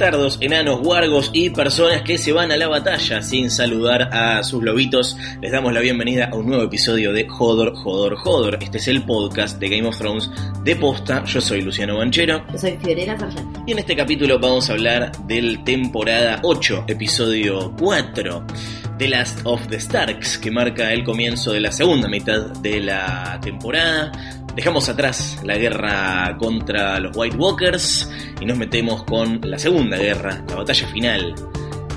Bastardos, enanos, guargos y personas que se van a la batalla sin saludar a sus lobitos, les damos la bienvenida a un nuevo episodio de Jodor, Jodor, Jodor. Este es el podcast de Game of Thrones de posta. Yo soy Luciano Banchero. Yo soy Fiorella Sargent. Y en este capítulo vamos a hablar del temporada 8, episodio 4. The Last of the Starks, que marca el comienzo de la segunda mitad de la temporada. Dejamos atrás la guerra contra los White Walkers y nos metemos con la segunda guerra, la batalla final.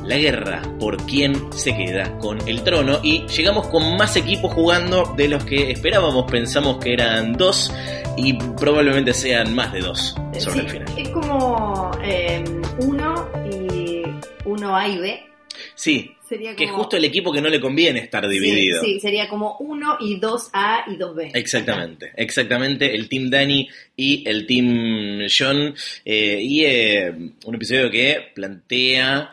La guerra por quién se queda con el trono y llegamos con más equipos jugando de los que esperábamos. Pensamos que eran dos y probablemente sean más de dos sobre Sí, el final. Es como eh, uno y uno A y B. Sí, Sería que es como- justo el equipo que no le conviene estar dividido. Sí, sí, sería como uno y dos A y dos B. Exactamente, exactamente. El Team Danny y el Team John. eh, y eh, un episodio que plantea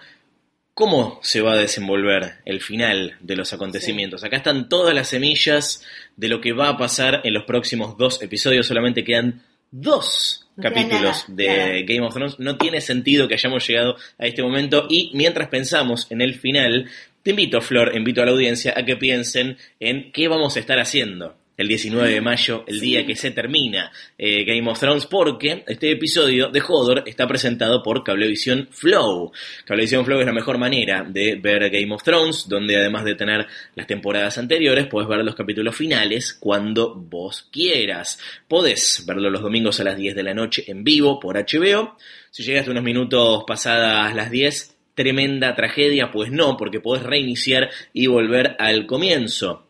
cómo se va a desenvolver el final de los acontecimientos. Acá están todas las semillas de lo que va a pasar en los próximos dos episodios. Solamente quedan dos No capítulos nada, de nada. Game of Thrones. No tiene sentido que hayamos llegado a este momento. Y mientras pensamos en el final, te invito, Flor, invito a la audiencia a que piensen en qué vamos a estar haciendo el 19 de mayo, el día que se termina eh, Game of Thrones, porque este episodio de Hodor está presentado por Cablevisión Flow. Cablevisión Flow es la mejor manera de ver Game of Thrones, donde además de tener las temporadas anteriores, puedes ver los capítulos finales cuando vos quieras. Podés verlo los domingos a las 10 de la noche en vivo por HBO. Si llegaste unos minutos pasadas las 10, tremenda tragedia, pues no, porque podés reiniciar y volver al comienzo.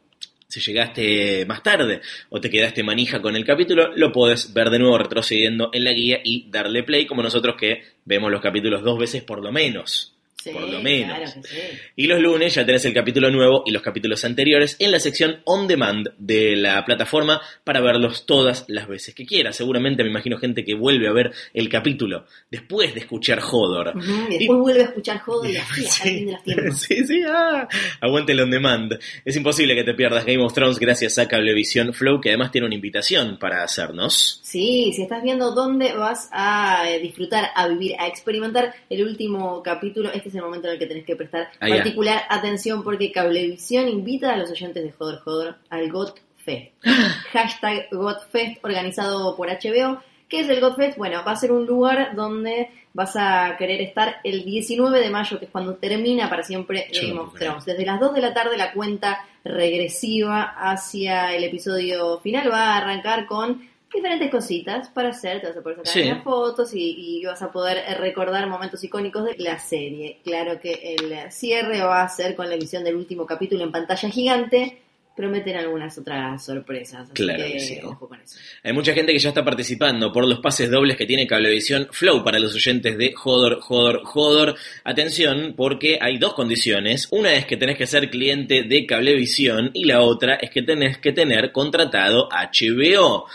Si llegaste más tarde o te quedaste manija con el capítulo, lo podés ver de nuevo retrocediendo en la guía y darle play, como nosotros que vemos los capítulos dos veces por lo menos. Sí, por lo menos. claro que sí. Y los lunes ya tenés el capítulo nuevo y los capítulos anteriores en la sección On Demand de la plataforma para verlos todas las veces que quieras. Seguramente me imagino gente que vuelve a ver el capítulo después de escuchar Hodor. Y después vuelve a escuchar Joder y así hasta el fin de los tiempos. Sí, sí, ah, aguante el on demand. Es imposible que te pierdas Game of Thrones gracias a Cablevisión Flow, que además tiene una invitación para hacernos. Sí, si estás viendo dónde vas a eh, disfrutar, a vivir, a experimentar el último capítulo, este es el momento en el que tenés que prestar particular atención porque Cablevisión invita a los oyentes de Joder Joder al GOT Fest. Hashtag GOT Fest organizado por HBO. ¿Qué es el GOT Fest? Bueno, va a ser un lugar donde vas a querer estar el 19 de mayo, que es cuando termina para siempre Game of. Thrones. Desde las 2 de la tarde la cuenta regresiva hacia el episodio final va a arrancar con diferentes cositas para hacer, te vas a poder sacar Sí. unas fotos y, y vas a poder eh, recordar momentos icónicos de la serie. Claro que el cierre va a ser con la emisión del último capítulo en pantalla gigante, prometen algunas otras sorpresas. Así Claro que, que sí. ojo con eso. Hay mucha gente que ya está participando por los pases dobles que tiene Cablevisión Flow para los oyentes de Hodor, Hodor, Hodor. Atención, porque hay dos condiciones. Una es que tenés que ser cliente de Cablevisión y la otra es que tenés que tener contratado HBO.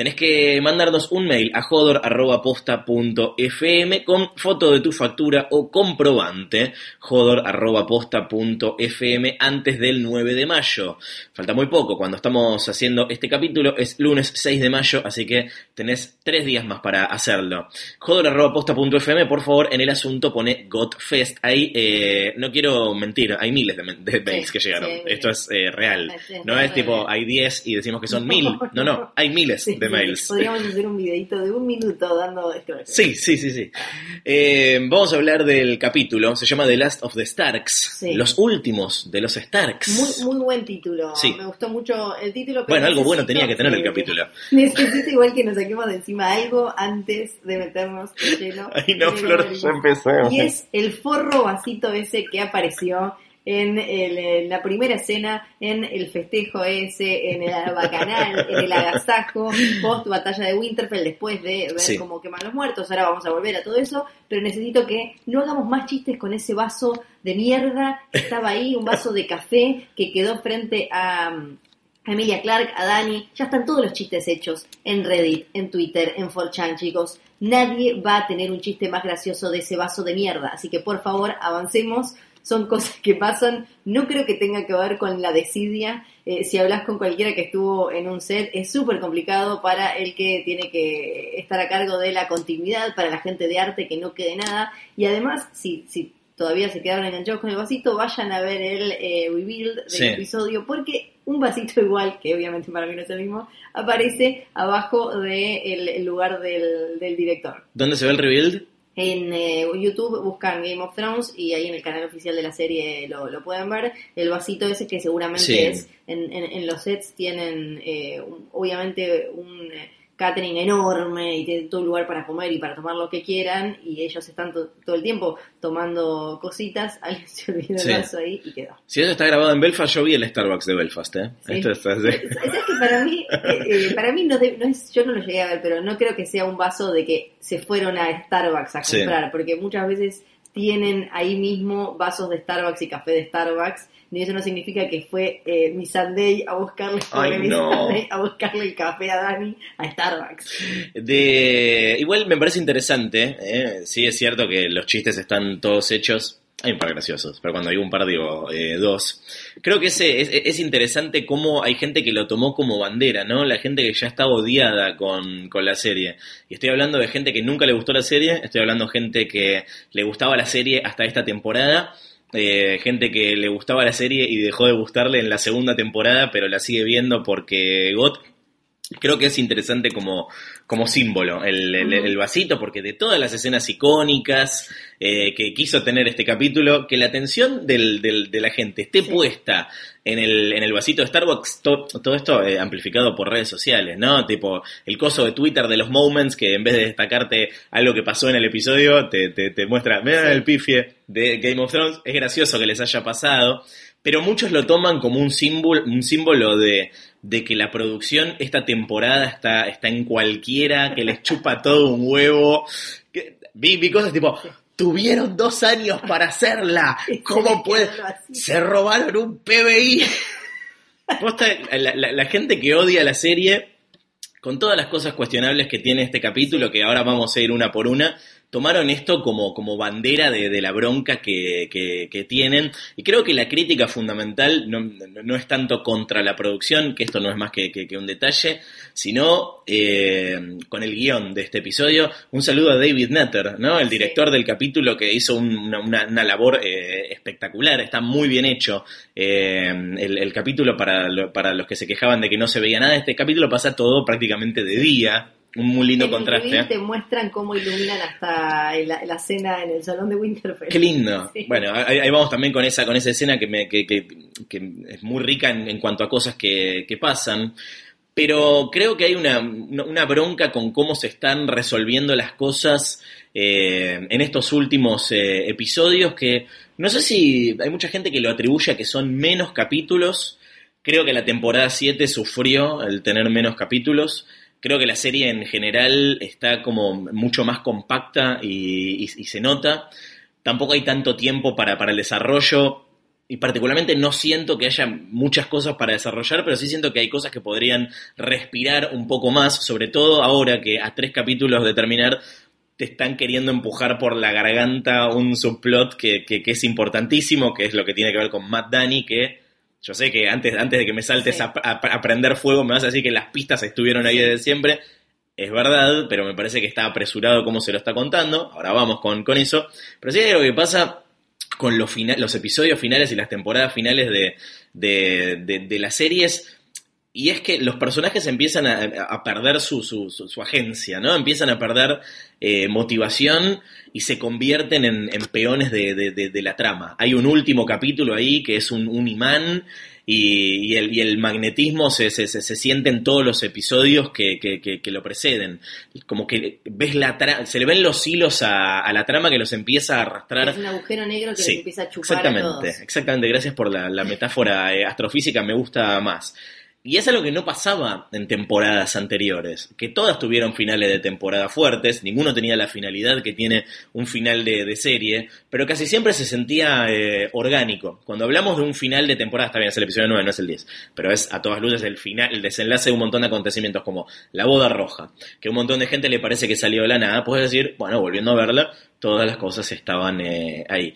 Tenés que mandarnos un mail a jodor.posta.fm con foto de tu factura o comprobante jodor.posta.fm antes del 9 de mayo. Falta muy poco, cuando estamos haciendo este capítulo es lunes 6 de mayo, así que tenés tres días más para hacerlo. Jodor.posta.fm, por favor, en el asunto pone Gotfest. Ahí, eh, no quiero mentir, hay miles de, mails que llegaron. sí. Esto es eh, real. Es- No es tipo, hay 10 y decimos que son mil. No, no, hay miles Sí, de mails. Podríamos hacer un videito de un minuto dando esto. Sí, sí, sí, sí. Eh, vamos a hablar del capítulo. Se llama The Last of the Starks. Sí. Los últimos de los Starks. Muy, muy buen título. Sí. Me gustó mucho el título. pero bueno, algo bueno tenía que tener el capítulo. Necesito igual que nos saquemos de encima algo antes de meternos de lleno. Ay, no, el Flor, ya empezó. Y es el forro vasito ese que apareció en, el- en la primera escena, en el festejo ese, en el bacanal, en el agasajo, post batalla de Winterfell, después de ver Sí. cómo queman los muertos. Ahora vamos a volver a todo eso, pero necesito que no hagamos más chistes con ese vaso de mierda que estaba ahí, un vaso de café que quedó frente a. a Emilia Clark, a Dani, ya están todos los chistes hechos en Reddit, en Twitter, en 4chan, chicos. nadie va a tener un chiste más gracioso de ese vaso de mierda. Así que por favor, avancemos. Son cosas que pasan. No creo que tenga que ver con la desidia. Eh, si hablas con cualquiera que estuvo en un set, es súper complicado para el que tiene que estar a cargo de la continuidad, para la gente de arte que no quede nada. Y además, si, si todavía se quedaron enganchados con el vasito, vayan a ver el eh, rebuild del Sí. episodio, porque un vasito igual, que obviamente para mí no es el mismo, aparece abajo del el lugar del, del director. ¿Dónde se ve el rebuild? En eh, YouTube buscan Game of Thrones y ahí en el canal oficial de la serie lo, lo pueden ver. El vasito ese que seguramente Sí. es, en, en- en los sets tienen eh, un- obviamente un catering enorme y tienen todo el lugar para comer y para tomar lo que quieran y ellos están to- todo el tiempo tomando cositas, alguien se olvidó Sí. el vaso ahí y quedó. Si eso está grabado en Belfast, yo vi el Starbucks de Belfast, ¿eh? Sí. Esto está- ¿Sabes que para mí, eh, eh, para mí no, de- no es, yo no lo llegué a ver, pero no creo que sea un vaso de que se fueron a Starbucks a Sí. comprar, porque muchas veces tienen ahí mismo vasos de Starbucks y café de Starbucks, y eso no significa que fue eh, mi Sunday a buscarle, Ay, no. Sunday a buscarle el café a Dani a Starbucks. De, igual me parece interesante, ¿eh? sí es cierto que los chistes están todos hechos, hay un par graciosos, pero cuando hay un par digo eh, dos. Creo que ese, es, es interesante cómo hay gente que lo tomó como bandera, ¿no? La gente que ya está odiada con, con la serie. Y estoy hablando de gente que nunca le gustó la serie, estoy hablando de gente que le gustaba la serie hasta esta temporada. Eh, gente que le gustaba la serie y dejó de gustarle en la segunda temporada, pero la sigue viendo porque GOT Creo que es interesante como, como símbolo el, el- el vasito, porque de todas las escenas icónicas eh, que quiso tener este capítulo, que la atención del, del- de la gente esté Sí. puesta en el, en el vasito de Starbucks, to- todo esto eh, amplificado por redes sociales, ¿no? Tipo el coso de Twitter de los moments, que en vez de destacarte algo que pasó en el episodio, te, te, te muestra, mira Sí. el pifie de Game of Thrones, es gracioso que les haya pasado. Pero muchos lo toman como un símbolo, un símbolo de, de que la producción esta temporada está, está en cualquiera, que les chupa todo un huevo. Que- vi, vi cosas tipo, tuvieron dos años para hacerla. ¿Cómo puede? Se robaron un PBI. Posta, la, la- la gente que odia la serie, con todas las cosas cuestionables que tiene este capítulo, que ahora vamos a ir una por una, tomaron esto como, como bandera de, de la bronca que, que- que tienen. Y creo que la crítica fundamental no, no- es tanto contra la producción, que esto no es más que, que- un detalle, sino eh, con el guion de este episodio. Un saludo a David Nutter, ¿no? el Sí. director del capítulo que hizo un- una, una- una labor eh, espectacular, está muy bien hecho. Eh, el, el capítulo, para, lo- para los que se quejaban de que no se veía nada, este capítulo pasa todo prácticamente de día. Un muy lindo el contraste. te muestran cómo iluminan hasta la, la cena en el salón de Winterfell. Qué lindo. Sí. Bueno, ahí, ahí vamos también con esa, con esa escena que, me, que, que- que es muy rica en, en cuanto a cosas que, que pasan. Pero creo que hay una, una- una bronca con cómo se están resolviendo las cosas eh, en estos últimos eh, episodios que no sé si hay mucha gente que lo atribuye a que son menos capítulos. Creo que la temporada 7 sufrió el tener menos capítulos. Creo que la serie en general está como mucho más compacta y, se nota. Tampoco hay tanto tiempo para, para el desarrollo y particularmente no siento que haya muchas cosas para desarrollar, pero sí siento que hay cosas que podrían respirar un poco más, sobre todo ahora que a tres capítulos de terminar te están queriendo empujar por la garganta un subplot que, que- que es importantísimo, que es lo que tiene que ver con Matt Danny, que yo sé que antes, antes de que me saltes Sí. a, a- a prender fuego me vas a decir que las pistas estuvieron ahí desde siempre. Es verdad, pero me parece que está apresurado como se lo está contando. Ahora vamos con, con eso. Pero sí hay algo que pasa con los, los episodios finales y las temporadas finales de, de, de- de las series. Y es que los personajes empiezan a, a perder su, su, su- su agencia, ¿no? Empiezan a perder eh, motivación y se convierten en, en peones de, de- de- de la trama. Hay un último capítulo ahí que es un, un imán y, y el, y el magnetismo se, se, se- se siente en todos los episodios que, que- que- que lo preceden. Como que ves la tra- se le ven los hilos a, a la trama que los empieza a arrastrar Es un agujero negro que Sí, les empieza a chupar a todos. Exactamente, exactamente. Gracias por la, la metáfora eh, astrofísica, me gusta más. Y es algo que no pasaba en temporadas anteriores, que todas tuvieron finales de temporada fuertes, ninguno tenía la finalidad que tiene un final de, serie, pero casi siempre se sentía eh, orgánico. Cuando hablamos de un final de temporada, está bien, es el episodio 9, no es el 10, pero es a todas luces el final, el desenlace de un montón de acontecimientos como la boda roja, que a un montón de gente le parece que salió de la nada, puedes decir, bueno, volviendo a verla, todas las cosas estaban eh, ahí.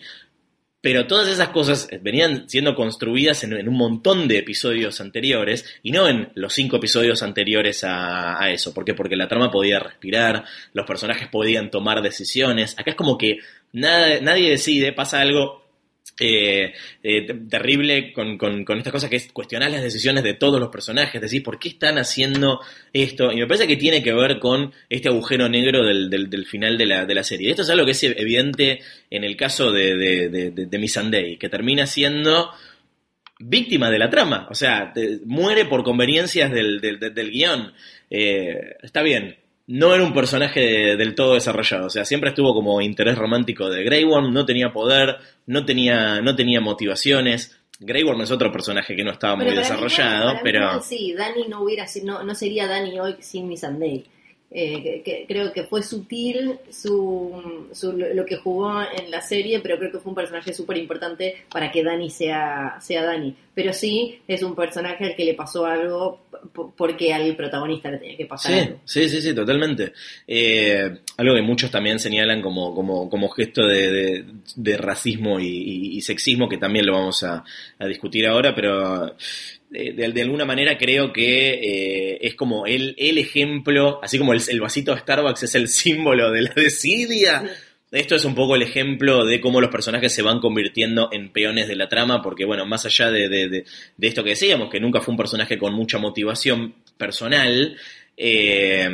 Pero todas esas cosas venían siendo construidas en, en, un montón de episodios anteriores y no en los cinco episodios anteriores a, a, eso. ¿Por qué? Porque la trama podía respirar, los personajes podían tomar decisiones. Acá es como que nada, nadie decide, pasa algo eh, eh, terrible con, con, estas cosas que es cuestionar las decisiones de todos los personajes, decir, ¿por qué están haciendo esto? Y me parece que tiene que ver con este agujero negro del, del, final de la, de la, serie. Esto es algo que es evidente en el caso de, de, de, de, de Missandei, que termina siendo víctima de la trama, o sea, muere por conveniencias del, del, del guion. Eh, está bien, no era un personaje del todo desarrollado, o sea, siempre estuvo como interés romántico de Grey Worm, no tenía poder, no tenía, no tenía motivaciones. Grey Worm es otro personaje que no estaba pero muy desarrollado, mí, pero... Mí, sí, Dani no hubiera no, no sería Dani hoy sin Missandei. Eh, que, creo que fue sutil su, su, lo que jugó en la serie, pero creo que fue un personaje súper importante para que Dani sea, sea Dani. Pero sí, es un personaje al que le pasó algo porque al protagonista le tenía que pasar sí, algo. Sí, sí, sí, totalmente. Eh, algo que muchos también señalan como, como, como gesto de, de, de racismo y, y, y, sexismo, que también lo vamos a, a discutir ahora, pero de, de, alguna manera creo que eh, es como el, el ejemplo, así como el, el, vasito de Starbucks es el símbolo de la desidia. Sí. Esto es un poco el ejemplo de cómo los personajes se van convirtiendo en peones de la trama, porque bueno, más allá de, de, de esto que decíamos, que nunca fue un personaje con mucha motivación personal, eh,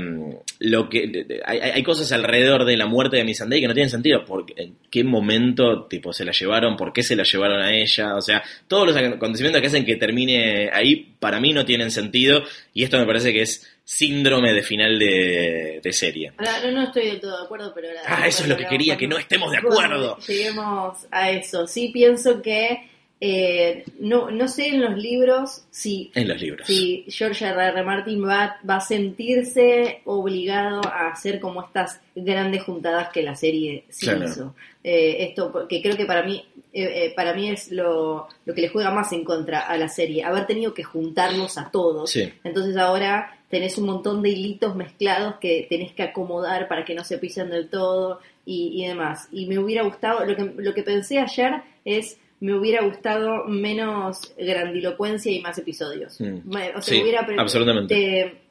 lo que hay, hay, cosas alrededor de la muerte de Missandei que no tienen sentido. porque ¿En qué momento tipo se la llevaron? ¿Por qué se la llevaron a ella? O sea, todos los acontecimientos que hacen que termine ahí para mí no tienen sentido y esto me parece que es síndrome de final de, de serie. Ahora, no, no estoy del todo de acuerdo, pero... Ahora, ah, eso es lo que quería, que no estemos de acuerdo. Lleguemos a eso. Sí pienso que eh, no, no sé en los libros si, en los libros. si George R. R. Martin va, va, a sentirse obligado a hacer como estas grandes juntadas que la serie sí claro. hizo. Eh, esto que creo que para mí eh, para mí es lo, lo, que le juega más en contra a la serie, haber tenido que juntarlos a todos. Sí. Entonces ahora tenés un montón de hilitos mezclados que tenés que acomodar para que no se pisen del todo y, y demás. Y me hubiera gustado, lo que, lo que pensé ayer es me hubiera gustado menos grandilocuencia y más episodios. Mm. O sea, sí, hubiera absolutamente. Te,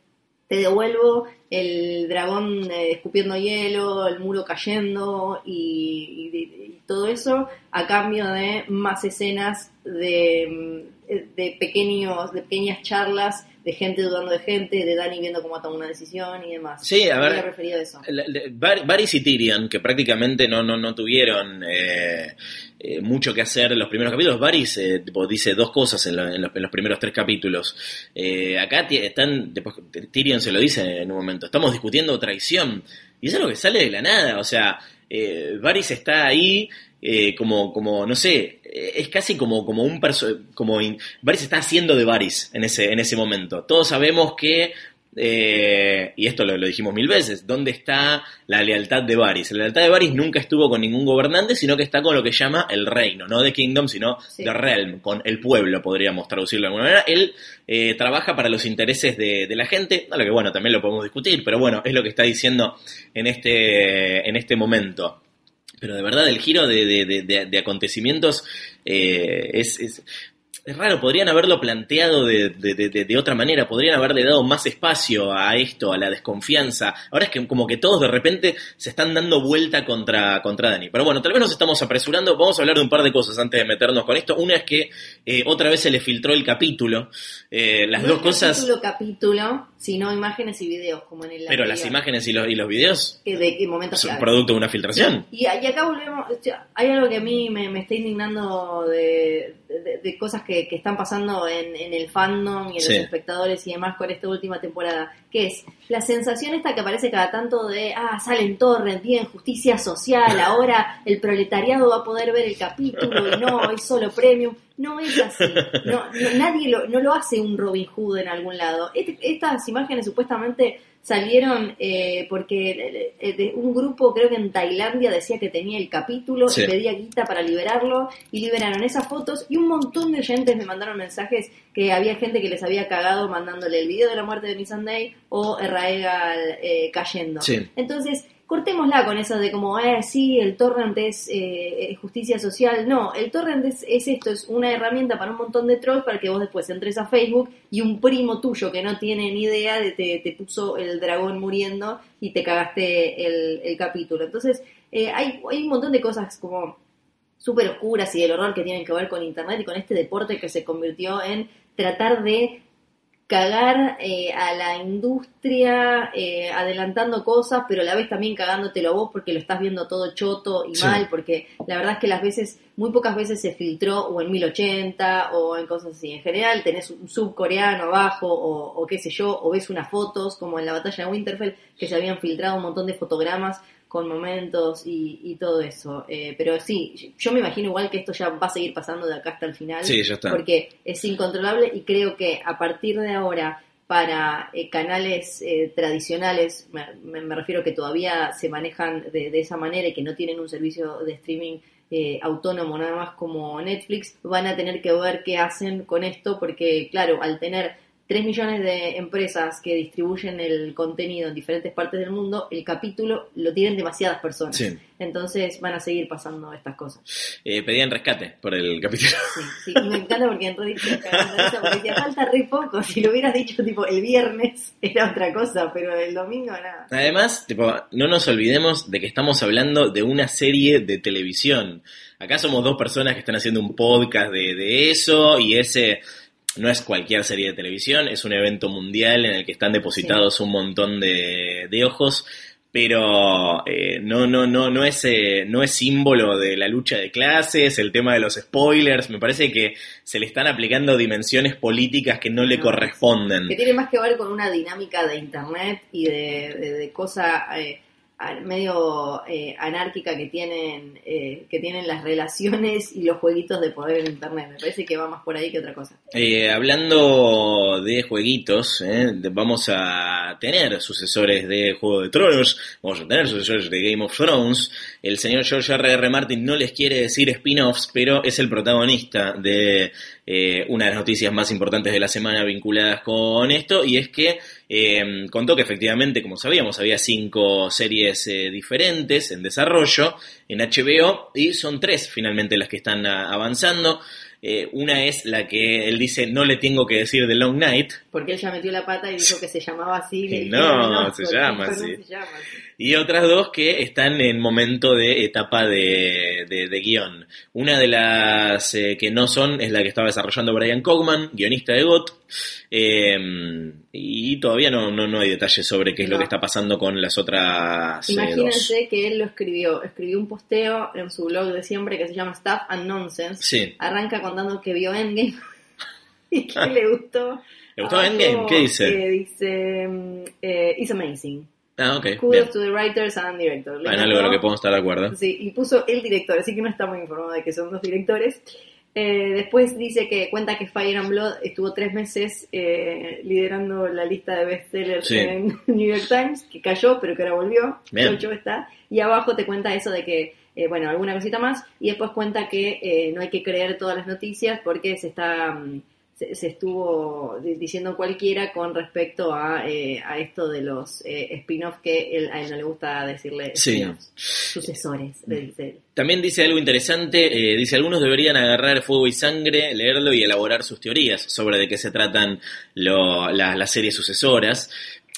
te, devuelvo el dragón eh, escupiendo hielo, el muro cayendo y, y, y, todo eso a cambio de más escenas de, de pequeños, de pequeñas charlas de gente dudando de gente, de Dani viendo cómo toma una decisión y demás. Sí, a ver. Me referido a eso. Varys y Tyrion, que prácticamente no, no, no tuvieron eh, eh, mucho que hacer en los primeros capítulos. Varys eh, dice dos cosas en, lo, en, los, en, los, primeros tres capítulos. Eh, acá están, después, Tyrion se lo dice en un momento, estamos discutiendo traición. Y es algo que sale de la nada, o sea, eh, Varys está ahí eh, como, como, no sé, es casi como, como un como in Varys está haciendo de Varys en ese, en ese momento. Todos sabemos que, eh, y esto lo, lo, dijimos mil veces, ¿dónde está la lealtad de Varys? La lealtad de Varys nunca estuvo con ningún gobernante, sino que está con lo que llama el reino, no de Kingdom, sino Sí. de Realm, con el pueblo, podríamos traducirlo de alguna manera. Él eh, trabaja para los intereses de, de, la gente, a lo que bueno, también lo podemos discutir, pero bueno, es lo que está diciendo en este, en este momento pero de verdad el giro de, de, de, acontecimientos eh, es, es, es, raro, podrían haberlo planteado de, otra manera, podrían haberle dado más espacio a esto, a la desconfianza. Ahora es que como que todos de repente se están dando vuelta contra, contra Dani. Pero bueno, tal vez nos estamos apresurando, vamos a hablar de un par de cosas antes de meternos con esto. Una es que eh, otra vez se le filtró el capítulo, eh, las no dos cosas... Capítulo, capítulo, sino imágenes y videos, como en el Pero las imágenes y los, y los videos de qué momentos son claves. producto de una filtración. Y, y, acá volvemos, hay algo que a mí me, me está indignando de, de, de cosas que, que, están pasando en, en, el fandom y en sí. los espectadores y demás con esta última temporada, que es la sensación esta que aparece cada tanto de, ah, salen torres, bien, justicia social, ahora el proletariado va a poder ver el capítulo y no, es solo premium. No es así. No, no- nadie lo, no lo hace un Robin Hood en algún lado. Este- estas imágenes supuestamente salieron eh, porque eh, de un grupo, creo que en Tailandia, decía que tenía el capítulo Sí. y pedía guita para liberarlo y liberaron esas fotos y un montón de oyentes me mandaron mensajes que había gente que les había cagado mandándole el video de la muerte de Missandei o Raegal eh, cayendo. Sí. Entonces, cortémosla con eso de como, eh, sí, el torrent es eh, eh, justicia social. No, el torrent es, es esto, es una herramienta para un montón de trolls para que vos después entres a Facebook y un primo tuyo que no tiene ni idea de te, puso el dragón muriendo y te cagaste el, el capítulo. Entonces, eh, hay, hay un montón de cosas como súper oscuras y del horror que tienen que ver con Internet y con este deporte que se convirtió en tratar de cagar eh, a la industria eh, adelantando cosas, pero a la vez también cagándotelo vos porque lo estás viendo todo choto y Sí. mal, porque la verdad es que las veces, muy pocas veces se filtró o en 1080 o en cosas así. En general tenés un subcoreano abajo o, o qué sé yo, o ves unas fotos como en la batalla de Winterfell que se habían filtrado un montón de fotogramas con momentos y, y todo eso. Eh, pero sí, yo me imagino igual que esto ya va a seguir pasando de acá hasta el final. Sí, ya está. Porque es incontrolable y creo que a partir de ahora para eh, canales eh, tradicionales, me, me- refiero que todavía se manejan de, de esa manera y que no tienen un servicio de streaming eh, autónomo nada más como Netflix, van a tener que ver qué hacen con esto porque claro, al tener 3 millones de empresas que distribuyen el contenido en diferentes partes del mundo, el capítulo lo tienen demasiadas personas. Sí. Entonces van a seguir pasando estas cosas. Eh, pedían rescate por el capítulo. Sí, sí. Y me encanta porque en Reddit porque falta re poco. Si lo hubieras dicho tipo el viernes era otra cosa, pero el domingo nada. Además, tipo, no nos olvidemos de que estamos hablando de una serie de televisión. Acá somos dos personas que están haciendo un podcast de, de eso y ese no es cualquier serie de televisión, es un evento mundial en el que están depositados un montón de, de ojos, pero eh, no, no, no, no es, eh, no es símbolo de la lucha de clases, el tema de los spoilers, me parece que se le están aplicando dimensiones políticas que no le No. corresponden. Que tiene más que ver con una dinámica de internet y de, de- de cosa eh, medio eh, anárquica que tienen, eh, que tienen las relaciones y los jueguitos de poder en internet. Me parece que va más por ahí que otra cosa. Eh, hablando de jueguitos, eh, vamos a tener sucesores de Juego de Tronos, vamos a tener sucesores de Game of Thrones. El señor George R. R. Martin no les quiere decir spin-offs, pero es el protagonista de eh, una de las noticias más importantes de la semana vinculadas con esto, y es que eh, contó que efectivamente, como sabíamos, había cinco series eh, diferentes en desarrollo en HBO, y son tres finalmente las que están a- avanzando. Eh, una es la que él dice, no le tengo que decir The Long Night, Porque él ya metió la pata y dijo que se llamaba así. no, se llama así. Y otras dos que están en momento de etapa de, de- de guion. Una de las eh, que no son es la que estaba desarrollando Brian Cogman, guionista de GOT, eh, y todavía no, no, no hay detalles sobre qué es lo No. que está pasando con las otras eh, dos. Imagínense que él lo escribió, escribió un posteo en su blog de siempre que se llama Stuff and Nonsense. Sí. Arranca contando que vio Endgame y que le gustó. ¿Le gustó Endgame? ¿Qué dice? que dice, mm, eh, it's amazing. Ah, ok. Kudos Bien. to the writers and directors. Bueno, algo de lo que podemos estar de acuerdo. Sí, y puso el director, así que no está muy informado de que son dos directores. Eh, después dice que cuenta que Fire and Blood estuvo tres meses eh, liderando la lista de bestsellers Sí. en New York Times, que cayó, pero que ahora volvió. Bien. Está. Y abajo te cuenta eso de que, eh, bueno, alguna cosita más. Y después cuenta que eh, no hay que creer todas las noticias porque se está. mm, Se, se estuvo di- diciendo cualquiera con respecto a, eh, a esto de los eh, spin-off que él- a él no le gusta decirle Sí. sucesores, le dice él. También dice algo interesante, eh, dice algunos deberían agarrar fuego y sangre, leerlo y elaborar sus teorías sobre de qué se tratan lo- la- las series sucesoras.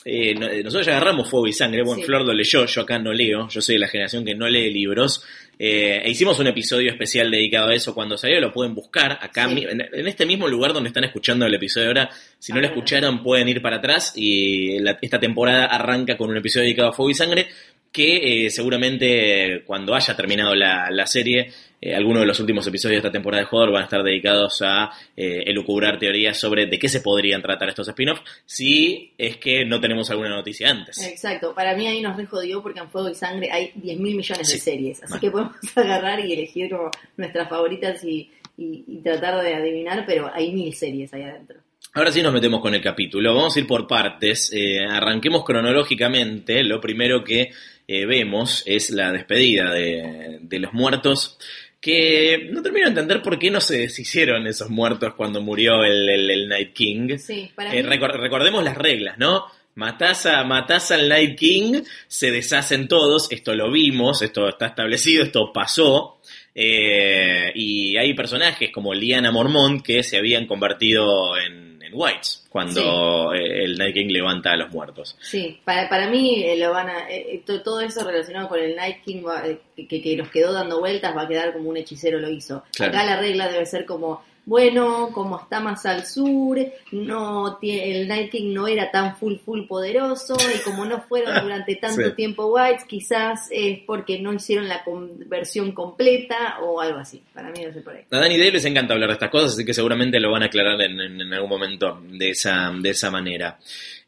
Eh, eh, nosotros ya agarramos fuego y sangre, bueno, Sí. Flor lo leyó, yo acá no leo, yo soy de la generación que no lee libros. Eh, e hicimos un episodio especial dedicado a eso cuando salió, lo pueden buscar acá Sí. en, en este mismo lugar donde están escuchando el episodio ahora. Si no lo Ah. escucharon pueden ir para atrás y la- esta temporada arranca con un episodio dedicado a fuego y sangre que eh, seguramente cuando haya terminado la, la serie, eh, algunos de los últimos episodios de esta temporada de Joder van a estar dedicados a eh, elucubrar teorías sobre de qué se podrían tratar estos spin-offs, si es que no tenemos alguna noticia antes. Exacto, para mí ahí nos rejodió porque en Fuego y Sangre hay 10 mil millones Sí. de series, así que podemos agarrar y elegir como nuestras favoritas y, y, y tratar de adivinar, pero hay mil series ahí adentro. Ahora sí nos metemos con el capítulo. Vamos a ir por partes. Eh, arranquemos cronológicamente. Lo primero que eh, vemos es la despedida de, de los muertos. Que no termino de entender por qué no se deshicieron esos muertos cuando murió el, el- el Night King. Sí, para Eh, mí- recor- recordemos las reglas, ¿no? Matás, a, matás al Night King, se deshacen todos, esto lo vimos, esto está establecido, esto pasó. eh, y hay personajes como Liana Mormont que se habían convertido en Whites cuando eh, el Night King levanta a los muertos. Sí, para, para mí eh, lo van a, eh, eh, to- todo eso relacionado con el Night King va- eh, que, que nos quedó dando vueltas va a quedar como un hechicero lo hizo. Claro. Acá la regla debe ser como, bueno, como está más al sur, no el Night King no era tan full full poderoso y como no fueron durante tanto Sí. tiempo Whites, quizás es porque no hicieron la conversión completa o algo así. Para mí debe ser por ahí. A Danny Day les encanta hablar de estas cosas, así que seguramente lo van a aclarar en, en- en algún momento de esa, de esa manera.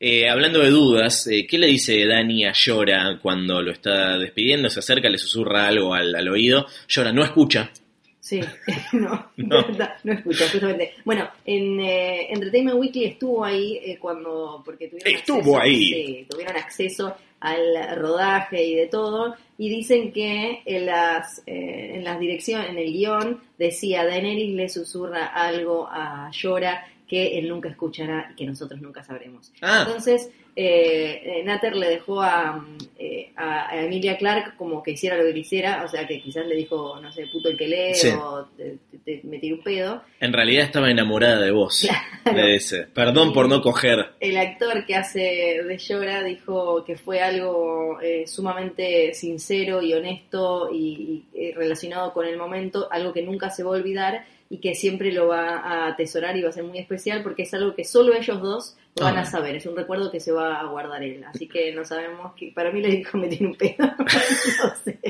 Eh, hablando de dudas, eh, ¿qué le dice Dani a Llora cuando lo está despidiendo? Se acerca, le susurra algo al, al oído. Llora no escucha. Sí, no, No. no, escucho, justamente. Bueno, en eh, Entertainment Weekly estuvo ahí eh, cuando, porque tuvieron Estuvo acceso, ahí. sí, tuvieron acceso al rodaje y de todo, y dicen que en las, eh, en las direcciones, en el guion, decía, Daenerys le susurra algo a Llora que él nunca escuchará y que nosotros nunca sabremos. Ah. Entonces, eh, eh, Natter le dejó a, eh, a, a Emilia Clark como que hiciera lo que quisiera, o sea que quizás le dijo, no sé, puto el que lee Sí. o te, te- te- me tiré un pedo. En realidad estaba enamorada de vos. Claro. Le dice, perdón por no coger. El actor que hace de Llora dijo que fue algo eh, sumamente sincero y honesto y, y, eh, relacionado con el momento, algo que nunca se va a olvidar y que siempre lo va a atesorar y va a ser muy especial porque es algo que solo ellos dos lo van a saber, es un recuerdo que se va a guardar él, así que no sabemos que para mí le dijo me tiene un pedo, no sé,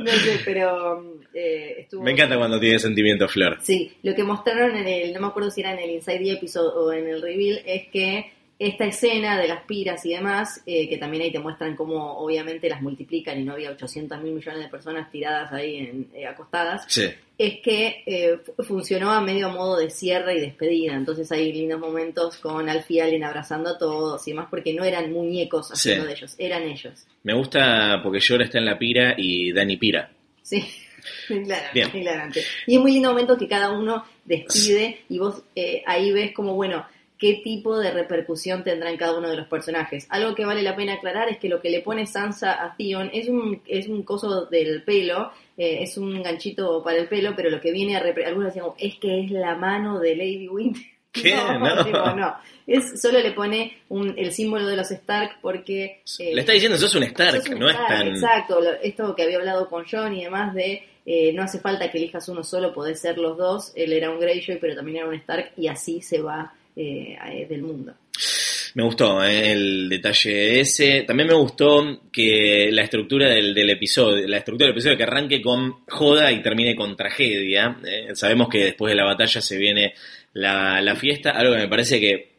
no sé, pero eh, estuvo Me encanta cuando tiene sentimiento Flor. Sí, lo que mostraron en el, no me acuerdo si era en el Inside Episode o en el Reveal, es que esta escena de las piras y demás, eh, que también ahí te muestran cómo obviamente las multiplican y no había 800 mil millones de personas tiradas ahí en, eh, acostadas, Sí. es que eh, fu- funcionó a medio modo de cierre y despedida. Entonces hay lindos momentos con Alfie y Allen abrazando a todos y demás, porque no eran muñecos haciendo Sí. de ellos, eran ellos. Me gusta porque Llora está en la pira y Dani pira. Sí, claro, Bien. claramente. Y es muy lindo momento que cada uno despide y vos eh, ahí ves como, bueno, qué tipo de repercusión tendrá en cada uno de los personajes. Algo que vale la pena aclarar es que lo que le pone Sansa a Theon es un, es un coso del pelo, eh, es un ganchito para el pelo, pero lo que viene a algunos decían, es que es la mano de Lady Winter. ¿Qué? No, No. tipo, no. Es, solo le pone un, el símbolo de los Stark porque... eh, Le está diciendo, sos un Stark, Sos un no es Stark, tan... Exacto, esto que había hablado con John y demás de eh, no hace falta que elijas uno solo, podés ser los dos. Él era un Greyjoy, pero también era un Stark y así se va eh, eh, del mundo. Me gustó eh, el detalle ese. También me gustó que la estructura del, episodio, la estructura del episodio que arranque con joda y termine con tragedia. Eh, sabemos que después de la batalla se viene la, fiesta, algo que me parece que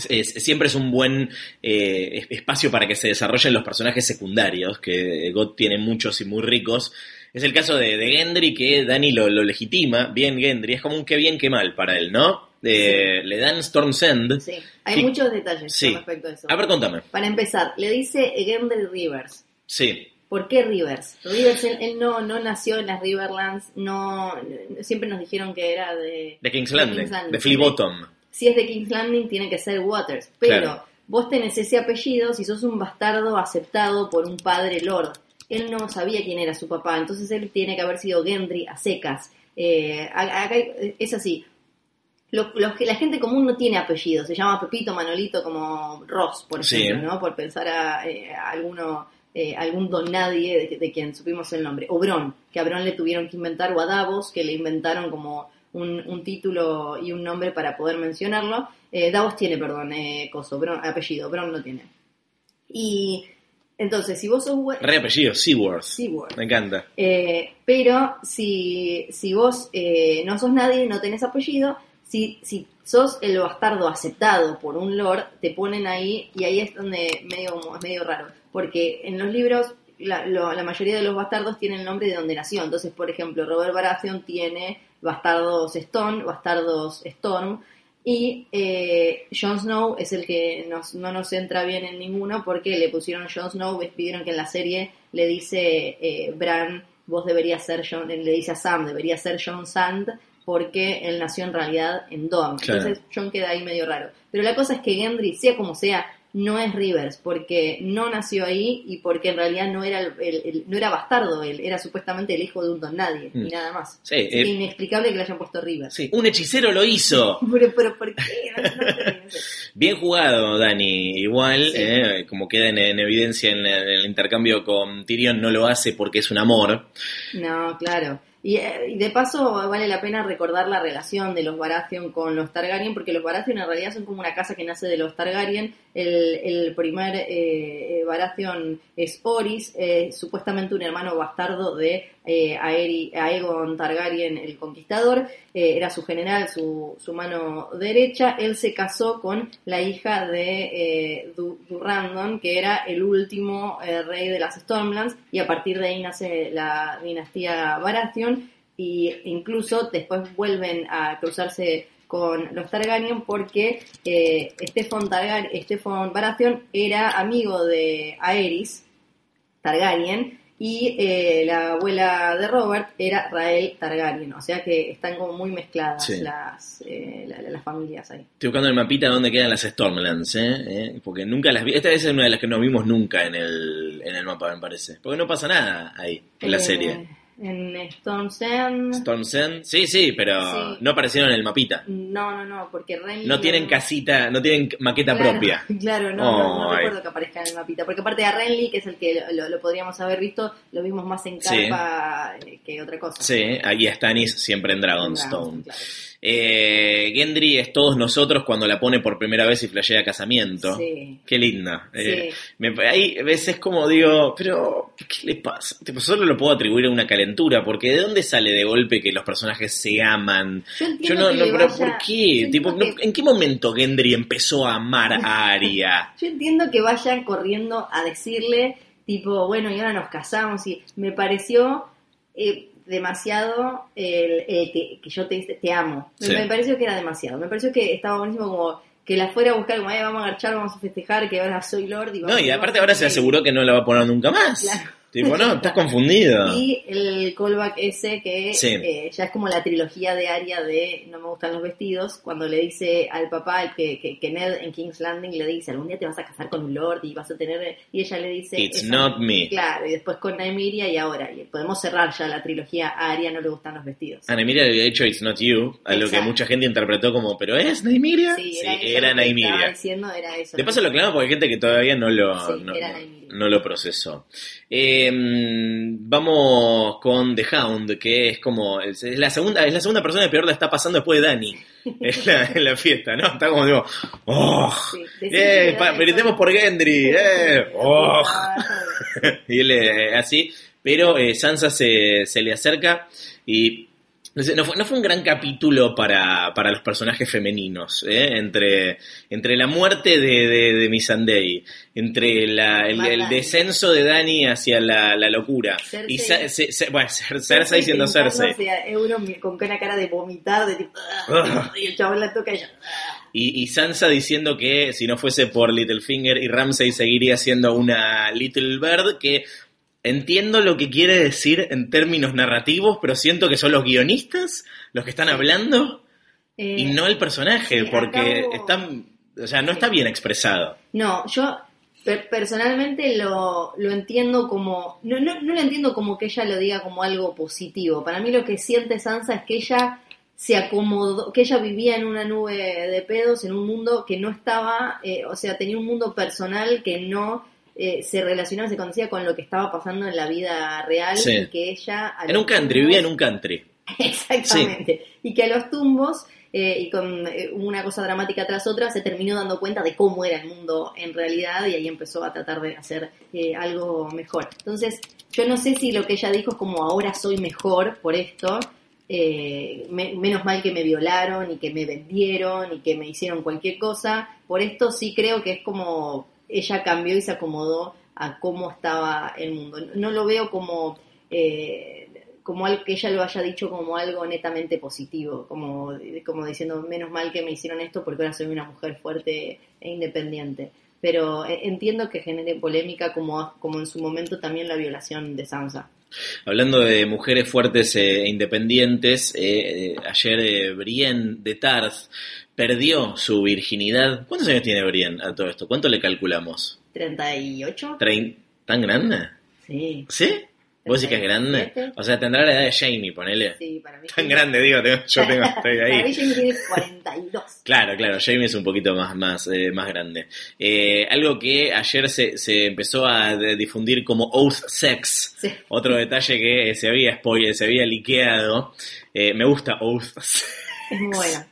siempre es un buen es- espacio para que se desarrollen los personajes secundarios, que God tiene muchos y muy ricos. Es el caso de, Gendry, que Dani lo legitima, bien Gendry, es como un que bien que mal para él, ¿no? Eh, Le dan Storm's End. Sí, hay muchos detalles Sí. con respecto a eso. A ver, contame. Para empezar, le dice Gendry Rivers. Sí, ¿Por qué Rivers? Rivers, él, él no, no nació en las Riverlands, no, siempre nos dijeron que era de... de King's de King's Landing. de Flea Bottom. si es de King's Landing tiene que ser Waters. Pero Claro. vos tenés ese apellido si sos un bastardo aceptado por un padre lord. Él no sabía quién era su papá, entonces él tiene que haber sido Gendry a secas. Eh, acá es así. Lo- los que la gente común no tiene apellido, se llama Pepito, Manolito, como Ross, por Sí. ejemplo, ¿no? Por pensar a, eh, a alguno, eh, algún don nadie de, de quien supimos el nombre. O Bron, que a Bron le tuvieron que inventar, o a Davos, que le inventaron como un, un título y un nombre para poder mencionarlo. Eh, Davos tiene, perdón, eh, coso, Bron- apellido, Bron no tiene. Y entonces, si vos sos... Re apellido, Seaworth. Seaworth. Me encanta. Eh, pero si, si vos eh, no sos nadie, no tenés apellido, si, si sos el bastardo aceptado por un lord, te ponen ahí y ahí es donde medio, es medio raro. Porque en los libros la, lo- la mayoría de los bastardos tienen el nombre de donde nació. Entonces, por ejemplo, Robert Baratheon tiene bastardos Stone, bastardos Storm. Y eh, Jon Snow es el que nos- no nos entra bien en ninguno porque le pusieron Jon Snow, pidieron que en la serie le dice eh, Bran, vos deberías ser Jon, le dice a Sam, debería ser Jon Sand porque él nació en realidad en. Claro. Entonces Jon queda ahí medio raro. Pero la cosa es que Gendry, sea como sea, no es Rivers, porque no nació ahí y porque en realidad no era el- el- el- no era bastardo él, era supuestamente el hijo de un don nadie Mm. y nada más. Sí, eh, inexplicable que le hayan puesto Rivers. sí, un hechicero lo hizo. Pero, pero, ¿por qué? No, no. Bien jugado, Dani. Igual, Sí. eh, como queda en, en evidencia en, el- en el intercambio con Tyrion, no lo hace porque es un amor. No, claro. Y, eh, y de paso vale la pena recordar la relación de los Baratheon con los Targaryen, porque los Baratheon en realidad son como una casa que nace de los Targaryen. El, el primer eh, eh, Baratheon es Oris, eh, supuestamente un hermano bastardo de eh, Aeri- Aegon Targaryen, el conquistador. Eh, era su general, su, mano derecha. Él se casó con la hija de eh, Du- Durrandon, que era el último eh, rey de las Stormlands, y a partir de ahí nace la dinastía Baratheon, y incluso después vuelven a cruzarse con los Targaryen porque eh, Stefan Baratheon era amigo de Aerys Targaryen y eh, la abuela de Robert era Rael Targaryen, o sea que están como muy mezcladas Sí. las, eh, la- la- las familias ahí. Estoy buscando el mapita donde quedan las Stormlands, ¿eh? ¿Eh? Porque nunca las vi. Esta es una de las que no vimos nunca en el, en el mapa, me parece. Porque no pasa nada ahí, en la Eh, serie. En Storm's End. Storm's End, sí, sí, pero Sí. no aparecieron en el mapita. No, no, no, porque Renly No tienen casita, no tienen maqueta Claro, propia. Claro, no, no, no recuerdo que aparezca en el mapita. Porque aparte de Renly, que es el que lo, lo podríamos haber visto, lo vimos más en carpa eh, que otra cosa. Sí, ahí a Stannis siempre en Dragonstone. Claro. Eh, Gendry es todos nosotros cuando la pone por primera vez y flashea casamiento. Sí. Qué linda. Eh, Sí. me- hay veces como digo, pero ¿qué le pasa? Tipo, solo lo puedo atribuir a una calentura, porque ¿de dónde sale de golpe que los personajes se aman? Yo Yo entiendo no, no, pero vaya- ¿por qué? Tipo, que- ¿En qué momento Gendry empezó a amar a Arya? Yo entiendo que vayan corriendo a decirle, tipo, bueno, y ahora nos casamos, y me pareció eh, demasiado el, el que, que yo te, te amo. Me, Sí. me pareció que era demasiado. Me pareció que estaba buenísimo como que la fuera a buscar, como, "Ay, vamos a marchar, vamos a festejar, que ahora soy Lord. Y No, y aparte ahora se aseguró que no la va a poner nunca más. Claro. Tipo, no, estás confundido. Y el callback ese que Sí. eh, ya es como la trilogía de Aria de No me gustan los vestidos, cuando le dice al papá que, que, que Ned en King's Landing le dice, algún día te vas a casar con un lord y vas a tener... Y ella le dice... It's "Esa- not me. Claro, y después con Nymeria y ahora. Y podemos cerrar ya la trilogía a Aria no le gustan los vestidos. Ana Emilia le había dicho It's Not You, a lo que mucha gente interpretó como, ¿pero es Naimiria? Sí, Sí, era, eso era diciendo era eso. De paso lo aclaramos porque hay gente que todavía no lo, Sí, no, era. No lo procesó. Eh, vamos con The Hound, que es como, es es la segunda, es la segunda persona que peor la está pasando después de Dani en la, en la fiesta, ¿no? Está como digo, ¡oh! Sí, ¡Eh! fue- por Gendry, ¡eh! ¡Oh! Y él eh, así, pero eh, Sansa se, se le acerca y no, fue, no fue un gran capítulo para, para los personajes femeninos, ¿eh? entre, entre la muerte de, de, de Missandei, entre la, el, descenso de Dani hacia la, la locura, Cersei. y Sa- se- se- bueno, Cer- Cersei siendo Cersei, Euron con una cara de vomitar, de tipo, Ah. y el chabón la toca y ella, "Ah". y, y Sansa diciendo que si no fuese por Littlefinger y Ramsay seguiría siendo una Little Bird, que entiendo lo que quiere decir en términos narrativos, pero siento que son los guionistas los que están hablando Eh, y no el personaje, sí, porque acabo- están, o sea, no está bien expresado. No, yo per- personalmente lo, lo entiendo como, no, no, no lo entiendo como que ella lo diga como algo positivo. Para mí lo que siente Sansa es que ella se acomodó, que ella vivía en una nube de pedos, en un mundo que no estaba, eh, o sea, tenía un mundo personal que no eh, se relacionaba, se conocía con lo que estaba pasando en la vida real Sí. y que ella... En un country, tumbos- vivía en un country. Exactamente. Y que a los tumbos, eh, y con eh, una cosa dramática tras otra, se terminó dando cuenta de cómo era el mundo en realidad y ahí empezó a tratar de hacer eh, algo mejor. Entonces, yo no sé si lo que ella dijo es como ahora soy mejor por esto. eh, me- menos mal que me violaron y que me vendieron y que me hicieron cualquier cosa. Por esto sí creo que es como ella cambió y se acomodó a cómo estaba el mundo. No lo veo como eh, como algo que ella lo haya dicho como algo netamente positivo, como, como diciendo, menos mal que me hicieron esto porque ahora soy una mujer fuerte e independiente. Pero eh, entiendo que genere polémica como, como en su momento también la violación de Sansa. Hablando de mujeres fuertes e independientes, eh, eh, ayer eh, Brienne de Tarth perdió su virginidad. ¿Cuántos años tiene Brienne a todo esto? ¿Cuánto le calculamos? ¿38? ¿Trein- ¿Tan grande? Sí. ¿Sí? ¿Vos decís que es grande? 37. O sea, tendrá la edad de Jamie, ponele. Sí, para mí. Tan grande, digo, tengo- yo tengo, estoy Para mí ahí. Jamie tiene 42. Claro, claro, Jamie es un poquito más, más, eh, más grande. Eh, algo que ayer se, se empezó a difundir como Oath Sex. Sí. Otro detalle que se había spoiler, se había liqueado. Eh, me gusta Oath Es muy buena,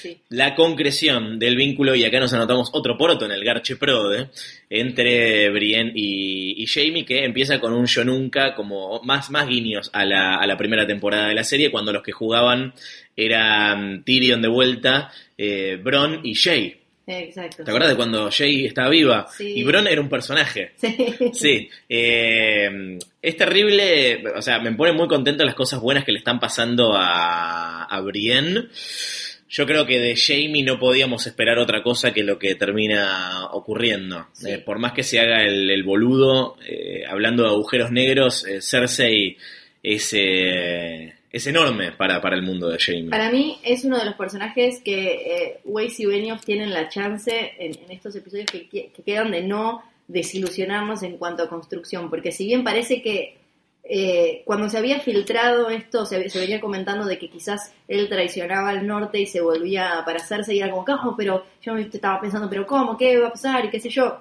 sí. la concreción del vínculo, y acá nos anotamos otro poroto en el Garche Prode, entre Brienne y, y Jamie, que empieza con un yo nunca, como más, más guiños a la, a la primera temporada de la serie, cuando los que jugaban eran Tyrion de vuelta, eh, Bron y Jay. Exacto. ¿Te acuerdas de cuando Jay estaba viva? Sí. Y Bron era un personaje. Sí. Sí, eh, es terrible, o sea, me pone muy contento las cosas buenas que le están pasando a, a Brienne. Yo creo que de Jamie no podíamos esperar otra cosa que lo que termina ocurriendo. Sí. Eh, por más que se haga el, el boludo, eh, hablando de agujeros negros, Cersei es, es enorme para, para el mundo de Jamie. Para mí es uno de los personajes que eh, Weiss y Benioff tienen la chance en, estos episodios que, que- que quedan de no desilusionarnos en cuanto a construcción, porque si bien parece que eh, cuando se había filtrado esto, se, se venía comentando de que quizás él traicionaba al norte y se volvía para hacerse y era como, ¿cómo? Pero yo me estaba pensando, ¿pero cómo? ¿Qué va a pasar? Y qué sé yo.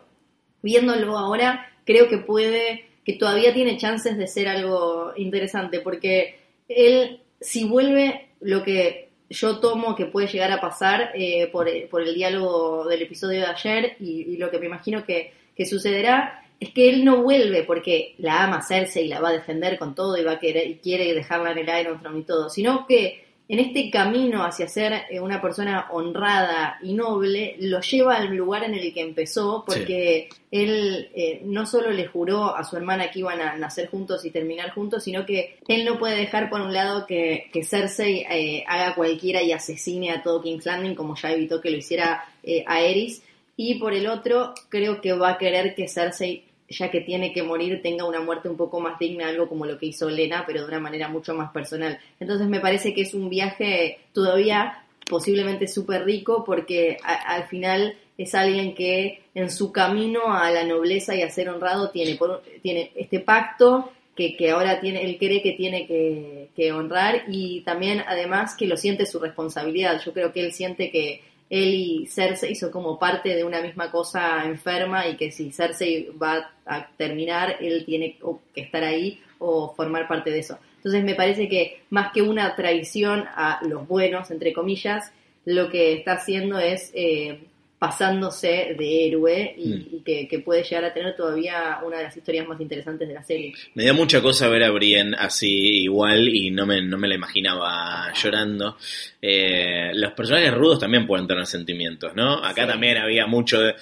Viéndolo ahora, creo que puede, que todavía tiene chances de ser algo interesante, porque él, si vuelve lo que yo tomo que puede llegar a pasar eh, por, por el diálogo del episodio de ayer y, lo que me imagino que, que sucederá, es que él no vuelve porque la ama Cersei y la va a defender con todo y va a querer y quiere dejarla en el Iron Throne y todo, sino que en este camino hacia ser eh, una persona honrada y noble, lo lleva al lugar en el que empezó, porque él eh, no solo le juró a su hermana que iban a nacer juntos y terminar juntos, sino que él no puede dejar por un lado que, que Cersei eh, haga cualquiera y asesine a todo King's Landing, como ya evitó que lo hiciera eh, a Eris, y por el otro, creo que va a querer que Cersei ya que tiene que morir, tenga una muerte un poco más digna, algo como lo que hizo Lena, pero de una manera mucho más personal. Entonces me parece que es un viaje todavía posiblemente súper rico porque a- al final es alguien que en su camino a la nobleza y a ser honrado tiene, por- tiene este pacto que, que ahora tiene, él cree que tiene que, que honrar y también además que lo siente su responsabilidad. Yo creo que él siente que él y Cersei son como parte de una misma cosa enferma y que si Cersei va a terminar, él tiene que estar ahí o formar parte de eso. Entonces me parece que más que una traición a los buenos, entre comillas, lo que está haciendo es eh, pasándose de héroe y, Mm. y que, que puede llegar a tener todavía una de las historias más interesantes de la serie. Me dio mucha cosa ver a Brienne así igual y no me, no me la imaginaba llorando. Eh, los personajes rudos también pueden tener sentimientos, ¿no? Acá Sí. también había mucho de...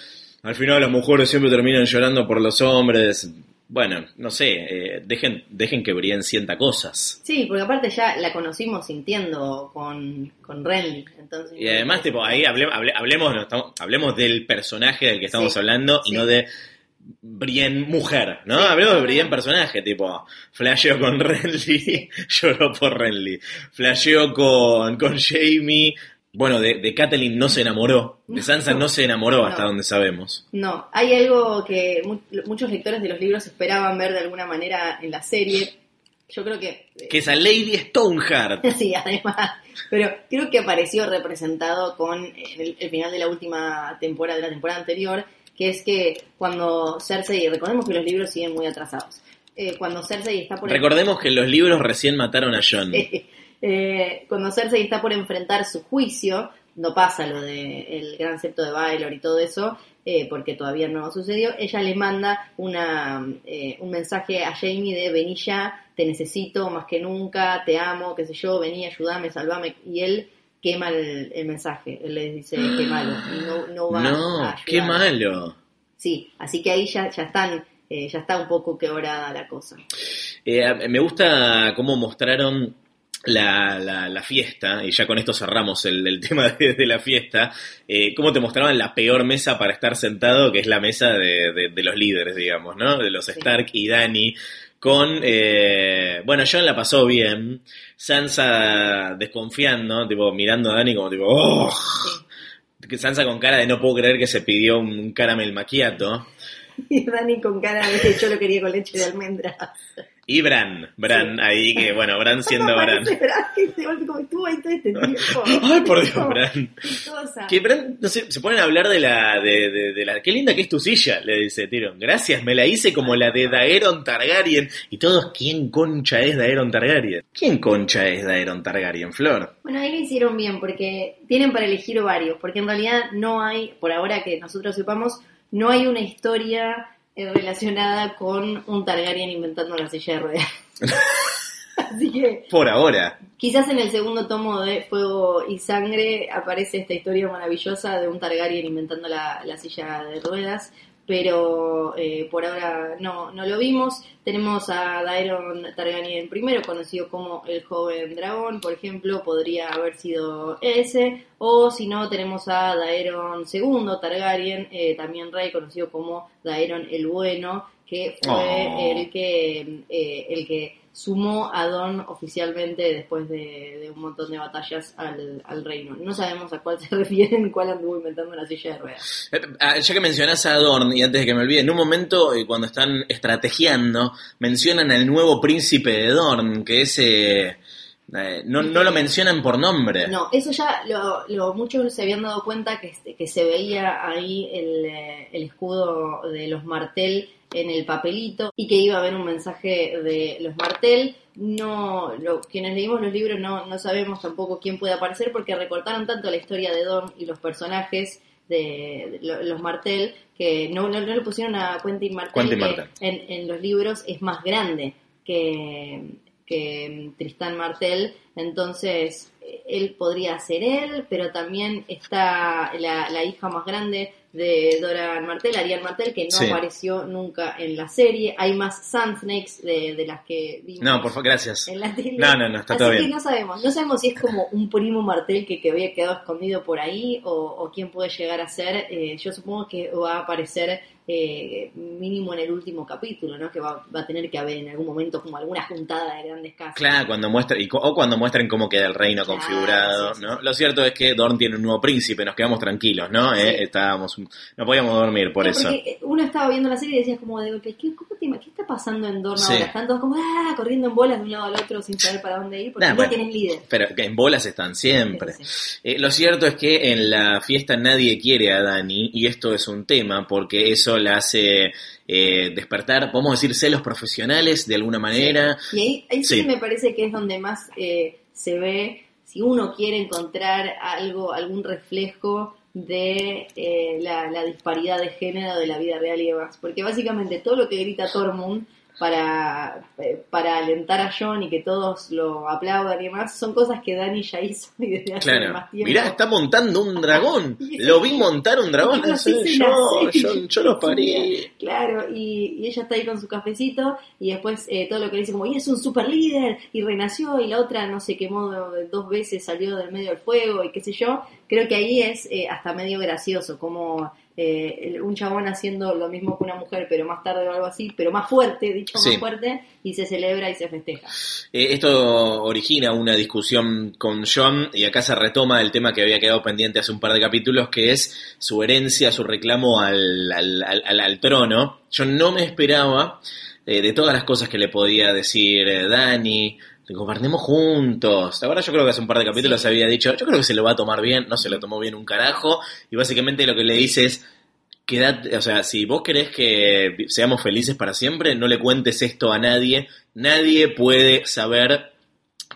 Al final las mujeres siempre terminan llorando por los hombres. Bueno, no sé, eh, dejen, dejen que Brienne sienta cosas. Sí, porque aparte ya la conocimos sintiendo con, con Renly. Entonces, Y además, tipo, ahí hable- hable- hablemos, no, estamos- hablemos del personaje del que estamos Sí, hablando y sí. no de Brienne mujer, ¿no? Sí, hablemos de Brienne personaje, tipo, flasheó con Renly, lloró por Renly, flasheó con, con Jamie, bueno, de, de Catelyn no se enamoró, de Sansa no se enamoró hasta No. donde sabemos. No, hay algo que mu- muchos lectores de los libros esperaban ver de alguna manera en la serie. Yo creo que... Que es a Lady Stoneheart. Sí, además. Pero creo que apareció representado con el, el final de la última temporada, de la temporada anterior, que es que cuando Cersei, recordemos que los libros siguen muy atrasados, eh, cuando Cersei está por... Recordemos que los libros recién mataron a John. Eh, cuando Cersei está por enfrentar su juicio, no pasa lo del el gran septo de Baelor y todo eso, eh, porque todavía no sucedió, ella le manda una, eh, un mensaje a Jamie de vení ya, te necesito más que nunca, te amo, qué sé yo, vení, ayúdame, salvame, y él quema el, el mensaje, él le dice quémalo, y no, no va a No, ayudar. qué malo. Sí, así que ahí ya, ya están eh, ya está un poco quebrada la cosa. Me gusta cómo mostraron la, la, la, fiesta, y ya con esto cerramos el, el tema de, de, la fiesta, eh, cómo te mostraban la peor mesa para estar sentado, que es la mesa de, de, de los líderes, digamos, ¿no? De los Stark y Dani, con, eh, bueno, John la pasó bien, Sansa desconfiando, tipo, mirando a Dani como tipo, ¡oh! Sí. Sansa con cara de no puedo creer que se pidió un caramel macchiato. Y Dani con cara de yo lo quería con leche de almendras. Y Bran, Bran, sí. ahí que, bueno, Bran siendo Bran. estuvo ahí todo este tiempo. Ay, por Dios, Bran. Que Bran, no sé, se ponen a hablar de la, de, de, de, la, qué linda que es tu silla, le dice Tyrion. Gracias, me la hice como la de Daeron Targaryen. Y todos, ¿quién concha es Daeron Targaryen? ¿Quién concha es Daeron Targaryen, Flor? Bueno, ahí lo hicieron bien, porque tienen para elegir varios, porque en realidad no hay, por ahora que nosotros sepamos, no hay una historia relacionada con un Targaryen inventando la silla de ruedas. Así que. Por ahora. Quizás en el segundo tomo de Fuego y Sangre aparece esta historia maravillosa de un Targaryen inventando la, la silla de ruedas. Pero eh, por ahora no, no lo vimos. Tenemos a Daeron Targaryen primero, conocido como el joven dragón, por ejemplo, podría haber sido ese. O si no, tenemos a Daeron II Targaryen, eh, también rey, conocido como Daeron el Bueno, que fue oh. el que eh, el que sumó a Don oficialmente después de, de un montón de batallas al, al, reino. No sabemos a cuál se refieren, cuál anduvo inventando una silla de ruedas. Ya que mencionas a Dorn, y antes de que me olvide, en un momento eh, cuando están estrategiando, mencionan al nuevo príncipe de Dorn, que es... Eh, eh, no, no, lo mencionan por nombre. No, eso ya lo, lo, muchos se habían dado cuenta que, que se veía ahí el, el escudo de los Martel en el papelito y que iba a haber un mensaje de los Martel. No, lo, quienes leímos los libros no, no sabemos tampoco quién puede aparecer porque recortaron tanto la historia de Dorn y los personajes de, los Martel que no, no, no, le pusieron a Quentin Martel, Quentin que Martel. En, en los libros es más grande que, que Tristán Martel, entonces él podría ser él, pero también está la, la hija más grande de Dora Martel, Ariel Martel, que no Sí. apareció nunca en la serie. Hay más Sand Snakes de, de las que vimos No, por favor, gracias. en la tele. No, no, no, está Así todo que bien. no sabemos. No sabemos si es como un primo Martel que, que había quedado escondido por ahí o, o quién puede llegar a ser. Eh, yo supongo que va a aparecer eh, mínimo en el último capítulo, ¿no? Que va, va a tener que haber en algún momento como alguna juntada de grandes casas. Claro, cuando muestra, y o cuando muestren cómo queda el reino Claro, configurado, sí, sí, ¿no? Lo cierto es que Dorn tiene un nuevo príncipe, nos quedamos tranquilos, ¿no? Eh, Estábamos, no podíamos dormir por No, eso. porque uno estaba viendo la serie y decías como de golpe, ¿qué, cómo te ¿qué está pasando en Dorna Sí. ahora? Están todos como ah, corriendo en bolas de un lado al otro sin saber para dónde ir porque Nah, no bueno. tienen líder. Pero en bolas están siempre. Sí, sí, Eh, lo cierto es que en la fiesta nadie quiere a Dani y esto es un tema porque eso la hace eh, despertar, podemos decir, celos profesionales de alguna manera. Y ahí, ahí sí. Sí. me parece que es donde más eh, se ve, si uno quiere encontrar algo, algún reflejo de eh, la, la disparidad de género de la vida real y demás. Porque básicamente todo lo que grita Tormund para, eh, para alentar a John y que todos lo aplaudan y demás, son cosas que Dani ya hizo y desde hace Claro. más tiempo. Mirá, está montando un dragón. Lo vi montar un dragón. Yo, lo parí. Claro, y, y ella está ahí con su cafecito y después eh, todo lo que le dice como, y es un super líder y renació y la otra no se quemó dos veces, salió del medio del fuego y qué sé yo. Creo que ahí es eh, hasta medio gracioso, como eh, un chabón haciendo lo mismo que una mujer, pero más tarde o algo así, pero más fuerte, dicho Sí. más fuerte, y se celebra y se festeja. Eh, esto origina una discusión con John y acá se retoma el tema que había quedado pendiente hace un par de capítulos, que es su herencia, su reclamo al, al, al- al- trono. Yo no me esperaba eh, de todas las cosas que le podía decir Dani. Gobernemos juntos. Ahora yo creo que hace un par de capítulos Sí. había dicho, yo creo que se lo va a tomar bien, no se lo tomó bien un carajo, y básicamente lo que le dice es, quedate, o sea, si vos querés que seamos felices para siempre, no le cuentes esto a nadie. Nadie puede saber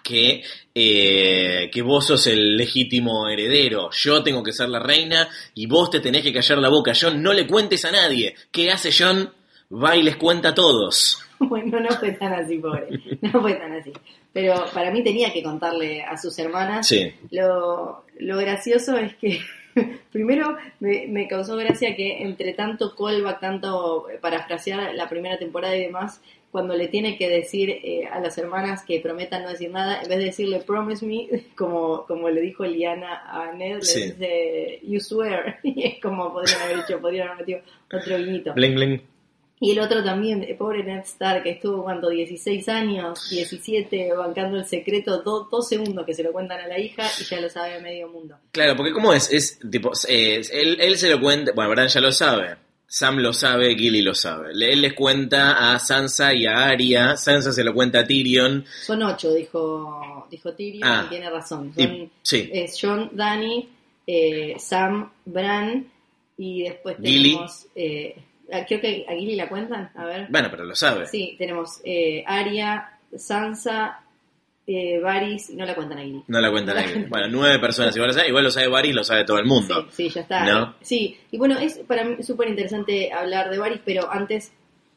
que, eh, que vos sos el legítimo heredero. Yo tengo que ser la reina y vos te tenés que callar la boca. John, no le cuentes a nadie. ¿Qué hace John? Va y les cuenta a todos. Bueno, no fue tan así, pobre. No fue tan así. Pero para mí tenía que contarle a sus hermanas Sí. Lo, lo gracioso es que Primero me, me causó gracia que entre tanto callback, tanto eh, parafrasear la primera temporada y demás, cuando le tiene que decir eh, a las hermanas que prometan no decir nada, en vez de decirle promise me, como, como le dijo Liana a Ned, Sí. le dice you swear. Y es como podrían haber hecho, podrían haber metido otro guiñito. Bling, bling. Y el otro también, eh, pobre Ned Stark, que estuvo cuando 16 años, 17, bancando el secreto, do- dos segundos que se lo cuentan a la hija y ya lo sabe medio mundo. Claro, porque ¿cómo es? Es tipo, es- él, él se lo cuenta, bueno, Bran ya lo sabe, Sam lo sabe, Gilly lo sabe. Él les cuenta a Sansa y a Arya, Sansa se lo cuenta a Tyrion. Son ocho, dijo, dijo Tyrion, Ah. y tiene razón. Y- Son, sí. Es John, Dani, eh, Sam, Bran, y después Gilly. tenemos... eh, ah, creo que a Gilly la cuentan, a ver. Bueno, pero lo sabe. Sí, tenemos eh, Arya, Sansa, eh, Varys, no la cuentan a Gilly. No la cuenta nadie. Bueno, nueve personas igual lo sabe, igual lo sabe Varys, lo sabe todo el mundo. Sí, sí, ya está. ¿No? Sí, y bueno, es para mí súper interesante hablar de Varys, pero antes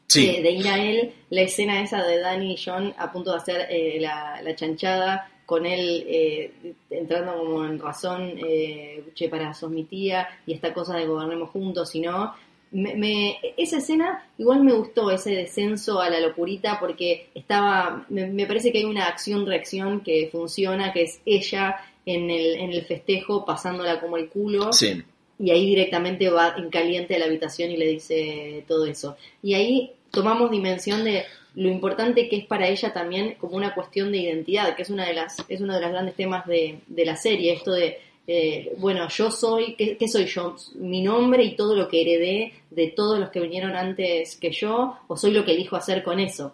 Sí. eh, de ir a él, la escena esa de Danny y John a punto de hacer eh, la, la chanchada, con él eh, entrando como en razón, eh, che, para, sos mi tía, y esta cosa de gobernemos juntos, y no. Me, me- esa escena igual me gustó, ese descenso a la locurita, porque estaba, me, me parece que hay una acción-reacción que funciona, que es ella en el, en el festejo pasándola como el culo, Sí. y ahí directamente va en caliente a la habitación y le dice todo eso. Y ahí tomamos dimensión de lo importante que es para ella también como una cuestión de identidad, que es una de las es uno de los grandes temas de, de la serie, esto de eh, bueno, yo soy, ¿qué, qué soy yo? Mi nombre y todo lo que heredé de todos los que vinieron antes que yo, o soy lo que elijo hacer con eso.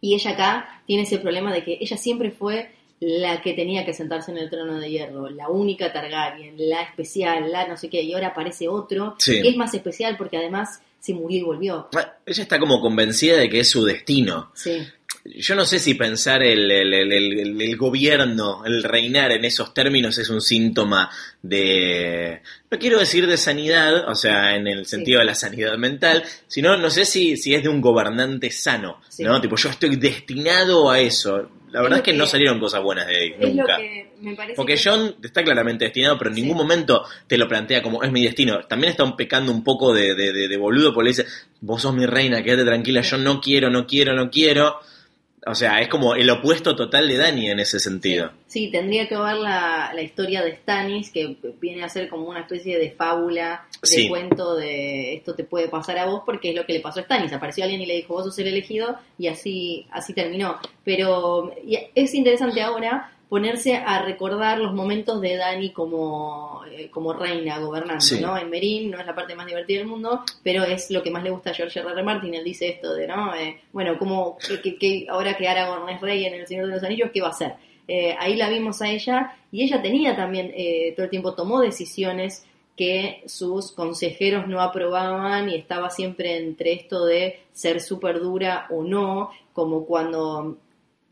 Y ella acá tiene ese problema de que ella siempre fue la que tenía que sentarse en el trono de hierro, la única Targaryen, la especial, la no sé qué, y ahora aparece otro, Sí. que es más especial porque además se murió y volvió. Bueno, Ella está como convencida de que es su destino. Sí, Yo no sé si pensar el, el- el- gobierno, el reinar en esos términos es un síntoma de, no quiero decir de sanidad, o sea, en el sentido de la sanidad mental, sino no sé si, si es de un gobernante sano, Sí. ¿no? Tipo, yo estoy destinado a eso. La verdad es que, no salieron cosas buenas de ahí, es nunca. lo que me parece Porque que- John está claramente destinado, pero en Sí. ningún momento te lo plantea como es mi destino. También está un pecando un poco de, de, de- de boludo porque le dice, vos sos mi reina, quédate tranquila, yo no quiero, no quiero, no quiero. O sea, es como el opuesto total de Dani en ese sentido. Sí, tendría que ver la, la historia de Stannis, que viene a ser como una especie de fábula, de Sí. cuento de esto te puede pasar a vos, porque es lo que le pasó a Stannis. Apareció alguien y le dijo, vos sos el elegido, y así, así terminó. Pero es interesante ahora ponerse a recordar los momentos de Dani como, eh, como reina gobernando, Sí. ¿no? En Merín no es la parte más divertida del mundo, pero es lo que más le gusta a George R. R. Martin. Él dice esto de, ¿no? Eh, bueno, como que, que- que ahora que Aragorn es rey en El Señor de los Anillos, ¿qué va a hacer? Eh, ahí la vimos a ella y ella tenía también, eh, todo el tiempo tomó decisiones que sus consejeros no aprobaban y estaba siempre entre esto de ser súper dura o no, como cuando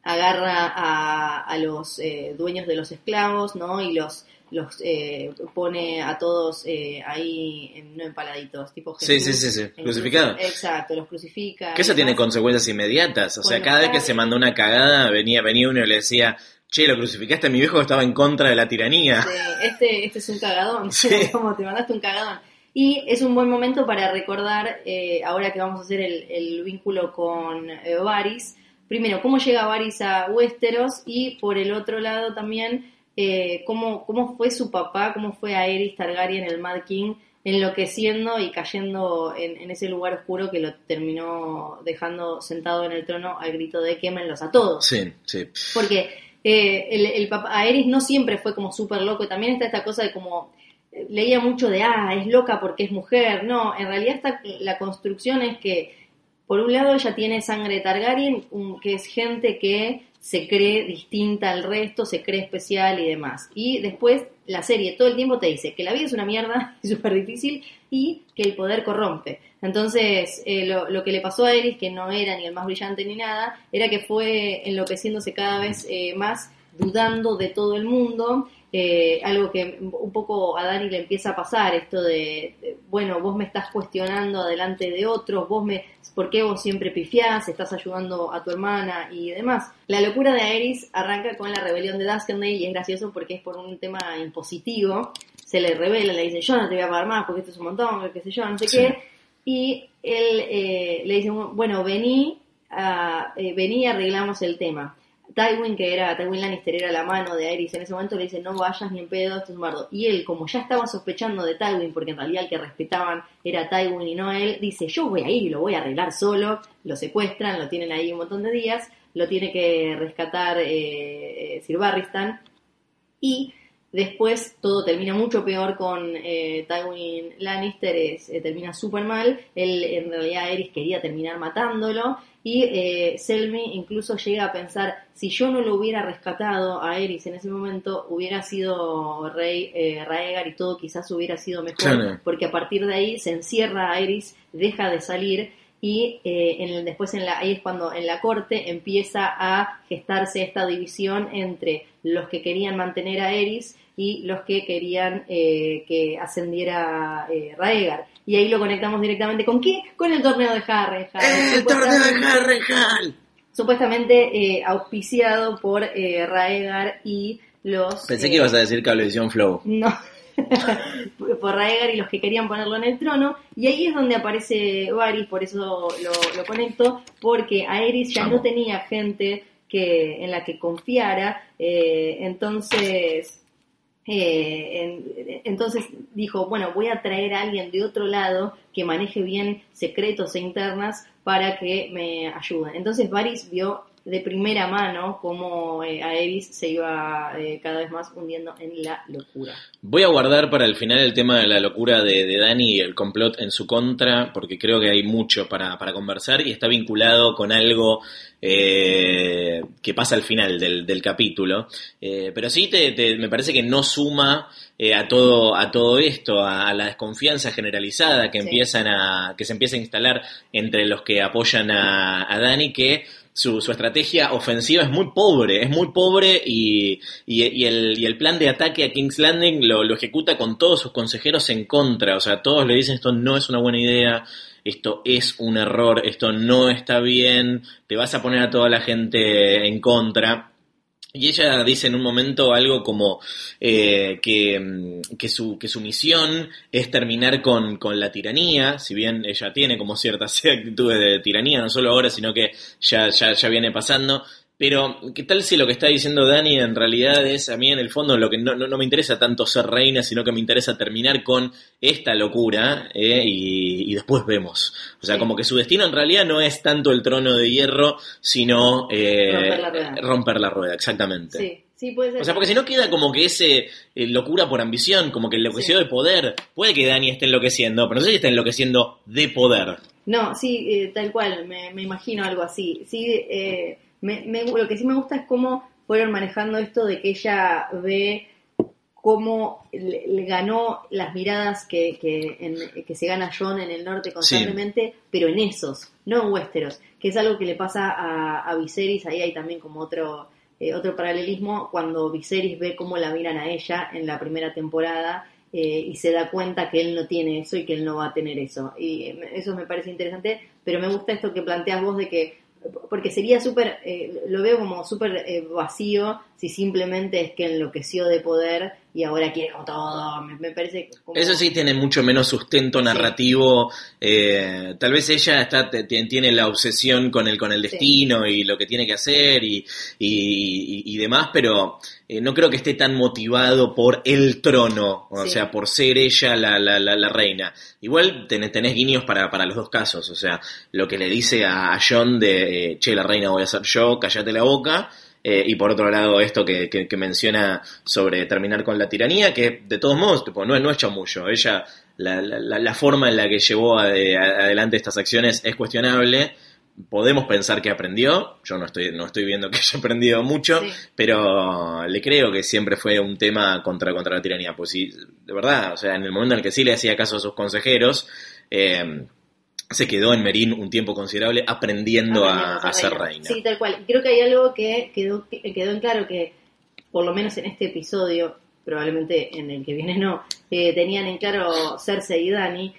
agarra a, a los eh, dueños de los esclavos, ¿no? Y los los eh, pone a todos eh, ahí, en, no empaladitos, tipo Sí, Jesús. sí, sí, sí, en crucificado. cruci- Exacto, los crucifica. Que eso tiene consecuencias inmediatas. O sea, cada vez que se mandó una cagada, venía, venía uno y le decía, che, lo crucificaste a mi viejo que estaba en contra de la tiranía. Este, este, este es un cagadón, Sí. como te mandaste un cagadón. Y es un buen momento para recordar, eh, ahora que vamos a hacer el, el vínculo con eh, Varys, primero, cómo llega Varys a Westeros y por el otro lado también, eh, cómo, cómo fue su papá, cómo fue Aerys Targaryen, el Mad King, enloqueciendo y cayendo en, en ese lugar oscuro que lo terminó dejando sentado en el trono al grito de quémenlos a todos. Sí, sí. Porque eh, el, el papá, Aerys no siempre fue como súper loco, también está esta cosa de como, eh, leía mucho de, ah, es loca porque es mujer, no, en realidad está, la construcción es que, por un lado ella tiene sangre Targaryen, que es gente que se cree distinta al resto, se cree especial y demás. Y después la serie todo el tiempo te dice que la vida es una mierda, es súper difícil y que el poder corrompe. Entonces, eh, lo, lo que le pasó a Eris, que no era ni el más brillante ni nada, era que fue enloqueciéndose cada vez eh, más, dudando de todo el mundo. Eh, algo que un poco a Dani le empieza a pasar, esto de, de, bueno, vos me estás cuestionando adelante de otros, vos me, ¿por qué vos siempre pifiás? Estás ayudando a tu hermana y demás. La locura de Aerys arranca con la rebelión de Duskendale y es gracioso porque es por un tema impositivo, se le revela, le dice, yo no te voy a pagar más porque esto es un montón, qué sé yo, no sé Sí. qué. Y él eh, le dice, bueno, vení, a, eh, vení y arreglamos el tema. Tywin, que era, Tywin Lannister era la mano de Aerys en ese momento, le dice, no vayas ni en pedo, esto es un bardo. Y él, como ya estaba sospechando de Tywin, porque en realidad el que respetaban era Tywin y no él, dice, yo voy a ir y lo voy a arreglar solo, lo secuestran, lo tienen ahí un montón de días, lo tiene que rescatar eh, eh, Sir Barristan, y después todo termina mucho peor con eh, Tywin Lannister, es, eh, termina súper mal, él en realidad Aerys quería terminar matándolo, y eh, Selmy incluso llega a pensar, si yo no lo hubiera rescatado a Aerys en ese momento, hubiera sido rey eh, Raegar y todo quizás hubiera sido mejor, Claro. porque a partir de ahí se encierra a Aerys, deja de salir y eh, en el, después en la, ahí es cuando en la corte empieza a gestarse esta división entre los que querían mantener a Eris y los que querían eh, que ascendiera eh, Raegar. Y ahí lo conectamos directamente con qué? Con el torneo de Harrenhal. ¡El torneo de Harrenhal! Supuestamente eh, auspiciado por eh, Raegar y los... Pensé eh, que ibas a decir Cablevisión Flow. no. por Raegar y los que querían ponerlo en el trono. Y ahí es donde aparece Varys, por eso lo, lo conecto, porque Aerys ya no tenía gente que en la que confiara, eh, entonces eh, en- entonces dijo, bueno, voy a traer a alguien de otro lado que maneje bien secretos e internas para que me ayuden. Entonces Varys vio de primera mano cómo eh, Aerys se iba eh, cada vez más hundiendo en la locura. Voy a guardar para el final el tema de la locura de, de Dani y el complot en su contra, porque creo que hay mucho para, para conversar y está vinculado con algo eh, que pasa al final del, del capítulo. Eh, pero sí te, te- me parece que no suma eh, a todo a todo esto, a, a la desconfianza generalizada que Sí. empiezan a que se empieza a instalar entre los que apoyan a, a Dani que su, su estrategia ofensiva es muy pobre, es muy pobre y, y, y el, y el plan de ataque a King's Landing lo, lo ejecuta con todos sus consejeros en contra. O sea, todos le dicen esto no es una buena idea, esto es un error, esto no está bien, te vas a poner a toda la gente en contra. Y ella dice en un momento algo como eh, que, mm, que, su, que su misión es terminar con, con la tiranía, si bien ella tiene como ciertas actitudes de tiranía, no solo ahora, sino que ya, ya, ya viene pasando. Pero, ¿qué tal si lo que está diciendo Dani en realidad es, a mí en el fondo, lo que no, no, no me interesa tanto ser reina, sino que me interesa terminar con esta locura eh, y, y después vemos? O sea, Sí. como que su destino en realidad no es tanto el trono de hierro, sino eh, Romper la rueda. romper la rueda, exactamente. Sí, sí puede ser. O sea, porque si no queda como que ese eh, locura por ambición, como que enloqueció Sí. de poder. Puede que Dani esté enloqueciendo, pero no sé si está enloqueciendo de poder. No, sí, eh, tal cual, me, me imagino algo así. Sí, eh, me, me- lo que sí me gusta es cómo fueron manejando esto de que ella ve cómo le, le ganó las miradas que, que, en- que se gana John en el norte constantemente, pero en esos, no en Westeros, que es algo que le pasa a, a Viserys, ahí hay también como otro, eh, otro paralelismo, cuando Viserys ve cómo la miran a ella en la primera temporada eh, y se da cuenta que él no tiene eso y que él no va a tener eso. Y eh, eso me parece interesante, pero me gusta esto que planteas vos de que, porque sería súper, eh, lo veo como súper eh, vacío si simplemente es que enloqueció de poder y ahora quiere como todo, me, me parece como... Eso sí tiene mucho menos sustento narrativo. eh, tal vez ella está, tiene la obsesión con el, con el Sí. destino y lo que tiene que hacer y, y- y- y demás, pero eh, no creo que esté tan motivado por el trono, o Sí. sea, por ser ella la, la, la, la reina. Igual tenés, tenés guiños para, para los dos casos, o sea, lo que le dice a, John de, eh, che, la reina voy a ser yo, cállate la boca. Eh, y por otro lado, esto que, que- que menciona sobre terminar con la tiranía, que de todos modos tipo, no, es, no es chamullo. Ella, la, la- la- la forma en la que llevó a- a- adelante estas acciones es cuestionable. Podemos pensar que aprendió. Yo no estoy, no estoy viendo que haya aprendido mucho, Sí. pero le creo que siempre fue un tema contra, contra la tiranía. Pues sí, de verdad, o sea, en el momento en el que sí le hacía caso a sus consejeros, eh, se quedó en Merín un tiempo considerable aprendiendo a, a ser reina. Sí, tal cual. Creo que hay algo que quedó, que quedó en claro que, por lo menos en este episodio, probablemente en el que viene no, eh, tenían en claro Cersei y Dani,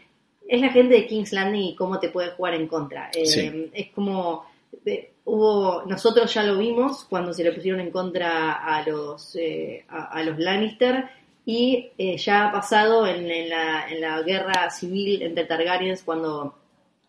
es la gente de King's Landing y cómo te puede jugar en contra. Eh, Sí. Es como... eh, hubo nosotros ya lo vimos cuando se le pusieron en contra a los eh, a, a los Lannister y eh, ya ha pasado en, en la, en la guerra civil entre Targaryens cuando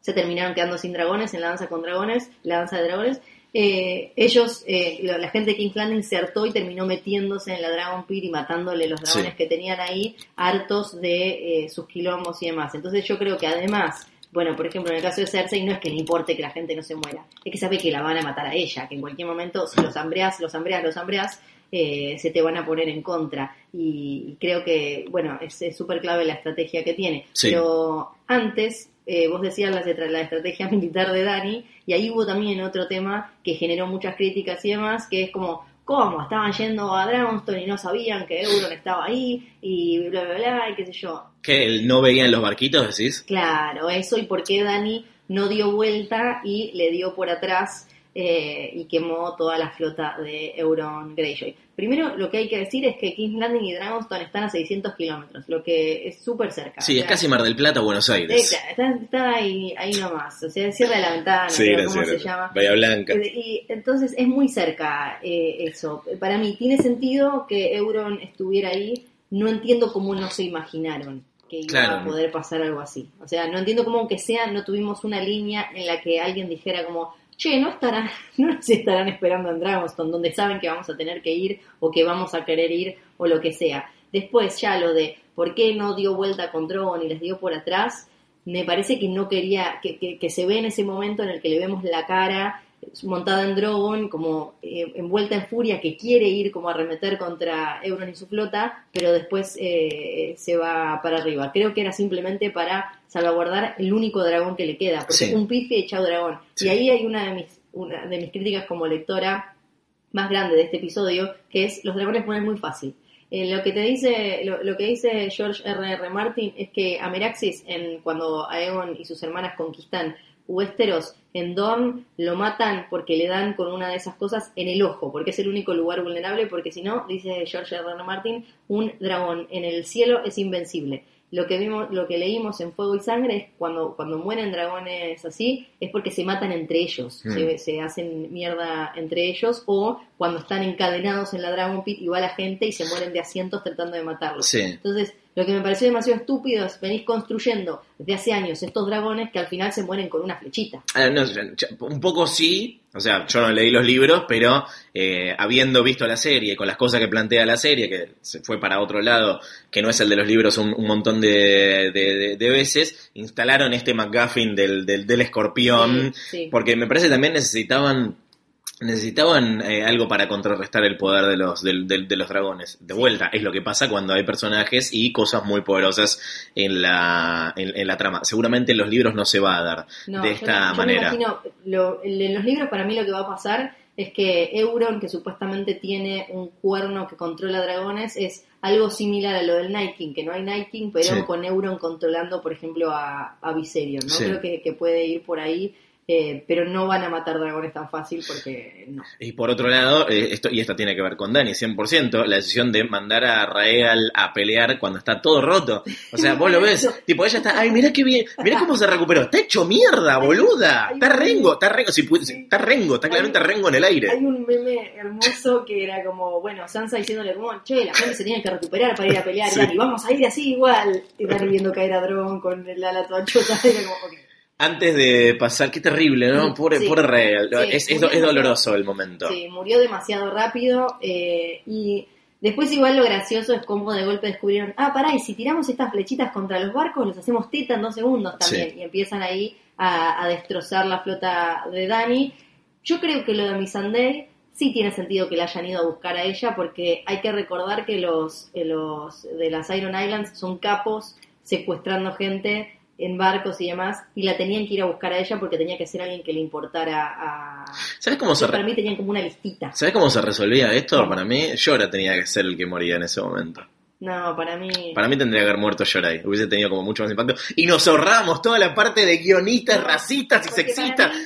se terminaron quedando sin dragones en la danza con dragones, la danza de dragones. eh, ellos, eh, la gente de King's Landing se hartó y terminó metiéndose en la Dragon Pit y matándole los dragones Sí. que tenían ahí, hartos de eh, sus quilombos y demás. Entonces yo creo que además, bueno, por ejemplo, en el caso de Cersei no es que le importe que la gente no se muera, es que sabe que la van a matar a ella, que en cualquier momento si los hambreas, los hambreas, los hambreas, eh, se te van a poner en contra. Y, y creo que, bueno, es es súper clave la estrategia que tiene. Sí. Pero antes, eh, vos decías la, estra- la estrategia militar de Dani, y ahí hubo también otro tema que generó muchas críticas y demás, que es como, ¿cómo? Estaban yendo a Dragonstone y no sabían que Euron estaba ahí, y bla, bla, bla, y qué sé yo. ¿Que él no veía en los barquitos, decís? Claro, eso y por qué Dani no dio vuelta y le dio por atrás eh, y quemó toda la flota de Euron Greyjoy. Primero, lo que hay que decir es que King's Landing y Dragonstone están a 600 kilómetros, lo que es súper cerca. Sí, O es casi Mar del Plata, Buenos Aires. está, está ahí, ahí nomás, o sea, cierra la ventana, Sí, creo, ¿cómo se llama? Bahía Blanca. Eh, Y entonces es muy cerca eh, eso. Para mí tiene sentido que Euron estuviera ahí. No entiendo cómo no se imaginaron que iba Claro. a poder pasar algo así. O sea, no entiendo cómo aunque sea no tuvimos una línea en la que alguien dijera como, che, no estarán, no nos estarán esperando en Dragonstone, donde saben que vamos a tener que ir o que vamos a querer ir o lo que sea. Después ya lo de por qué no dio vuelta con Drogon y les dio por atrás, me parece que no quería, que, que, que se ve en ese momento en el que le vemos la cara montada en Drogon, como eh, envuelta en furia, que quiere ir como a arremeter contra Euron y su flota, pero después eh, se va para arriba. Creo que era simplemente para salvaguardar el único dragón que le queda, porque Sí. es un pife echado dragón. Sí. Y ahí hay una de mis, una de mis críticas como lectora más grande de este episodio, que es los dragones ponen muy fácil. Eh, lo que te dice, lo, lo que dice George R. R. Martin es que a Meraxis, en, cuando Aegon y sus hermanas conquistan Westeros, en Dorne lo matan porque le dan con una de esas cosas en el ojo, porque es el único lugar vulnerable, porque si no, dice George R. R. Martin, un dragón en el cielo es invencible. Lo que vimos, lo que leímos en Fuego y Sangre es cuando, cuando mueren dragones así, es porque se matan entre ellos, Mm. se, se hacen mierda entre ellos, o cuando están encadenados en la Dragon Pit y va la gente y se mueren de asientos tratando de matarlos. Sí. Entonces, lo que me pareció demasiado estúpido es venís construyendo desde hace años estos dragones que al final se mueren con una flechita. Ah, no, un poco sí, o sea, yo no leí los libros, pero eh, habiendo visto la serie, con las cosas que plantea la serie, que se fue para otro lado, que no es el de los libros un, un montón de, de- de- de veces, instalaron este McGuffin del, del, del escorpión, Sí, sí. porque me parece también necesitaban necesitaban eh, algo para contrarrestar el poder de los del- de, los dragones. De vuelta, es lo que pasa cuando hay personajes y cosas muy poderosas en la, en, en la trama. Seguramente en los libros no se va a dar No, de esta yo manera. Me imagino, lo- en los libros para mí lo que va a pasar es que Euron, que supuestamente tiene un cuerno que controla dragones, es algo similar a lo del Night King, que no hay Night King, pero Sí. con Euron controlando, por ejemplo, a, a Viserion, ¿no? Sí. Creo que, que puede ir por ahí, eh, pero no van a matar dragones tan fácil porque no. Y por otro lado, eh, esto, y esto tiene que ver con Dani, 100%, la decisión de mandar a Raegal a pelear cuando está todo roto. O sea, vos lo ves, tipo, ella está, ay, mirá qué bien, mirá cómo se recuperó, está hecho mierda, boluda, está rengo, está rengo, si está rengo, está claramente rengo en el aire. Hay un meme hermoso que era como, bueno, Sansa diciéndole como, che, la gente se tiene que recuperar para ir a pelear, Sí. y Dani, vamos a ir así igual. Y Dani viendo caer a Drogon con el ala toda chota, era como, ok. Antes de pasar, qué terrible, ¿no? Sí, Pobre, sí. pobre Raegal, Sí, es, es, murió es doloroso el momento. Sí, murió demasiado rápido eh, y después igual lo gracioso es como de golpe descubrieron, ah, pará, y si tiramos estas flechitas contra los barcos, los hacemos teta en dos segundos también. Sí. Y empiezan ahí a, a destrozar la flota de Dani. Yo creo que lo de Missandei sí tiene sentido que la hayan ido a buscar a ella porque hay que recordar que los, eh, los de las Iron Islands son capos secuestrando gente en barcos y demás y la tenían que ir a buscar a ella porque tenía que ser alguien que le importara a... ¿Sabes cómo se, Para mí tenían como una listita. ¿Sabes cómo se resolvía esto? Para mí, Llora tenía que ser el que moría en ese momento. No, para mí. Para mí tendría que haber muerto Yorai, hubiese tenido como mucho más impacto. Y nos ahorramos toda la parte de guionistas, racistas y porque sexistas. mí,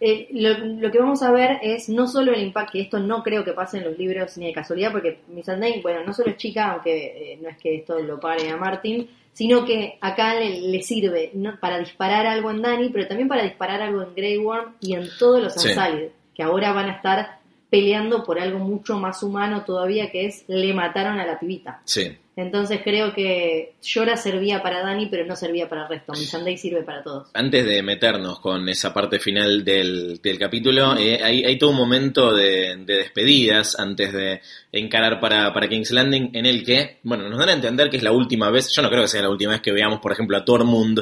eh, lo, lo que vamos a ver es no solo el impacto, que esto no creo que pase en los libros ni de casualidad, porque Missandei, bueno, no solo es chica, aunque eh, no es que esto lo pare a Martin, sino que acá le, le sirve ¿no? para disparar algo en Dani, pero también para disparar algo en Grey Worm y en todos los Sí. Unsullied, que ahora van a estar peleando por algo mucho más humano todavía, que es le mataron a la pibita. Sí. Entonces creo que Llora servía para Dani, pero no servía para el resto. Sirve para todos. Antes de meternos con esa parte final del, del capítulo, eh, hay, hay todo un momento de, de despedidas antes de encarar para, para King's Landing en el que, bueno, nos dan a entender que es la última vez, yo no creo que sea la última vez que veamos, por ejemplo, a Tormund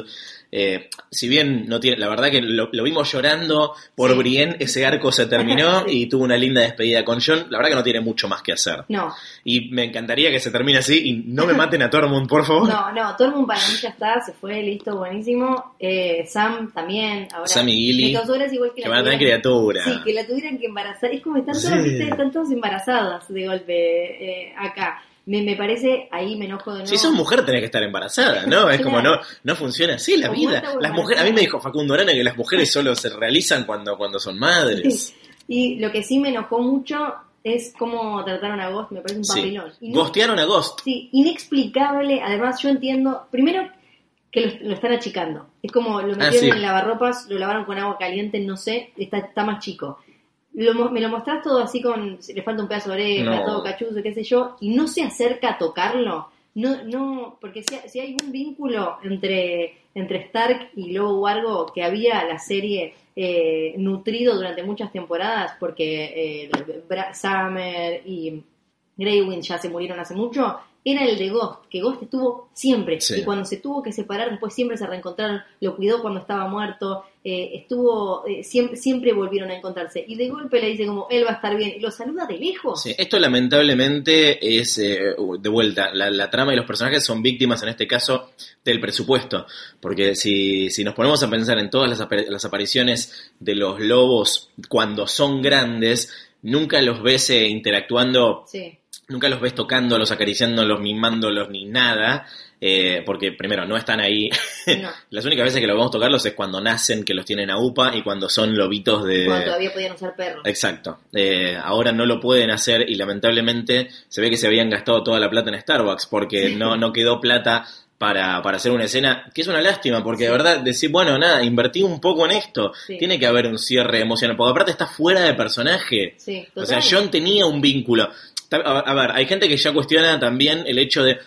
eh, si bien no tiene, la verdad que lo, lo vimos llorando por Sí. Brienne, ese arco se terminó Sí. y tuvo una linda despedida con John. La verdad que no tiene mucho más que hacer. No, Y me encantaría que se termine así y no me maten a Tormund, por favor. no, no. Tormund para mí ya está, se fue, listo, buenísimo. Eh, Sam también. Ahora, Sam y Gilly, gracia igual que, Que la van a tener tuvieran- criatura. Sí, que la tuvieran que embarazar. Es como están Sí. ¿viste? están todos embarazadas de golpe eh, acá. Me, me parece, ahí me enojo de nuevo. Si sos mujer tenés que estar embarazada, ¿no? Es como no, no funciona así la vida. Las mujeres, a mí me dijo Facundo Arana que las mujeres solo se realizan cuando, cuando son madres. Y lo que sí me enojó mucho es cómo trataron a Ghost, me parece un Sí. papelón. No- Gostearon a Ghost. Sí, inexplicable. Además, yo entiendo, primero, que lo, lo están achicando. Es como lo Ah, metieron sí. en lavarropas, lo lavaron con agua caliente, no sé, está, está más chico. Lo me lo mostrás todo así con, le falta un pedazo de oreja, No. todo cachuzo, qué sé yo, y no se acerca a tocarlo. No, no, porque si, si hay un vínculo entre, entre Stark y Lobo Wargo que había la serie eh, nutrido durante muchas temporadas, porque eh, Summer y Greywind ya se murieron hace mucho, era el de Ghost, que Ghost estuvo siempre. Sí. Y cuando se tuvo que separar, después siempre se reencontraron, lo cuidó cuando estaba muerto, eh, estuvo, eh, siempre, siempre volvieron a encontrarse. Y de golpe le dice como, él va a estar bien, y lo saluda de lejos. Sí, esto lamentablemente es, eh, de vuelta, la, la trama y los personajes son víctimas en este caso del presupuesto, porque si, si nos ponemos a pensar en todas las, las apariciones de los lobos cuando son grandes, nunca los ves eh, interactuando Sí, nunca los ves tocándolos, acariciándolos, mimándolos ni nada, eh, porque primero no están ahí. no. Las únicas veces que los vamos a tocarlos es cuando nacen, que los tienen a UPA y cuando son lobitos de... Cuando todavía podían usar perros. Exacto. Eh, ahora no lo pueden hacer y lamentablemente se ve que se habían gastado toda la plata en Starbucks porque no, no quedó plata para, para hacer una escena, que es una lástima, porque de verdad decir, bueno, nada, invertí un poco en esto, Sí. tiene que haber un cierre emocional, porque aparte está fuera de personaje. Sí, O sea. John tenía un vínculo. A, a ver, hay gente que ya cuestiona también el hecho de,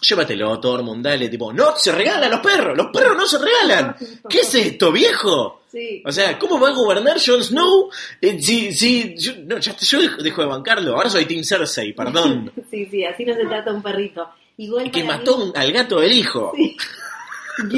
llévatelo, Tormund, dale, tipo, no, se regalan los perros, los perros no se regalan. ¿Qué es esto, viejo? Sí. O sea, ¿cómo va a gobernar Jon Snow? Eh, si, si, yo, no, ya, yo dejo, de bancarlo, ahora soy Team Cersei, perdón. Sí, sí, así no se trata un perrito. Igual que mí- mató un- al gato del hijo. y,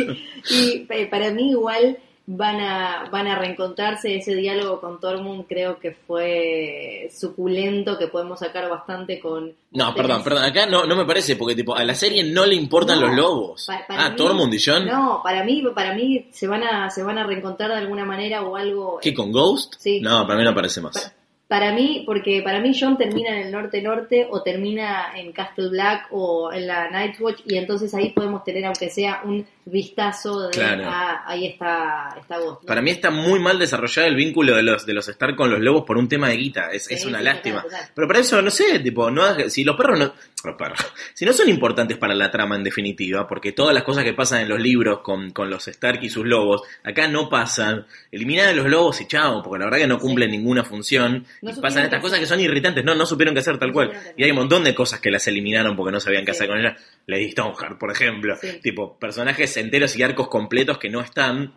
y, eh, para mí igual van a van a reencontrarse ese diálogo con Tormund creo que fue suculento que podemos sacar bastante con No, perdón, perdón, acá no, no me parece, porque tipo, a la serie no le importan No, los lobos. pa- para ah, mí- Tormund y Jon, no para mí para mí se van a se van a reencontrar de alguna manera o algo ¿qué con Ghost? Sí. No, para mí no aparece más. Pa- Para mí, porque para mí John termina en el norte-norte o termina en Castle Black o en la Nightwatch y entonces ahí podemos tener aunque sea un vistazo de Claro. ah, ahí está, está. ¿no? Para mí está muy mal desarrollado el vínculo de los de los Stark con los lobos por un tema de guita. Es, Sí, es una sí, lástima. Pero para eso, no sé, tipo, no si los perros no. los perros. Si no son importantes para la trama en definitiva, porque todas las cosas que pasan en los libros con, con los Stark y sus lobos, acá no pasan. Eliminar a los lobos y chao, porque la verdad que no cumplen ninguna función. No y pasan estas cosas que son irritantes. No, no supieron qué hacer tal No cual. Y hay un montón de cosas que las eliminaron porque no sabían qué hacer con ellas. Lady Stoneheart, por ejemplo. Tipo, personajes enteros y arcos completos que no están.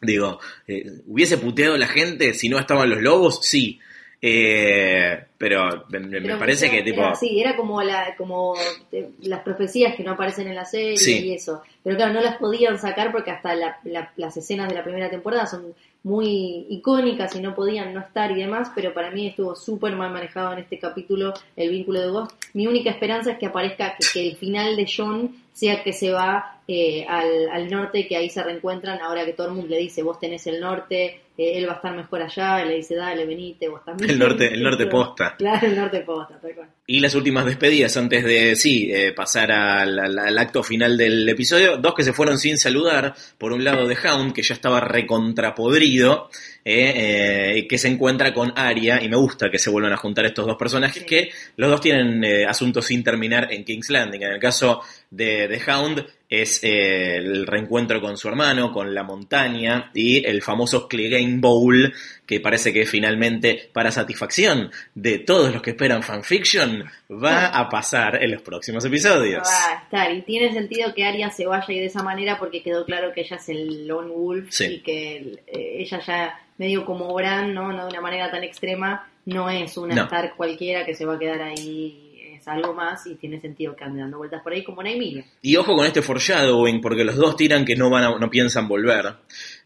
Digo, eh, ¿hubiese puteado la gente si no estaban los lobos? Sí. Eh, pero me, Pero parece era- que tipo... era- sí, era como, la, como eh, las profecías que no aparecen en la serie Sí. y eso. Pero claro, no las podían sacar porque hasta la- la- las escenas de la primera temporada son muy icónicas y no podían no estar y demás, pero para mí estuvo súper mal manejado en este capítulo el vínculo de Ghost. Mi única esperanza es que aparezca, que, que el final de John sea que se va eh, al, al norte y que ahí se reencuentran, ahora que Tormund le dice, vos tenés el norte, eh, él va a estar mejor allá, y le dice, dale, venite, vos también. El norte, el norte posta. Claro, el norte posta, tal cual. Y las últimas despedidas antes de, sí, eh, pasar al, al- al acto final del episodio. Dos que se fueron sin saludar. Por un lado de Hound, que ya estaba recontrapodrido, eh, eh, que se encuentra con Arya. Y me gusta que se vuelvan a juntar estos dos personajes Sí. que los dos tienen eh, asuntos sin terminar en King's Landing. En el caso de, de Hound es eh, el reencuentro con su hermano, con la montaña y el famoso Clegane Bowl, que parece que finalmente, para satisfacción de todos los que esperan fanfiction, va a pasar en los próximos episodios. Va a estar. Y tiene sentido que Arya se vaya y de esa manera porque quedó claro que ella es el Lone Wolf Sí. y que eh, ella ya medio como Bran, ¿no? no de una manera tan extrema, no es una No. Stark cualquiera que se va a quedar ahí, es algo más y tiene sentido que ande dando vueltas por ahí como Naimiria. Y ojo con este foreshadowing, porque los dos tiran que no van a- no piensan volver.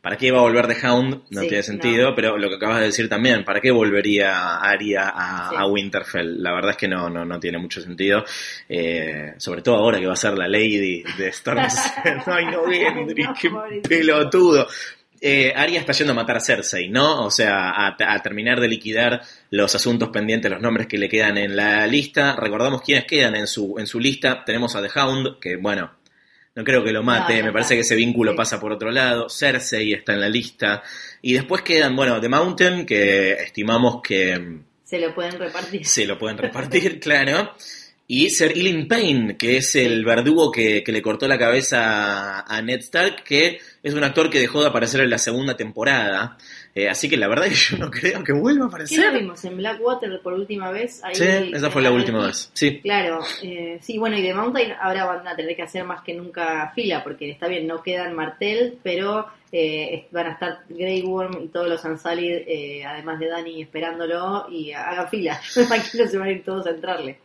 ¿Para qué va a volver de Hound? No Sí, tiene sentido, no. pero lo que acabas de decir también, ¿para qué volvería Arya a, Sí. a Winterfell? La verdad es que no, no, no tiene mucho sentido. Eh, sobre todo ahora que va a ser la Lady de Storm's Ay, no, Gendry, No, qué pelotudo. Eh, Arya está yendo a matar a Cersei, ¿no? O sea, a, a terminar de liquidar los asuntos pendientes, los nombres que le quedan en la lista. Recordamos quiénes quedan en su, en su lista. Tenemos a The Hound, que bueno, no creo que lo mate, No, no me parece que ese vínculo pasa por otro lado. Cersei está en la lista. Y después quedan, bueno, The Mountain, que estimamos que Se lo pueden repartir. se lo pueden repartir, claro. Y Sir Ilyn Payne, que es el verdugo que, que le cortó la cabeza a Ned Stark, que es un actor que dejó de aparecer en la segunda temporada. Eh, así que la verdad es que yo no creo que vuelva a ¿Qué lo aparecer. vimos en Blackwater por última vez? Ahí, Sí, esa fue la última vez. Sí, Claro, eh, sí, bueno, y de Mountain ahora van a tener que hacer más que nunca fila, porque está bien, no quedan Martel, pero eh, van a estar Grey Worm y todos los Unsullied, eh, además de Dani, esperándolo, y hagan fila. Aquí no se van a ir todos a entrarle.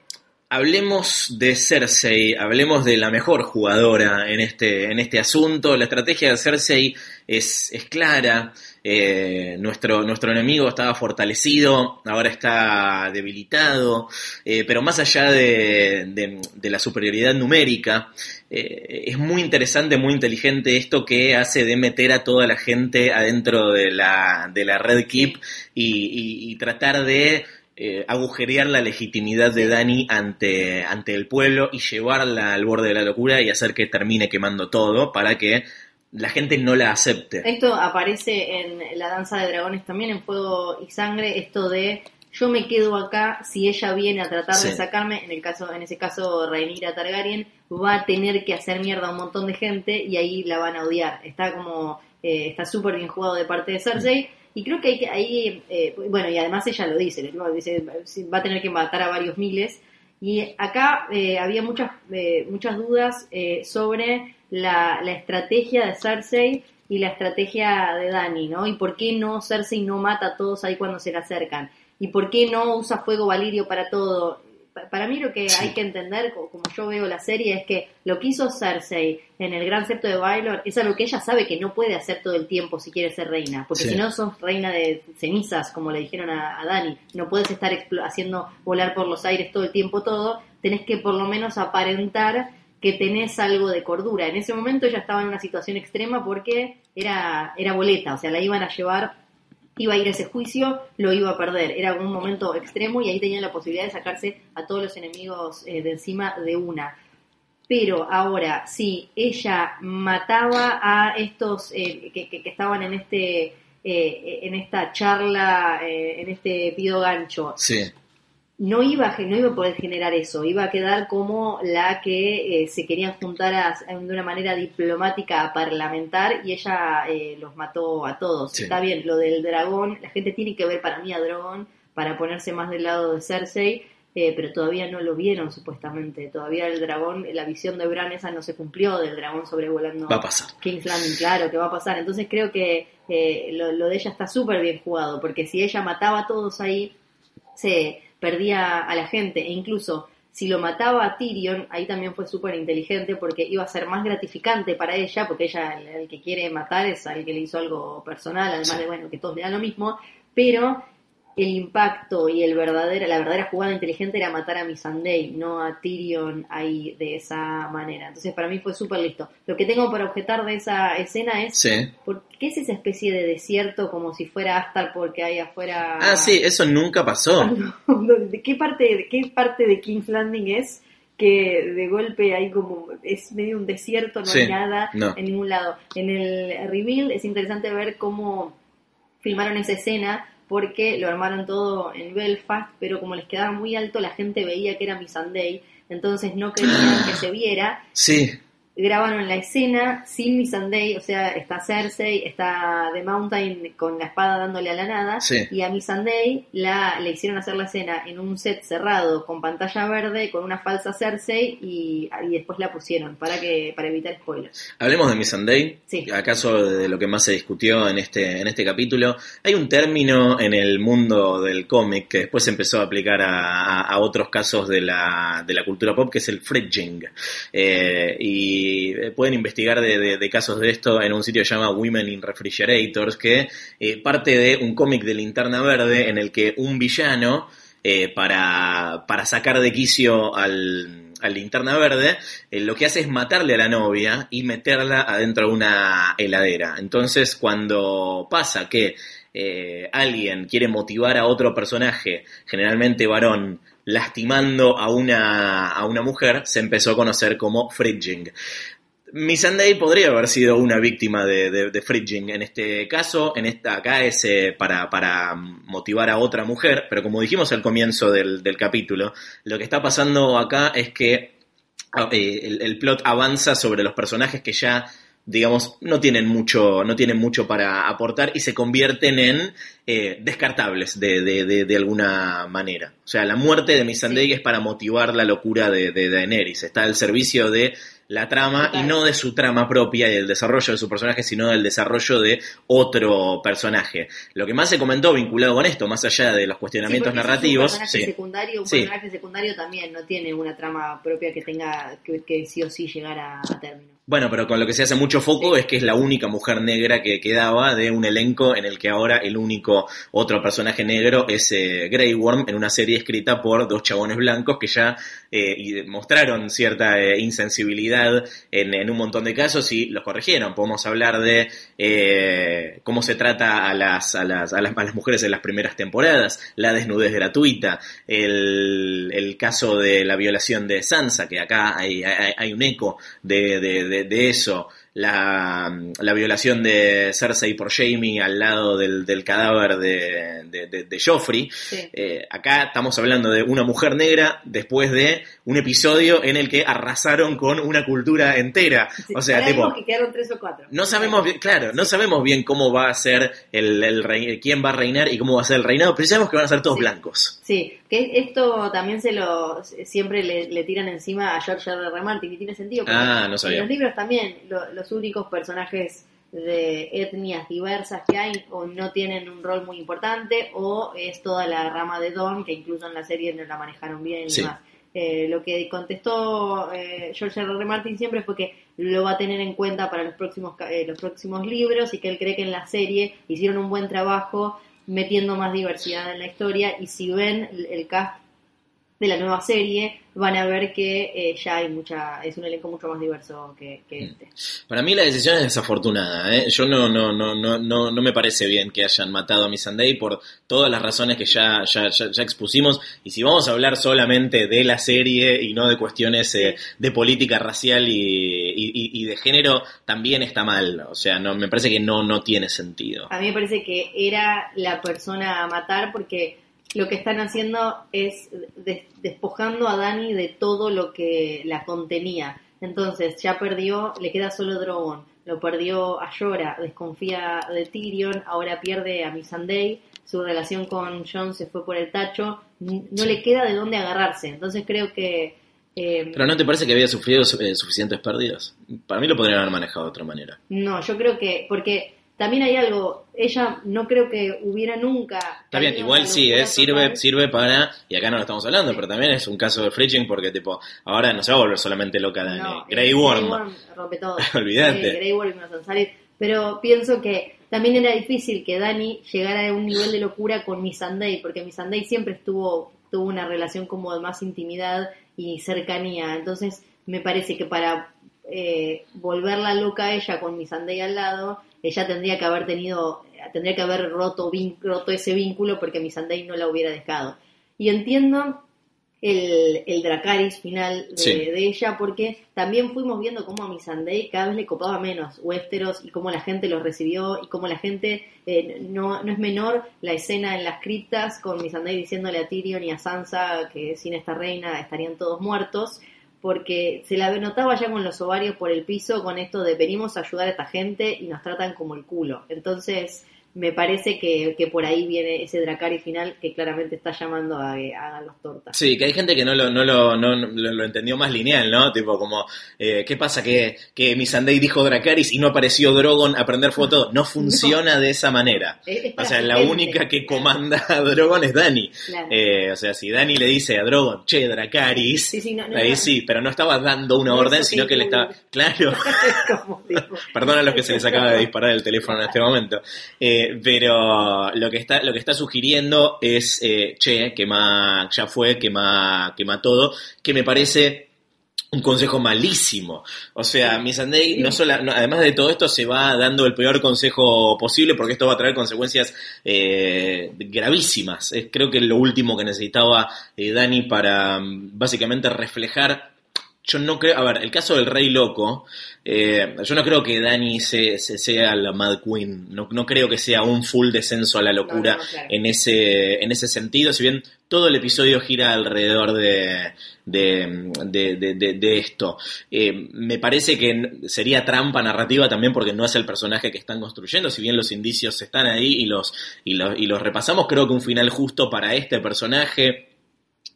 Hablemos de Cersei, hablemos de la mejor jugadora en este, en este asunto. La estrategia de Cersei es, es clara. Eh, nuestro, nuestro enemigo estaba fortalecido, ahora está debilitado, eh, pero más allá de, de- la superioridad numérica, eh, es muy interesante, muy inteligente esto que hace de meter a toda la gente adentro de la, de la Red Keep y tratar de eh, agujerear la legitimidad de Dani ante, ante el pueblo y llevarla al borde de la locura y hacer que termine quemando todo para que la gente no la acepte. Esto aparece en la danza de dragones también, en Fuego y Sangre, esto de yo me quedo acá, si ella viene a tratar de sacarme, en el caso, en ese caso Rhaenyra Targaryen va a tener que hacer mierda a un montón de gente y ahí la van a odiar. Está como, eh, está súper bien jugado de parte de Cersei. Y creo que hay que- ahí, eh, bueno, y además ella lo dice, dice, va a tener que matar a varios miles. Y acá eh, había muchas, eh, muchas dudas eh, sobre la, la estrategia de Cersei y la estrategia de Dani, ¿no? Y por qué no Cersei no mata a todos ahí cuando se le acercan. Y por qué no usa fuego valirio para todo. Pa- Para mí lo que Sí. hay que entender, co- como yo veo la serie, es que lo que hizo Cersei en el Gran Septo de Baelor es algo que ella sabe que no puede hacer todo el tiempo si quiere ser reina. Porque Sí. si no sos reina de cenizas, como le dijeron a, a Dani, no puedes estar haciendo volar por los aires todo el tiempo todo, tenés que por lo menos aparentar que tenés algo de cordura. En ese momento ella estaba en una situación extrema porque era, era boleta, o sea, la iban a llevar, iba a ir a ese juicio, lo iba a perder. Era un momento extremo y ahí tenía la posibilidad de sacarse a todos los enemigos eh, de encima de una. Pero ahora, si ella mataba a estos eh, que estaban en este eh, en esta charla, eh, en este pido gancho, Sí, no iba, no iba a poder generar eso, iba a quedar como la que eh, se querían juntar a- de una manera diplomática a parlamentar y ella eh, los mató a todos. Sí. Está bien, lo del dragón, la gente tiene que ver para mí a Dragón para ponerse más del lado de Cersei, eh, pero todavía no lo vieron supuestamente, todavía el dragón, la visión de Bran esa no se cumplió del dragón sobrevolando va a pasar. King's Landing, claro que va a pasar. Entonces creo que eh, lo, lo de ella está súper bien jugado, porque si ella mataba a todos ahí, se perdía a la gente. E incluso si lo mataba a Tyrion, ahí también fue súper inteligente, porque iba a ser más gratificante para ella, porque ella, el, el que quiere matar es al que le hizo algo personal, además de, bueno, que todos le dan lo mismo, pero el impacto y el verdadero, la verdadera jugada inteligente era matar a Missandei, no a Tyrion ahí de esa manera. Entonces para mí fue súper listo. Lo que tengo para objetar de esa escena es Sí. ¿por qué es esa especie de desierto como si fuera Astar porque hay afuera... Ah, sí, eso nunca pasó. ¿De qué parte, de qué parte de King's Landing es? que de golpe hay como es medio un desierto, no Sí, hay nada no. en ningún lado. En el reveal es interesante ver cómo filmaron esa escena porque lo armaron todo en Belfast, pero como les quedaba muy alto, la gente veía que era Missandei. entonces no querían que se viera. Sí, Grabaron la escena sin Missandei, o sea, está Cersei, está The Mountain con la espada dándole a la nada, Sí. y a Missandei la, le hicieron hacer la escena en un set cerrado con pantalla verde, con una falsa Cersei, y, y después la pusieron para que para evitar spoilers. Hablemos de Missandei. Sí. ¿Acaso de lo que más se discutió en este, en este capítulo? Hay un término en el mundo del cómic que después se empezó a aplicar a, a- a otros casos de la, de la cultura pop, que es el fridging. Eh, y pueden investigar de, casos de esto en un sitio que se llama Women in Refrigerators, que eh, parte de un cómic de Linterna Verde en el que un villano, eh, para, sacar de quicio al, al linterna verde, eh, lo que hace es matarle a la novia y meterla adentro de una heladera. Entonces, cuando pasa que eh, alguien quiere motivar a otro personaje, generalmente varón, lastimando a una, a una mujer, se empezó a conocer como fridging. Missandei podría haber sido una víctima de, de, fridging en este caso, en esta acá es eh, para, para motivar a otra mujer, pero como dijimos al comienzo del, del capítulo, lo que está pasando acá es que ah, eh, el, el plot avanza sobre los personajes que ya digamos no tienen mucho no tienen mucho para aportar y se convierten en eh, descartables de, de, de, de alguna manera o sea la muerte de Missandei Sí. es para motivar la locura de, Daenerys está al servicio de la trama Total. y no de su trama propia y el desarrollo de su personaje, sino del desarrollo de otro personaje. Lo que más se comentó vinculado con esto, más allá de los cuestionamientos Sí, narrativos, es un personaje sí. secundario, un personaje secundario también no tiene una trama propia que tenga que, que sí o sí llegar a, a término. Bueno, pero con lo que se hace mucho foco es que es la única mujer negra que quedaba de un elenco en el que ahora el único otro personaje negro es eh, Grey Worm en una serie escrita por dos chabones blancos que ya eh, y mostraron cierta eh, insensibilidad en, en un montón de casos y los corrigieron. Podemos hablar de eh, cómo se trata a las, a, las, a, las, a las mujeres en las primeras temporadas, la desnudez gratuita, el, el caso de la violación de Sansa, que acá hay, hay, hay un eco de, de, de, de eso, la, la, violación de Cersei por Jamie al lado del, del cadáver de, de, Joffrey. Sí. Eh, acá estamos hablando de una mujer negra después de un episodio en el que arrasaron con una cultura entera. Sí, O sea, tipo, vimos que quedaron tres o cuatro. no sabemos bien, claro, no sabemos bien cómo va a ser el, el rey- quién va a reinar y cómo va a ser el reinado, pero sabemos que van a ser todos Sí. blancos. Sí, que esto también se lo siempre le, le tiran encima a George R. R. Martin y tiene sentido. porque Ah, no sabía. En los libros también lo- los únicos personajes de etnias diversas que hay o no tienen un rol muy importante o es toda la rama de Don que incluso en la serie no la manejaron bien y Sí. demás. Eh, lo que contestó eh, George R. R. Martin siempre fue que lo va a tener en cuenta para los próximos eh, los próximos libros y que él cree que en la serie hicieron un buen trabajo metiendo más diversidad en la historia y si ven el, cast de la nueva serie van a ver que eh, ya hay mucha es un elenco mucho más diverso que, Mm. que este. Para mí la decisión es desafortunada. ¿eh? Yo no, no, no, no, no, no me parece bien que hayan matado a Missandei por todas las razones que ya, ya, ya, ya expusimos. Y si vamos a hablar solamente de la serie y no de cuestiones eh, de política racial y, y, y- y de género, también está mal. O sea, no, me parece que no, no tiene sentido. A mí me parece que era la persona a matar porque lo que están haciendo es des- despojando a Dani de todo lo que la contenía. Entonces ya perdió, le queda solo Drogon, lo perdió a Yora, desconfía de Tyrion, ahora pierde a Missandei, su relación con Jon se fue por el tacho, no le queda de dónde agarrarse. Entonces creo que... eh, Pero ¿no te parece que había sufrido eh, suficientes pérdidas? Para mí lo podrían haber manejado de otra manera. No, yo creo que, porque también hay algo, ella no creo que hubiera nunca... Está bien, igual sí, eh, sirve, sirve para, y acá no lo estamos hablando, pero también es un caso de fridging porque tipo, ahora no se va a volver solamente loca Dani. No, Grey eh, Worm. rompe todo. Olvídate. Grey Worm Ansari. Pero pienso que también era difícil que Dani llegara a un nivel de locura con Missandei, porque Missandei siempre estuvo tuvo una relación como de más intimidad y cercanía. Entonces, me parece que para eh, volverla loca a ella con Missandei al lado, ella tendría que haber tenido, tendría que haber roto, vin- roto ese vínculo porque Missandei no la hubiera dejado. Y entiendo el, el Dracaris final de, Sí. de ella, porque también fuimos viendo cómo a Missandei cada vez le copaba menos Westeros y cómo la gente los recibió y cómo la gente, eh, no, no es menor la escena en las criptas con Missandei diciéndole a Tyrion y a Sansa que sin esta reina estarían todos muertos, porque se la notaba ya con los ovarios por el piso con esto de venimos a ayudar a esta gente y nos tratan como el culo. Entonces me parece que, que por ahí viene ese Dracari final que claramente está llamando a que hagan los tortas. Sí, que hay gente que no lo, no lo, no, no- lo, lo entendió más lineal, ¿no? Tipo como, eh, ¿qué pasa que, que Missandei dijo Dracaris y no apareció Drogon a prender fuego todo? No funciona de esa manera. Es- es O sea, la gente. única que comanda a Drogon es Dani. Claro. Eh, o sea, si Dani le dice a Drogon, che, Dracaris, Sí, sí, no, no, ahí sí, pero no estaba dando una orden, sino que le estaba, claro, Perdón a los que se les acaba de disparar el teléfono en este momento. Eh, pero lo que está, lo que está sugiriendo es, eh, che, quema, ya fue, quema, quema todo, que me parece un consejo malísimo. O sea, Missandei, no sola, no, además de todo esto, se va dando el peor consejo posible porque esto va a traer consecuencias eh, gravísimas. Es creo que lo último que necesitaba eh, Dani para mm, básicamente reflejar yo no creo, a ver, el caso del Rey Loco, eh, yo no creo que Dani se, se- sea la Mad Queen, no, no creo que sea un full descenso a la locura No, no, claro. en, ese, en ese sentido, si bien todo el episodio gira alrededor de, de, de- de- de- de esto. Eh, me parece que sería trampa narrativa también porque no es el personaje que están construyendo, si bien los indicios están ahí y los, y los, y los repasamos, creo que un final justo para este personaje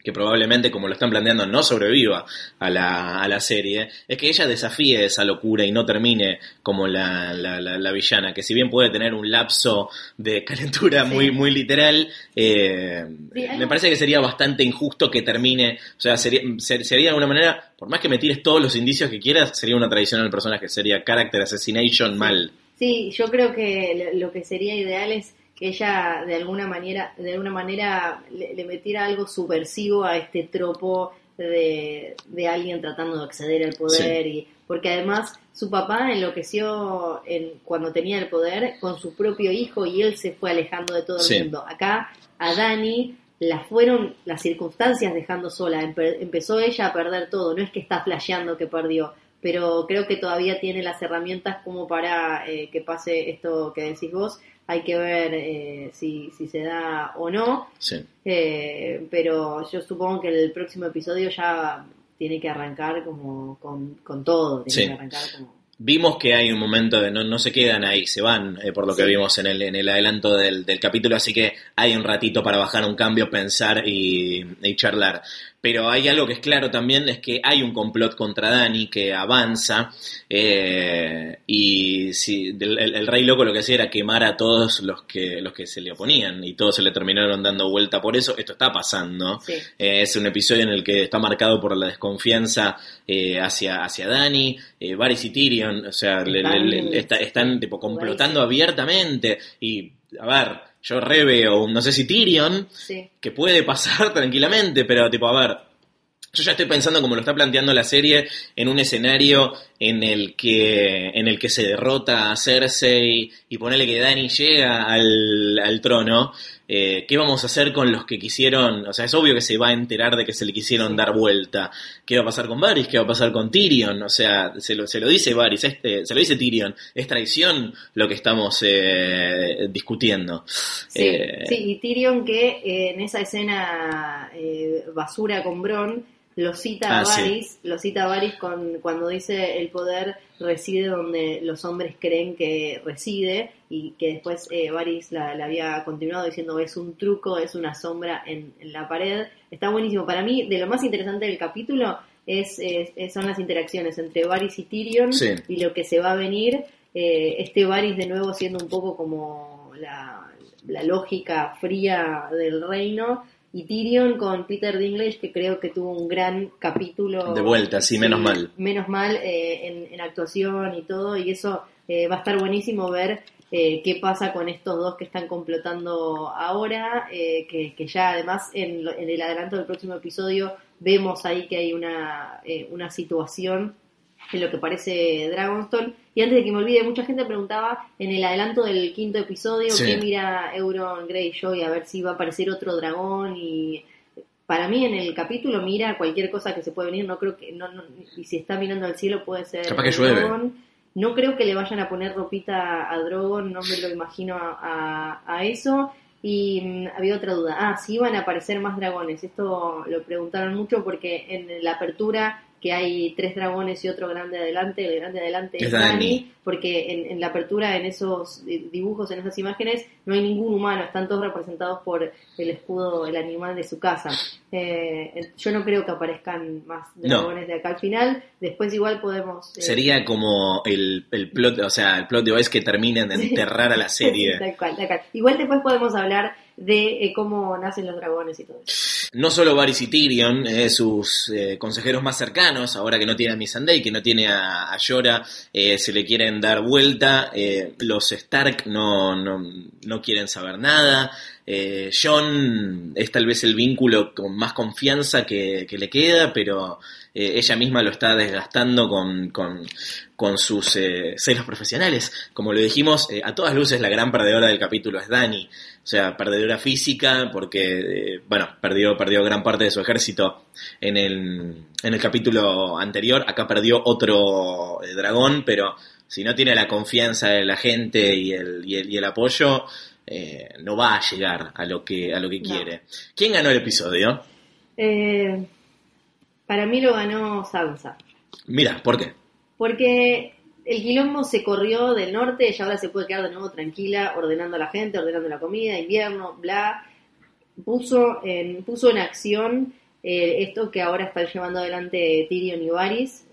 que probablemente, como lo están planteando, no sobreviva a la, a la serie, es que ella desafíe esa locura y no termine como la, la, la- la villana, que si bien puede tener un lapso de calentura Sí. muy, muy literal, eh, Sí, me parece que sería bastante injusto que termine, o sea, sería, ser- sería de alguna manera, por más que me tires todos los indicios que quieras, sería una tradición al personaje, sería character assassination mal. Sí, yo creo que lo que sería ideal es que ella de alguna manera, de alguna manera le, le metiera algo subversivo a este tropo de, de alguien tratando de acceder al poder y porque además su papá enloqueció en, cuando tenía el poder con su propio hijo y él se fue alejando de todo el mundo. Acá a Dani la fueron las circunstancias dejando sola, Empe- empezó ella a perder todo, no es que está flasheando que perdió, pero creo que todavía tiene las herramientas como para eh, que pase esto que decís vos. Hay que ver eh, si, si se da o no, Sí. eh, pero yo supongo que el próximo episodio ya tiene que arrancar como con, con todo, tiene Sí. que arrancar como... Vimos que hay un momento de no, no se quedan ahí, se van, eh, por lo que vimos en el, en el adelanto del, del capítulo, así que hay un ratito para bajar un cambio, pensar y, y charlar. Pero hay algo que es claro también, es que hay un complot contra Dani que avanza eh, y si, el, el rey loco lo que hacía era quemar a todos los que, los que se le oponían y todos se le terminaron dando vuelta por eso. Esto está pasando. Sí. Eh, es un episodio en el que está marcado por la desconfianza eh, hacia, hacia Dani, eh, Varys y Tyrion, o sea, le- le- le- Están- está- están tipo complotando abiertamente y, a ver, yo re veo, un- no sé si Tyrion, Sí, que puede pasar tranquilamente, pero tipo, a ver, yo ya estoy pensando como lo está planteando la serie en un escenario en el que en el que se derrota a Cersei y ponerle que Dani llega al, al trono, eh, ¿qué vamos a hacer con los que quisieron? O sea, es obvio que se va a enterar de que se le quisieron dar vuelta. ¿Qué va a pasar con Varys? ¿Qué va a pasar con Tyrion? O sea, se lo, se lo dice Varys, este, se lo dice Tyrion. Es traición lo que estamos eh, discutiendo. sí, Eh, sí, y Tyrion que eh, en esa escena basura con Bron lo cita Ah, a sí. Varys, lo cita a Varys con, cuando dice el poder reside donde los hombres creen que reside y que después eh, Varys la, la había continuado diciendo es un truco, es una sombra en, en la pared. Está buenísimo. Para mí, de lo más interesante del capítulo es, es- es- son las interacciones entre Varys y Tyrion Sí. y lo que se va a venir. Eh, este Varys de nuevo siendo un poco como la, la lógica fría del reino y Tyrion con Peter Dinklage que creo que tuvo un gran capítulo De vuelta, sí, menos mal. menos mal eh, en, en actuación y todo y eso eh, va a estar buenísimo ver eh, qué pasa con estos dos que están complotando ahora eh, que, que ya además en, lo- en el adelanto del próximo episodio vemos ahí que hay una, eh, una situación en lo que parece Dragonstone. Y antes de que me olvide, mucha gente preguntaba en el adelanto del quinto episodio Sí. qué mira Euron Greyjoy, a ver si va a aparecer otro dragón y para mí en el capítulo mira cualquier cosa que se puede venir, no creo que, no, no- y si está mirando al cielo puede ser Capaz que llueve. No creo que le vayan a poner ropita a Drogon, no me lo imagino a, a- a eso. Y mm, había otra duda. Ah, si iban a aparecer más dragones. Esto lo preguntaron mucho porque en la apertura que hay tres dragones y otro grande adelante, el grande adelante Es es, Dani. Porque en, en la apertura, en esos di- dibujos, en esas imágenes, no hay ningún humano, están todos representados por el escudo, el animal de su casa. Eh, yo no creo que aparezcan más No. dragones de acá al final, después igual podemos... eh, Sería como el, el plot, o sea, el plot de Vice que terminen de enterrar a la serie. Tal cual, tal cual. Igual después podemos hablar de eh, cómo nacen los dragones y todo eso. No solo Varys y Tyrion, eh, sus eh, consejeros más cercanos, ahora que no tiene a Missandei, que no tiene a, a Jorah, eh, se le quieren dar vuelta. los Stark no, no, no quieren saber nada. John es tal vez el vínculo con más confianza que, que le queda, pero ella misma lo está desgastando con, con, con sus celos profesionales. Como lo dijimos, a todas luces la gran perdedora del capítulo es Dani. O sea, perdedora física porque, eh, bueno, perdió, perdió gran parte de su ejército en el, en el capítulo anterior. Acá perdió otro eh, dragón, pero si no tiene la confianza de la gente y el, y el, y el apoyo, eh, no va a llegar a lo que, a lo que No. quiere. ¿Quién ganó el episodio? Eh, para mí lo ganó Sansa. Mira, ¿por qué? Porque el quilombo se corrió del norte y ahora se puede quedar de nuevo tranquila, ordenando a la gente, ordenando la comida, invierno, bla. Puso en, puso en acción eh, esto que ahora están llevando adelante Tyrion y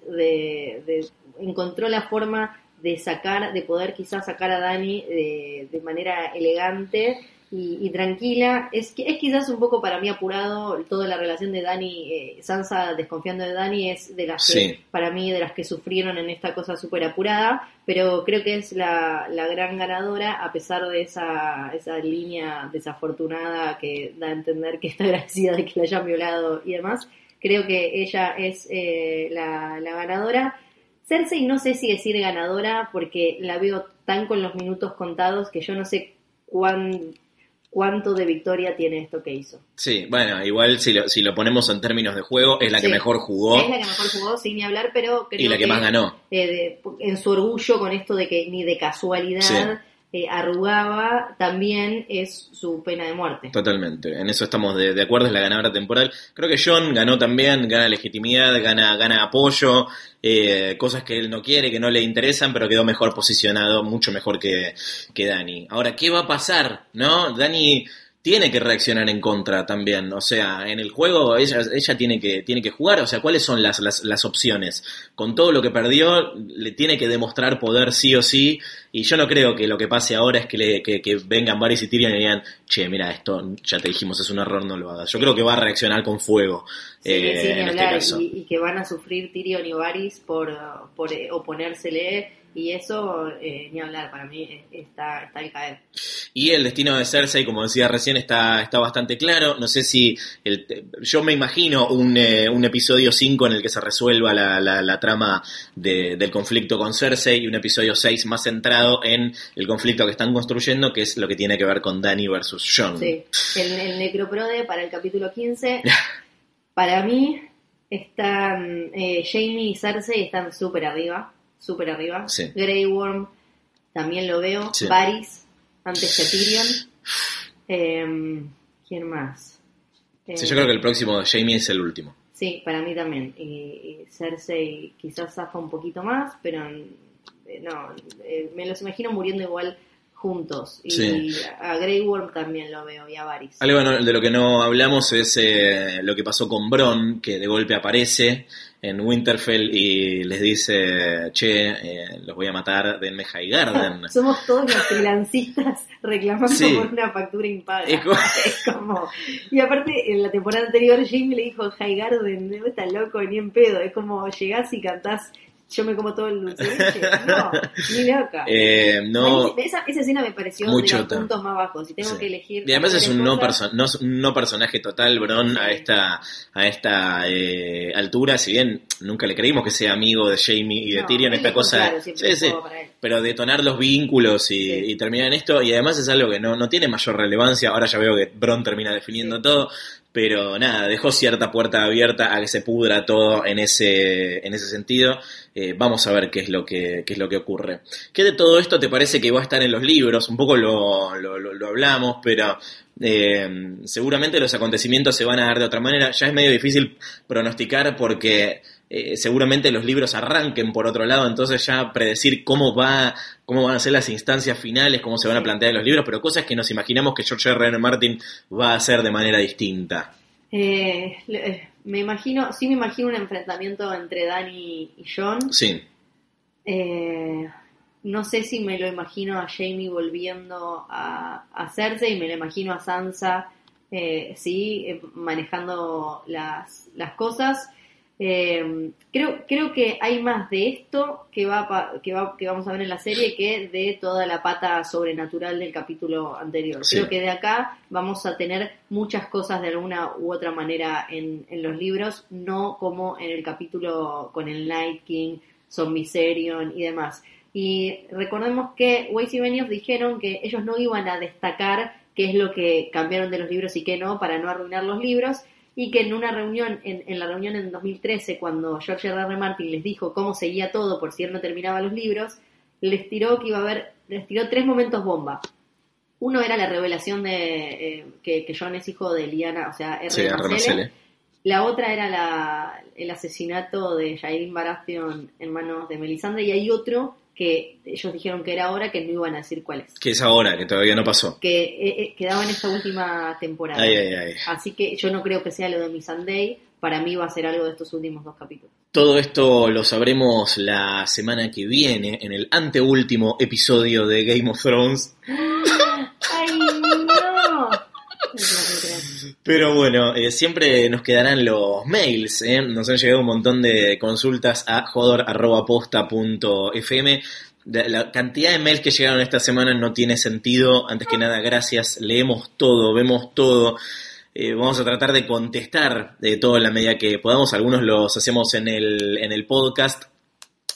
de, de- encontró la forma de sacar, de poder quizás sacar a Dani de, de manera elegante y, y tranquila. Es, es quizás un poco para mí apurado toda la relación de Dani, eh, Sansa desconfiando de Dani es de las que, Sí. para mí, de las que sufrieron en esta cosa súper apurada, pero creo que es la, la gran ganadora a pesar de esa, esa línea desafortunada que da a entender que está agradecida de que la hayan violado y demás. Creo que ella es eh, la, la ganadora. Cersei no sé si decir ganadora porque la veo tan con los minutos contados que yo no sé cuán, cuánto de victoria tiene esto que hizo. Sí, bueno, igual si lo, si lo ponemos en términos de juego, es la que mejor jugó Es la que mejor jugó, sin ni hablar, pero creo y la que más ganó. eh, de- en su orgullo con esto de que ni de casualidad Sí. Arrugaba, también es su pena de muerte. Totalmente, en eso estamos de, de acuerdo, es la ganadora temporal. Creo que John ganó también, gana legitimidad, gana, gana apoyo, eh, cosas que él no quiere, que no le interesan, pero quedó mejor posicionado, mucho mejor que, que Dani. Ahora, ¿qué va a pasar? ¿No? Dani tiene que reaccionar en contra también, o sea, en el juego ella, ella tiene, que, tiene que jugar, o sea, ¿cuáles son las, las, las opciones? Con todo lo que perdió, le tiene que demostrar poder sí o sí, y yo no creo que lo que pase ahora es que, le, que, que vengan Varys y Tyrion y digan, che, mira, esto ya te dijimos, es un error, no lo hagas. Yo creo que va a reaccionar con fuego Sí, eh, sí, en este caso. y, y que van a sufrir Tyrion y Varys por, por eh, oponérsele, y eso, eh, ni hablar, para mí está, está al caer. Y el destino de Cersei, como decía recién, está, está bastante claro. No sé si. El, yo me imagino un, eh, un episodio 5 en el que se resuelva la, la, la trama de- del conflicto con Cersei y un episodio 6 más centrado en el conflicto que están construyendo, que es lo que tiene que ver con Dany versus Jon. Sí, el, el Necroprode para el capítulo 15, para mí, están eh, Jamie y Cersei están súper arriba, súper arriba. Sí. Grey Worm también lo veo. Sí. Varys, antes que Tyrion. Em, ¿Quién más? Sí, Eh, yo creo que el próximo de Jamie es el último. Sí, para mí también. Y, y Cersei quizás zafa un poquito más, pero eh, no, eh, me los imagino muriendo igual juntos. Y Sí. a Grey Worm también lo veo, y a Varys. Algo de lo que no hablamos es eh, lo que pasó con Bron, que de golpe aparece en Winterfell y les dice, che, eh, los voy a matar, denme High Garden. Somos todos los freelancistas reclamando Sí. por una factura impaga. Es como- Es como- Y aparte, en la temporada anterior, Jamie le dijo, High Garden, no está loco ni en pedo. Es como llegás y cantás, yo me como todo el dulce de leche. No, ni loca. Eh, no, esa, esa escena me pareció Muy de los puntos más bajos. Si tengo Sí. que elegir. Y además es un no, perso- no, no personaje total, Bron, a esta, a esta eh, altura, si bien nunca le creímos que sea amigo de Jamie y de no, Tyrion, esta cosa... claro sí, pero detonar los vínculos y, terminar en esto, y además es algo que no, no tiene mayor relevancia, ahora ya veo que Bron termina definiendo todo, pero nada, dejó cierta puerta abierta a que se pudra todo en ese, en ese sentido. Eh, vamos a ver qué es, lo que, qué es lo que ocurre. ¿Qué de todo esto te parece que va a estar en los libros? Un poco lo, lo, hablamos, pero eh, seguramente los acontecimientos se van a dar de otra manera. Ya es medio difícil pronosticar porque eh, seguramente los libros arranquen por otro lado, entonces ya predecir cómo va, cómo van a ser las instancias finales, cómo se van a plantear los libros, pero cosas que nos imaginamos que George R. R. Martin va a hacer de manera distinta. Eh, eh, me imagino, sí me imagino un enfrentamiento entre Dani y John. Sí, Eh, no sé si me lo imagino a Jamie volviendo a, a Cersei, me lo imagino a Sansa, sí, manejando las, las cosas. Eh, creo, creo que hay más de esto que, va, que, va, que vamos a ver en la serie que de toda la pata sobrenatural del capítulo anterior. Sí. Creo que de acá vamos a tener muchas cosas de alguna u otra manera en, en los libros, no como en el capítulo con el Night King, Zombiserion y demás. Y recordemos que Weiss y Benioff dijeron que ellos no iban a destacar qué es lo que cambiaron de los libros y qué no, para no arruinar los libros, y que en una reunión, en, en la reunión en 2013, cuando George R. R. Martin les dijo cómo seguía todo por si él no terminaba los libros, les tiró que iba a haber, les tiró tres momentos bomba. Uno era la revelación de eh, que, que John es hijo de Liana, o sea, R. sí, R. Marcelle. La otra era la, el asesinato de Jairin Baratheon en manos de Melisandre y hay otro que ellos dijeron que era ahora que no iban a decir cuál es. Que es ahora, que todavía no pasó. Que eh, eh, quedaba en esta última temporada. Ay, ay, ay. Así que yo no creo que sea lo de Missandei. Para mí va a ser algo de estos últimos dos capítulos. Todo esto lo sabremos la semana que viene en el anteúltimo episodio de Game of Thrones. ¡Ay, no! Pero bueno, eh, siempre nos quedarán los mails. ¿eh? Nos han llegado un montón de consultas a jodor.posta.fm. La cantidad de mails que llegaron esta semana no tiene sentido. Antes que nada, gracias. Leemos todo, vemos todo. Eh, vamos a tratar de contestar de todo en la medida que podamos. Algunos los hacemos en el, en el podcast.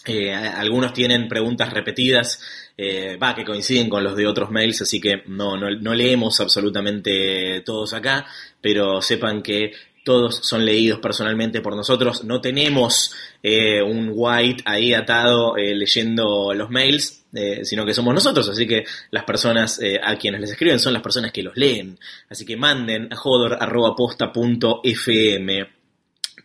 Eh, algunos tienen preguntas repetidas, eh, va, que coinciden con los de otros mails, así que no, no, no leemos absolutamente todos acá, pero sepan que todos son leídos personalmente por nosotros. No tenemos eh, un white ahí atado eh, leyendo los mails, sino que somos nosotros, así que las personas a quienes les escriben son las personas que los leen. Así que manden a jodor.posta.fm.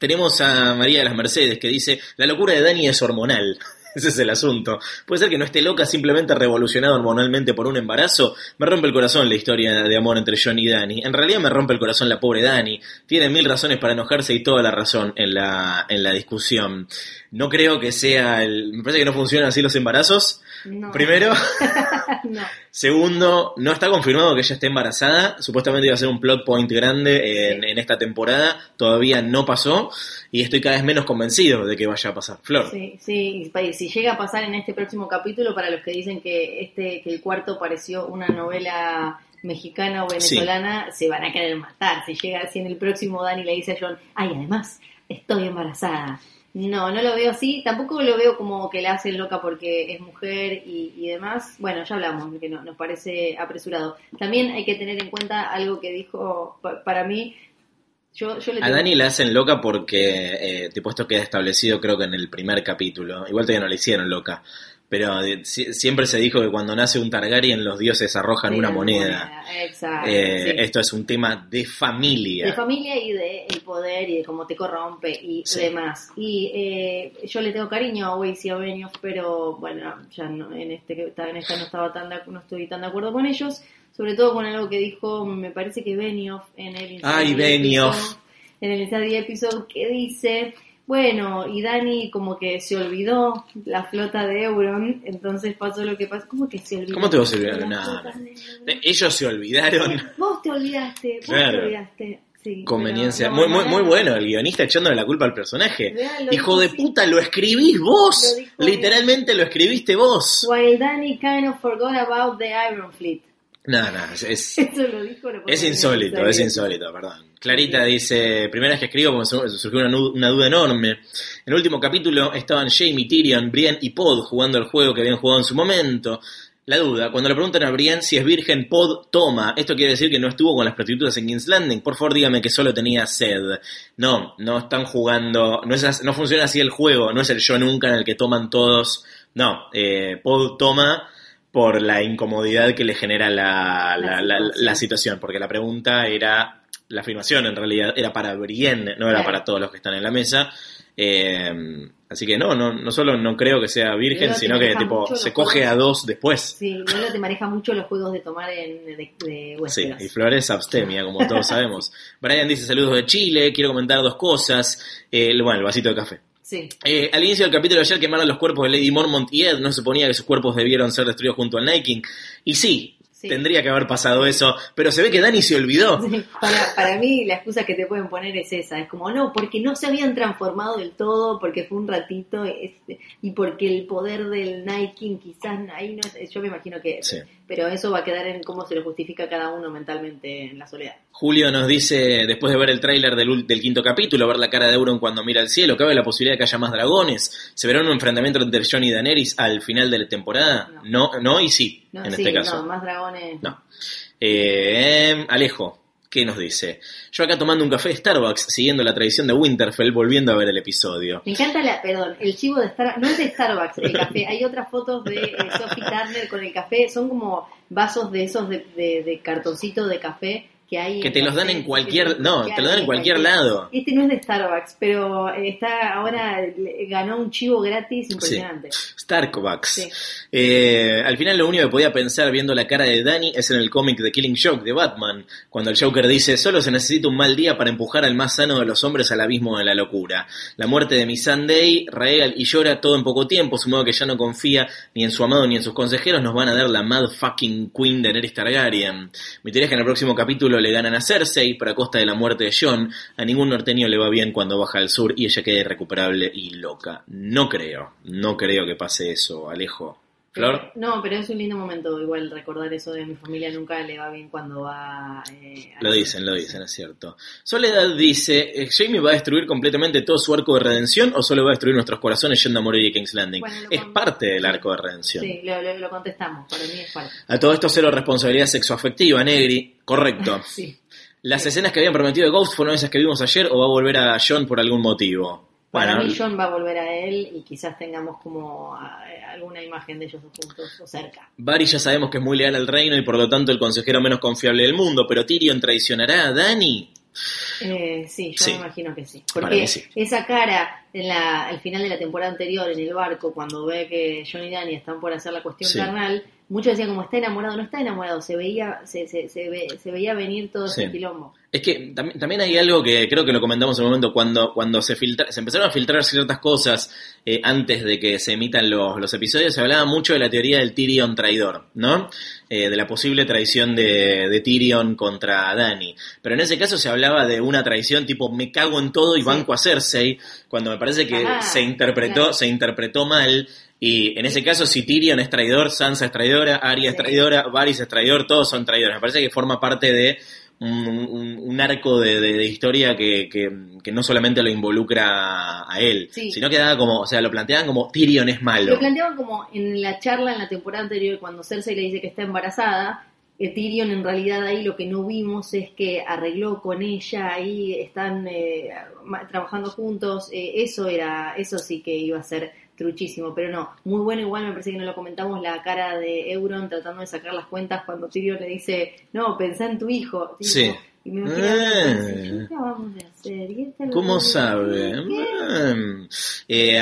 Tenemos a María de las Mercedes que dice, la locura de Dani es hormonal. Ese es el asunto. Puede ser que no esté loca, simplemente revolucionada hormonalmente por un embarazo. Me rompe el corazón la historia de amor entre John y Dani. En realidad me rompe el corazón la pobre Dani. Tiene mil razones para enojarse y toda la razón en la, en la discusión. No creo que sea el... Me parece que no funcionan así los embarazos. No. Primero. no. Segundo, no está confirmado que ella esté embarazada. Supuestamente iba a ser un plot point grande en, en esta temporada. Todavía no pasó. Y estoy cada vez menos convencido de que vaya a pasar. Flor. Sí, sí, y si llega a pasar en este próximo capítulo, para los que dicen que este que el cuarto pareció una novela mexicana o venezolana, se van a querer matar. Si llega, si en el próximo Dani le dice a John, ay, además, estoy embarazada. No, no lo veo así. Tampoco lo veo como que la hacen loca porque es mujer y, y demás. Bueno, ya hablamos, que no, nos parece apresurado. También hay que tener en cuenta algo que dijo pa- para mí. Yo, yo le A Dani la hacen loca porque, eh, tipo, esto queda establecido creo que en el primer capítulo. Igual todavía no la hicieron loca. Pero eh, si- siempre se dijo que cuando nace un Targaryen los dioses arrojan Sí, una moneda. Exacto. Eh, sí. Esto es un tema de familia. de familia y de el poder y de cómo te corrompe y Sí. demás. Y eh, yo le tengo cariño a Weiss y a Benioff, pero bueno, ya no, en este en esta no estaba tan de- no estoy tan de acuerdo con ellos, sobre todo con algo que dijo, me parece que Benioff en el Ay, Benioff. Episode, en el Inside Episode que dice bueno, y Dani como que se olvidó la flota de Euron, entonces pasó lo que pasó. ¿Cómo que se olvidó? ¿Cómo te vas a olvidar? De. Eh, Ellos se olvidaron. Vos te olvidaste, vos Claro. te olvidaste. Sí, Conveniencia. muy, muy, muy no. bueno, el guionista echándole la culpa al personaje. Hijo de puta, lo escribís vos. Lo Literalmente lo escribiste vos. While Danny kind of forgot about the Iron Fleet. No, no, es, es, Eso lo dijo. lo es pongo en insólito, es insólito, perdón. Clarita dice, primera vez que escribo porque surgió una, duda enorme. En el último capítulo estaban Jamie, Tyrion, Brienne y Pod jugando el juego que habían jugado en su momento. La duda, cuando le preguntan a Brienne si es virgen, Pod toma. Esto quiere decir que no estuvo con las prostitutas en King's Landing. Por favor, dígame que solo tenía sed. No, no están jugando, no, es, no funciona así el juego, no es el yo nunca en el que toman todos. No, eh, Pod toma por la incomodidad que le genera la, la, La la- situación. porque la pregunta era, la afirmación en realidad era para Brienne, no era Claro. para todos los que están en la mesa. Eh, así que no, no, no solo no creo que sea virgen, sino que tipo se coge juegos. a dos después. Sí, luego te maneja mucho los juegos de tomar en, de, de Sí, y Flores abstemia, como todos sabemos. Brian dice saludos de Chile, quiero comentar dos cosas. Eh, bueno, el vasito de café. Sí. Eh, al inicio del capítulo de ayer quemaron los cuerpos de Lady Mormont y Ed, no se suponía que sus cuerpos debieron ser destruidos junto al Night King. Y sí, Sí. tendría que haber pasado eso, pero se ve que Dani se olvidó. Para, para mí la excusa que te pueden poner es esa, es como no, porque no se habían transformado del todo, porque fue un ratito este, y porque el poder del Night King quizás ahí no yo me imagino que, Sí. Pero eso va a quedar en cómo se lo justifica cada uno mentalmente en la soledad. Julio nos dice, después de ver el tráiler del, del quinto capítulo, ver la cara de Euron cuando mira al cielo, ¿cabe la posibilidad de que haya más dragones? ¿Se verá un enfrentamiento entre Jon y Daenerys al final de la temporada? No, no, y sí, No, en sí, este caso. no, más dragones. No. Eh, Alejo, ¿qué nos dice? Yo acá tomando un café de Starbucks, siguiendo la tradición de Winterfell, volviendo a ver el episodio. Me encanta la, perdón, el chivo de Starbucks, no es de Starbucks el café, hay otras fotos de eh, Sophie Turner con el café, son como vasos de esos de, de, de cartoncito de café que hay. Que te los dan en cualquier, no, te lo dan en cualquier lado. Este no es de Starbucks, pero eh, está ahora ganó un chivo gratis impresionante. Starbucks. Sí. Eh, al final lo único que podía pensar viendo la cara de Danny es en el cómic de Killing Joke de Batman, cuando el Joker dice, solo se necesita un mal día para empujar al más sano de los hombres al abismo de la locura. La muerte de mi Sunday, Raegal y llora todo en poco tiempo, modo que ya no confía ni en su amado ni en sus consejeros, nos van a dar la mad fucking queen de Daenerys Targaryen. Mi teoría es que en el próximo capítulo le ganan a Cersei, pero a costa de la muerte de Jon, a ningún norteño le va bien cuando baja al sur y ella quede irrecuperable y loca. No creo, no creo que pase eso, Alejo. Flor. No, pero es un lindo momento igual recordar eso de mi familia nunca le va bien cuando va... eh, a- Lo dicen, lo dicen, es cierto. Soledad dice, eh, ¿Jamie va a destruir completamente todo su arco de redención o solo va a destruir nuestros corazones yendo a morir de King's Landing? Bueno, es con- parte del arco de redención. Sí, lo, lo- lo contestamos, para mí es parte. A todo esto cero responsabilidad sexoafectiva, Negri. Correcto. Sí. Las escenas que habían prometido de Ghost fueron esas que vimos ayer o va a volver a John por algún motivo. Para Bueno, mí John va a volver a él y quizás tengamos como eh, alguna imagen de ellos juntos o cerca. Varys ya sabemos que es muy leal al reino y por lo tanto el consejero menos confiable del mundo, pero Tyrion traicionará a Dany. Eh, sí, yo Sí. me imagino que sí. Porque sí. esa cara en la, al final de la temporada anterior en el barco, cuando ve que John y Danny están por hacer la cuestión Sí. carnal, muchos decían como está enamorado, no está enamorado, se veía, se, se, se, ve- se veía venir todo ese quilombo. Es que también, también hay algo que creo que lo comentamos en un momento cuando, cuando se filtra, se empezaron a filtrar ciertas cosas eh, antes de que se emitan los, los episodios, se hablaba mucho de la teoría del Tyrion traidor, ¿no? Eh, de la posible traición de, de Tyrion contra Dany. Pero en ese caso se hablaba de una traición tipo me cago en todo y Sí. banco a Cersei, cuando me parece que Ah, se interpretó, claro. se interpretó mal. Y en ese caso, si Tyrion es traidor, Sansa es traidora, Arya es traidora, Varys es traidor, todos son traidores. Me parece que forma parte de un, un- un arco de, de- de historia que, que- que no solamente lo involucra a él, Sí. sino que daba como, o sea, lo planteaban como Tyrion es malo. Lo planteaban como en la charla en la temporada anterior, cuando Cersei le dice que está embarazada, que Tyrion en realidad ahí lo que no vimos es que arregló con ella, ahí están eh, trabajando juntos, eh, eso era, eso sí que iba a ser truchísimo, pero no, muy bueno igual me parece que no lo comentamos, la cara de Euron tratando de sacar las cuentas cuando Tyrion le dice, no, pensá en tu hijo. Sí. Y me imagino, Ah. ¿qué vamos a hacer? ¿Y esta lo ¿Cómo sabe? Mm. Eh,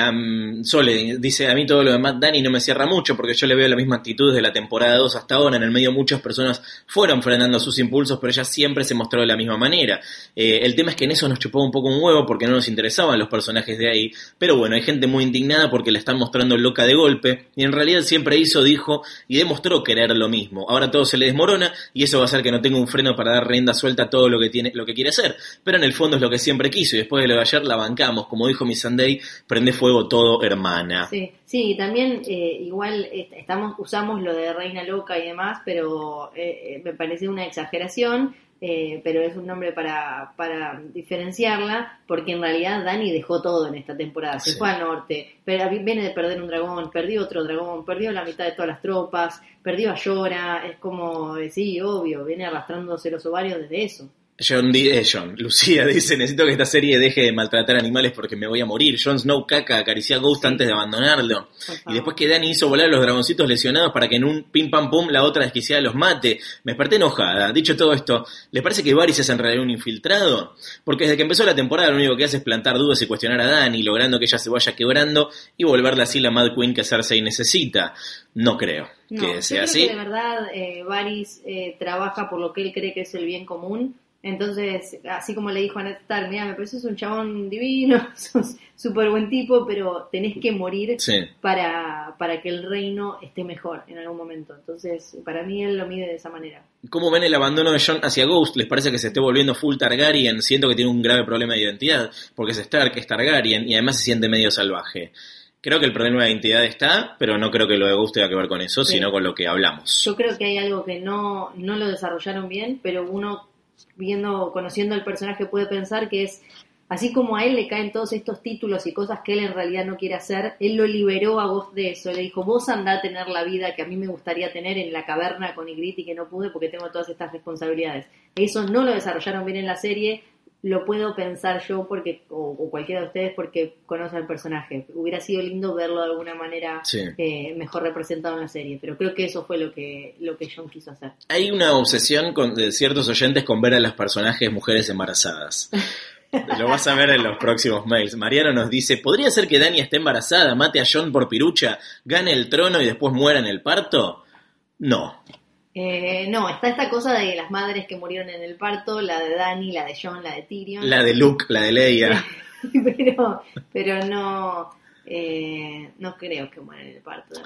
Sole dice, a mí todo lo de Matt Dani no me cierra mucho porque yo le veo la misma actitud desde la temporada 2 hasta ahora. En el medio muchas personas fueron frenando sus impulsos, pero ella siempre se mostró de la misma manera. Eh, el tema es que en eso nos chupó un poco un huevo porque no nos interesaban los personajes de ahí. Pero bueno, hay gente muy indignada porque la están mostrando loca de golpe y en realidad siempre hizo, dijo y demostró querer lo mismo. Ahora todo se le desmorona y eso va a hacer que no tenga un freno para dar rienda suelta todo lo que tiene, lo que quiere hacer. Pero en el fondo es lo que siempre quiso y después de lo de ayer la bancamos. Como dijo mi Sunday, prende fuego todo, hermana. Sí, sí, también eh, igual eh, usamos lo de reina loca y demás, pero eh, eh, me parece una exageración eh, pero es un nombre para, para diferenciarla, porque en realidad Dani dejó todo en esta temporada, se Sí. fue al norte, pero viene de perder un dragón, perdió otro dragón, perdió la mitad de todas las tropas, perdió a Llora, es como, eh, sí, obvio, viene arrastrándose los ovarios desde eso. John, eh, John, Lucía dice, necesito que esta serie deje de maltratar animales porque me voy a morir. Jon Snow caca acarició a Ghost antes de abandonarlo. Y después que Dani hizo volar a los dragoncitos lesionados para que en un pim pam pum la otra desquiciada los mate. Me desperté enojada. Dicho todo esto, ¿les parece que Varys es en realidad un infiltrado? Porque desde que empezó la temporada lo único que hace es plantar dudas y cuestionar a Dani, logrando que ella se vaya quebrando y volverla así la Mad Queen que Cersei necesita. No creo No, que yo sea creo así. que de verdad eh, Varys eh, trabaja por lo que él cree que es el bien común. Entonces, así como le dijo a Ned Stark, mira, me pareces un chabón divino, sos súper buen tipo, pero tenés que morir Sí. para, para que el reino esté mejor en algún momento. Entonces, para mí él lo mide de esa manera. ¿Cómo ven el abandono de Jon hacia Ghost? ¿Les parece que se esté volviendo full Targaryen? Siento que tiene un grave problema de identidad, porque es Stark, es Targaryen y además se siente medio salvaje. Creo que el problema de identidad está, pero no creo que lo de Ghost tenga que ver con eso, Sí. sino con lo que hablamos. Yo creo que hay algo que no, no lo desarrollaron bien, pero uno viendo, conociendo el personaje puede pensar que es así como a él le caen todos estos títulos y cosas que él en realidad no quiere hacer, él lo liberó a vos de eso, le dijo, vos andá a tener la vida que a mí me gustaría tener en la caverna con Ygritte y que no pude porque tengo todas estas responsabilidades. Eso no lo desarrollaron bien en la serie, lo puedo pensar yo porque o, o cualquiera de ustedes porque conoce al personaje. Hubiera sido lindo verlo de alguna manera Sí. eh, mejor representado en la serie, pero creo que eso fue lo que lo que John quiso hacer. Hay una obsesión con, de ciertos oyentes con ver a las personajes mujeres embarazadas. Lo vas a ver en los próximos mails. Mariano nos dice, ¿podría ser que Dani esté embarazada, mate a John por pirucha, gane el trono y después muera en el parto? No. Eh, no, está esta cosa de las madres que murieron en el parto, la de Dani, la de John, la de Tyrion. La de Luke, la de Leia. pero, pero no, eh, no creo que mueran en el parto.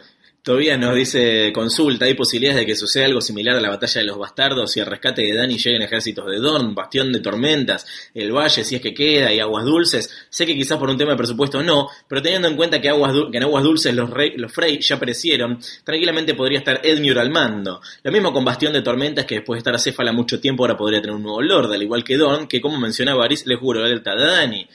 Todavía nos dice, consulta, hay posibilidades de que suceda algo similar a la batalla de los bastardos y al rescate de Dani lleguen ejércitos de Dorn, Bastión de Tormentas, el Valle, si es que queda, y Aguas Dulces. Sé que quizás por un tema de presupuesto no, pero teniendo en cuenta que, Aguas que en Aguas Dulces los, rey, los Frey ya perecieron, tranquilamente podría estar Edmure al mando. Lo mismo con Bastión de Tormentas, que después de estar acéfala mucho tiempo ahora podría tener un nuevo Lord, al igual que Dorn, que como mencionaba Varys, le juro, delta de Dani.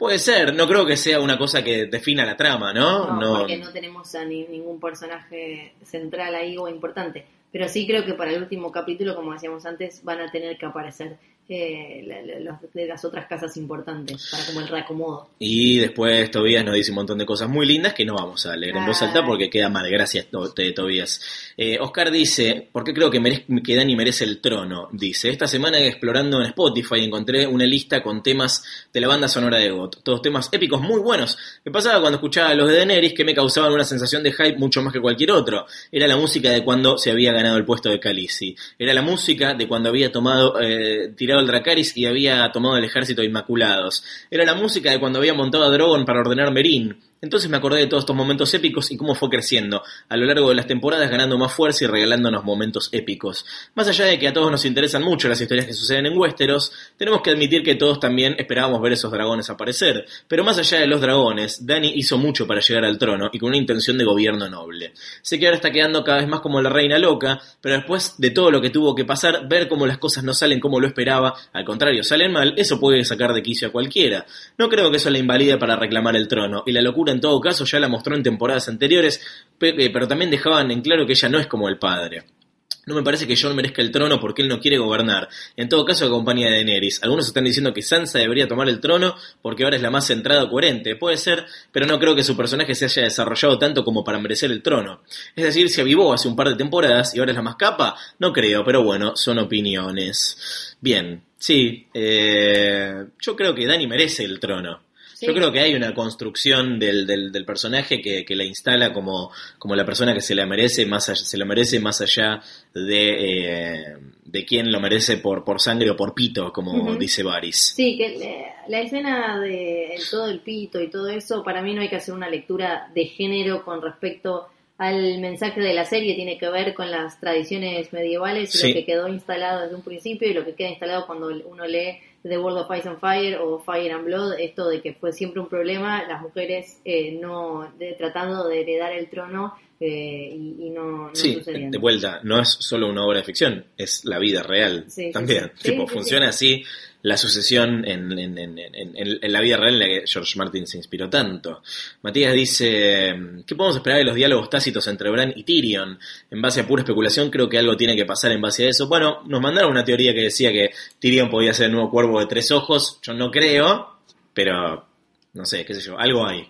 Puede ser, no creo que sea una cosa que defina la trama, ¿no? No, porque no tenemos a ni- ningún personaje central ahí o importante. Pero sí creo que para el último capítulo, como decíamos antes, van a tener que aparecer eh, la- la- los de las otras casas importantes, para como el reacomodo. Y después Tobías nos dice un montón de cosas muy lindas que no vamos a leer en voz alta Ay. porque queda mal. Gracias, Tobías. Eh, Oscar dice, ¿por qué creo que, merez- que Dani merece el trono? Dice, esta semana explorando en Spotify encontré una lista con temas de la banda sonora de GOT. Todos temas épicos muy buenos. Me pasaba cuando escuchaba los de Daenerys que me causaban una sensación de hype mucho más que cualquier otro. Era la música de cuando se había ganado el puesto de Khaleesi. Era la música de cuando había tomado, eh, tirado el Dracaris y había tomado el ejército de Inmaculados. Era la música de cuando había montado a Drogon para ordenar Merín. Entonces me acordé de todos estos momentos épicos y cómo fue creciendo a lo largo de las temporadas, ganando más fuerza y regalándonos momentos épicos. Más allá de que a todos nos interesan mucho las historias que suceden en Westeros, tenemos que admitir que todos también esperábamos ver esos dragones aparecer. Pero más allá de los dragones, Dani hizo mucho para llegar al trono y con una intención de gobierno noble. Sé que ahora está quedando cada vez más como la reina loca, pero después de todo lo que tuvo que pasar, ver cómo las cosas no salen como lo esperaba, al contrario, salen mal, eso puede sacar de quicio a cualquiera. No creo que eso la invalide para reclamar el trono, y la locura en todo caso ya la mostró en temporadas anteriores, eh, pero también dejaban en claro que ella no es como el padre. No me parece que Jon merezca el trono porque él no quiere gobernar. En todo caso, acompaña a Daenerys. Algunos están diciendo que Sansa debería tomar el trono porque ahora es la más centrada o coherente. Puede ser, pero no creo que su personaje se haya desarrollado tanto como para merecer el trono. Es decir, se avivó hace un par de temporadas y ahora es la más capa. No creo, pero bueno, son opiniones. Bien, sí, eh, yo creo que Dani merece el trono. Sí. Yo creo que hay una construcción del, del, del personaje que, que la instala como, como la persona que se la merece más allá, se la merece más allá de, eh, de quién lo merece por, por sangre o por pito, como dice Varys. Sí, que eh, la escena de todo el pito y todo eso, para mí no hay que hacer una lectura de género con respecto al mensaje de la serie, tiene que ver con las tradiciones medievales y Sí. lo que quedó instalado desde un principio y lo que queda instalado cuando uno lee The World of Ice and Fire o Fire and Blood, esto de que fue siempre un problema, las mujeres eh, no de- tratando de heredar el trono eh, y, y no, no Sí, sucedían. de vuelta, no es solo una obra de ficción, es la vida real Sí, también. sí. Tipo, funciona así la sucesión en, en- en- en- la vida real en la que George Martin se inspiró tanto. Matías dice, ¿qué podemos esperar de los diálogos tácitos entre Bran y Tyrion? En base a pura especulación, creo que algo tiene que pasar en base a eso. Bueno, nos mandaron una teoría que decía que Tyrion podía ser el nuevo cuervo de tres ojos. Yo no creo, pero no sé, qué sé yo, algo hay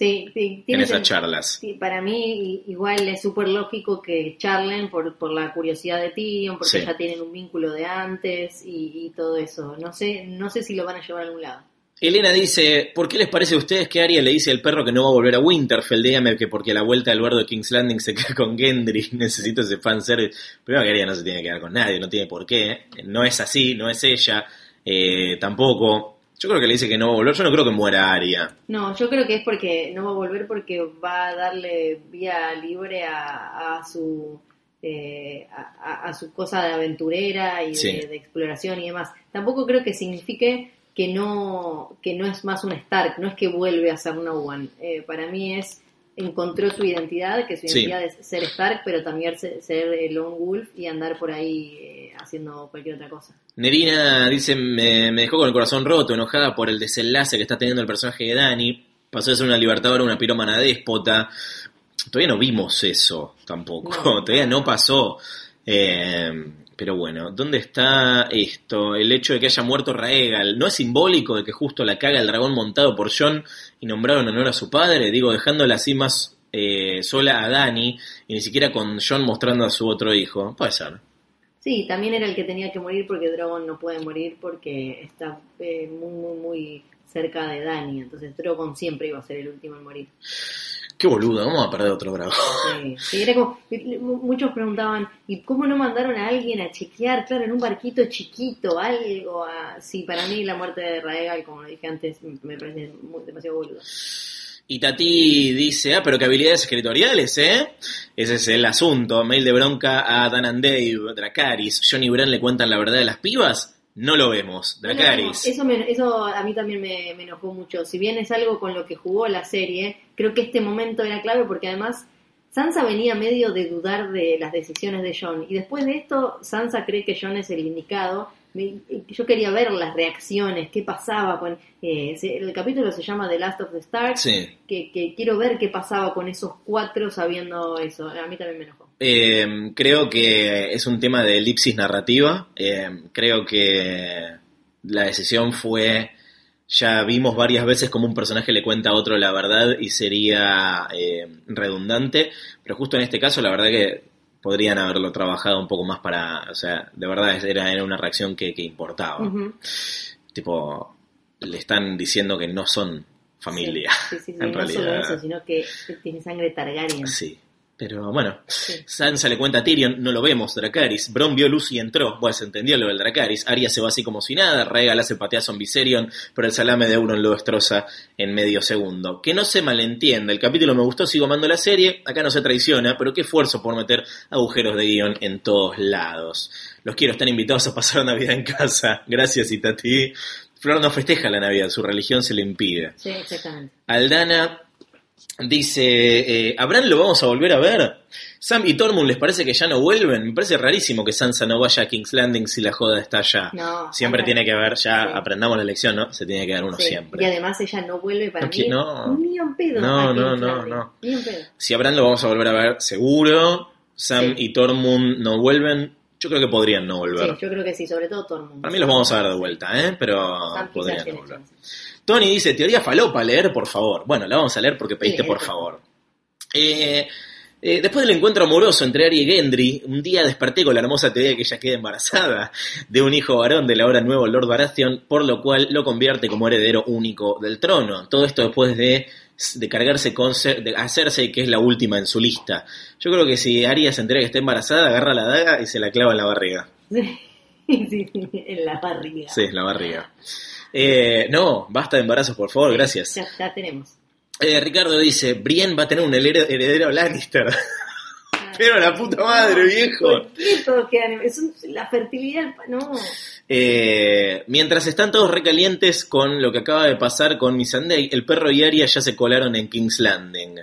Sí, sí, en esas charlas. Sí, para mí igual es súper lógico que charlen por, por la curiosidad de Tyrion, porque Sí. ya tienen un vínculo de antes y, y todo eso. No sé, no sé si lo van a llevar a algún lado. Elena dice, ¿por qué les parece a ustedes que Arya le dice al perro que no va a volver a Winterfell? Dígame que porque a la vuelta del bardo de King's Landing se queda con Gendry, necesito ese fanservice. Primero que Arya no se tiene que quedar con nadie, no tiene por qué. No es así, no es ella, eh, tampoco. Yo creo que le dice que no va a volver, yo no creo que muera Arya. No, yo creo que es porque no va a volver porque va a darle vía libre a, a su eh, a, su cosa de aventurera y de, Sí. de exploración y demás. Tampoco creo que signifique que no que no es más un Stark, no es que vuelve a ser No One. Eh, para mí es encontró su identidad, que su Sí. identidad es ser Stark, pero también ser, ser Lone Wolf y andar por ahí eh, haciendo cualquier otra cosa. Nerina dice, me, me dejó con el corazón roto, enojada por el desenlace que está teniendo el personaje de Dani. Pasó de ser una libertadora a una pirómana déspota. Todavía no vimos eso tampoco, No. todavía no pasó. Eh, pero bueno, ¿dónde está esto? El hecho de que haya muerto Raegal, ¿no es simbólico de que justo la caga el dragón montado por John y nombraron en honor a su padre? Digo, dejándola así más eh, sola a Dani y ni siquiera con John mostrando a su otro hijo. Puede ser. Sí, también era el que tenía que morir porque Drogon no puede morir porque está eh, muy, muy, muy cerca de Dani. Entonces Drogon siempre iba a ser el último en morir. Qué boludo, vamos a perder otro dragón. Sí, sí, era como, muchos preguntaban, ¿y cómo no mandaron a alguien a chequear? Claro, en un barquito chiquito, algo. A... Sí, para mí la muerte de Raegal, como lo dije antes, me parece muy- demasiado boludo. Y Tati dice, ah, pero qué habilidades escritoriales, ¿eh? Ese es el asunto. Mail de bronca a Dan and Dave, Dracaris. John y Bran le cuentan la verdad de las pibas. No lo vemos. No, no, Dracaris. no, Eso, me- eso a mí también me, me enojó mucho. Si bien es algo con lo que jugó la serie, creo que este momento era clave porque además Sansa venía medio de dudar de las decisiones de John. Y después de esto, Sansa cree que John es el indicado. Yo quería ver las reacciones, qué pasaba con... eh, el capítulo se llama The Last of the Stars. Sí. Que, que quiero ver qué pasaba con esos cuatro sabiendo eso. A mí también me enojó. Eh, creo que es un tema de elipsis narrativa. Eh, creo que la decisión fue. Ya vimos varias veces como un personaje le cuenta a otro la verdad y sería eh, redundante, pero justo en este caso la verdad que podrían haberlo trabajado un poco más para, o sea, de verdad era, era una reacción que, que importaba. Tipo, le están diciendo que no son familia, Sí, sí, sí, en no realidad. solo eso, sino que tiene sangre Targaryen. Sí. Pero bueno, Sí. Sansa le cuenta a Tyrion, no lo vemos, Dracaris. Bron vio luz y entró. Bueno, se entendió lo del Dracaris. Arya se va así como si nada. Rhaegal hace pateazo en Viserion, pero el salame de Euron lo destroza en medio segundo. Que no se malentienda, el capítulo me gustó, sigo amando la serie. Acá no se traiciona, pero qué esfuerzo por meter agujeros de guion en todos lados. Los quiero, están invitados a pasar Navidad en casa. Gracias, Itati. Flor no festeja la Navidad, su religión se le impide. Sí, exactamente. Aldana dice, eh, ¿a Bran lo vamos a volver a ver? Sam y Tormund les parece que ya no vuelven. Me parece rarísimo que Sansa no vaya a King's Landing si la joda está allá. No, siempre tiene que haber, ya Sí. aprendamos la lección, ¿no? Se tiene que dar uno Sí, Y siempre. además ella no vuelve para Ok, mí. no. Ni en pedo. No, no, King's no, Landing. no. Ni en pedo. Si a Bran lo vamos a volver a ver, seguro. Sam Sí. y Tormund no vuelven. Yo creo que podrían no Sí, volver. yo creo que sí, sobre todo Tormund. Para mí los vamos a ver de vuelta, ¿eh? Pero podrían no volver. Tony dice, teoría falopa, leer por favor. Bueno, la vamos a leer porque pediste Sí, por por favor. Eh, eh, después del encuentro amoroso entre Ari y Gendry, un día desperté con la hermosa teoría de que ella queda embarazada de un hijo varón del ahora nuevo Lord Baratheon, por lo cual lo convierte como heredero único del trono. Todo esto después de, de cargarse con de, a Cersei, que es la última en su lista. Yo creo que si Arya se entera que está embarazada, agarra la daga y se la clava en la barriga. Sí, en la barriga. Sí, en la barriga. Eh, no, basta de embarazos, por favor, gracias. Ya, ya tenemos. Eh, Ricardo dice, Brienne va a tener un hered- heredero Lannister. Pero la puta madre, viejo. Es un- la fertilidad. No. Eh, mientras están todos recalientes con lo que acaba de pasar con Missandei, el perro y Arya ya se colaron en King's Landing.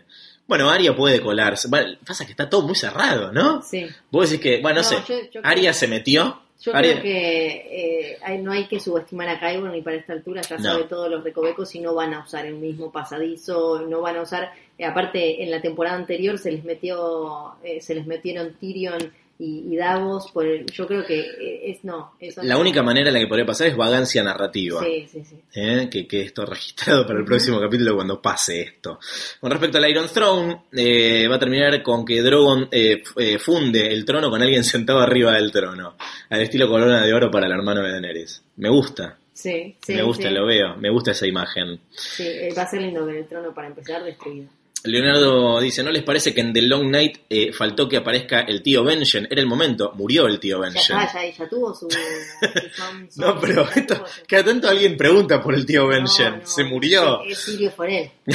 Bueno, Aria puede colarse. Bueno, pasa que está todo muy cerrado, ¿no? Sí. Vos decís que, bueno, no, No, sé, yo- yo creo- Aria se metió. Yo creo que eh, no hay que subestimar a Kyburn ni para esta altura, ya No. sabe todos los recovecos y no van a usar el mismo pasadizo, no van a usar, eh, aparte en la temporada anterior se les metió, eh, se les metieron Tyrion y, y Davos, por el- yo creo que eh, es no, eso La no. única manera en la que podría pasar es vagancia narrativa. Sí, sí, sí. ¿eh? que quede esto registrado para el próximo capítulo cuando pase esto. Con respecto al Iron Throne, eh, va a terminar con que Drogon eh, eh, funde el trono con alguien sentado arriba del trono, al estilo corona de oro para el hermano de Daenerys. Me gusta, Sí, sí, me gusta, sí. lo veo, me gusta esa imagen. Sí, va a ser lindo ver el trono para empezar destruido. Leonardo dice, ¿no les parece que en The Long Night eh, faltó que aparezca el tío Benjen? Era el momento, murió el tío Ya Benjen. está, ya, ya tuvo su... son- No, pero ya esto, cada tanto alguien pregunta por el tío No, Benjen. no, Se murió. Es, es Sirio Forel.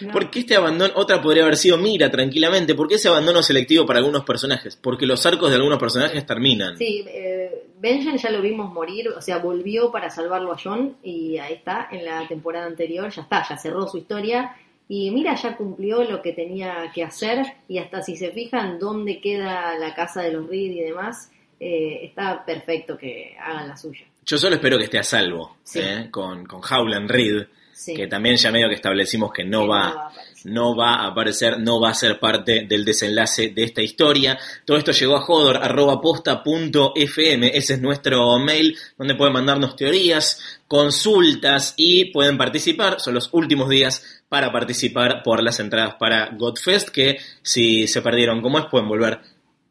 No. ¿Por qué este abandono? Otra podría haber sido Mira, tranquilamente. ¿Por qué ese abandono selectivo para algunos personajes? Porque los arcos de algunos personajes terminan. Sí, eh, Benjen ya lo vimos morir, o sea, volvió para salvarlo a John y ahí está, en la temporada anterior, ya está, ya cerró su historia y mira, ya cumplió lo que tenía que hacer y hasta si se fijan dónde queda la casa de los Reed y demás, eh, está perfecto que hagan la suya. Yo solo espero que esté a salvo Sí. ¿eh? con, con Howland Reed, Sí. que también ya medio que establecimos que no Que va, a aparecer. no va a aparecer, no va a ser parte del desenlace de esta historia. Todo esto llegó a jodor.posta.fm, ese es nuestro mail, donde pueden mandarnos teorías, consultas y pueden participar. Son los últimos días para participar por las entradas para Godfest, que si se perdieron como es, pueden volver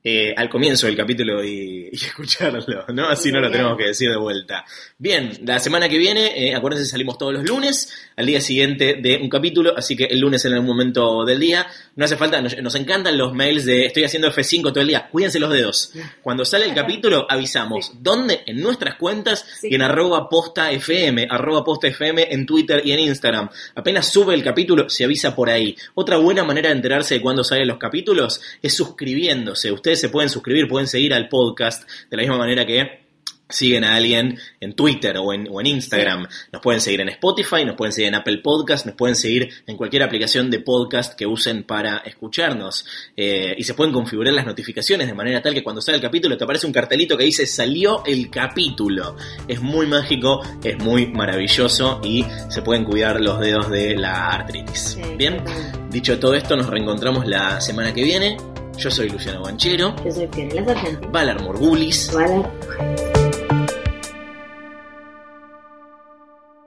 eh, al comienzo del capítulo y, y escucharlo, ¿no? Así no lo tenemos que decir de vuelta. Bien, la semana que viene, eh, acuérdense, salimos todos los lunes, al día siguiente de un capítulo, así que el lunes en algún momento del día. No hace falta, nos, nos encantan los mails de estoy haciendo F5 todo el día, cuídense los dedos. Cuando sale el capítulo, avisamos. Sí. ¿Dónde? En nuestras cuentas Sí. y en arroba posta FM, arroba posta FM en Twitter y en Instagram. Apenas sube el capítulo, se avisa por ahí. Otra buena manera de enterarse de cuándo salen los capítulos es suscribiéndose. Ustedes se pueden suscribir, pueden seguir al podcast de la misma manera que siguen a alguien en Twitter o en, o en Instagram. Nos pueden seguir en Spotify, nos pueden seguir en Apple Podcast, nos pueden seguir en cualquier aplicación de podcast que usen para escucharnos. Eh, y se pueden configurar las notificaciones de manera tal que cuando sale el capítulo te aparece un cartelito que dice salió el capítulo. Es muy mágico, es muy maravilloso y se pueden cuidar los dedos de la artritis. Sí, Bien, dicho todo esto, nos reencontramos la semana que viene. Yo soy Luciano Banchero, Yo soy Fiorella Sargenti. Valar Morgulis. Vale.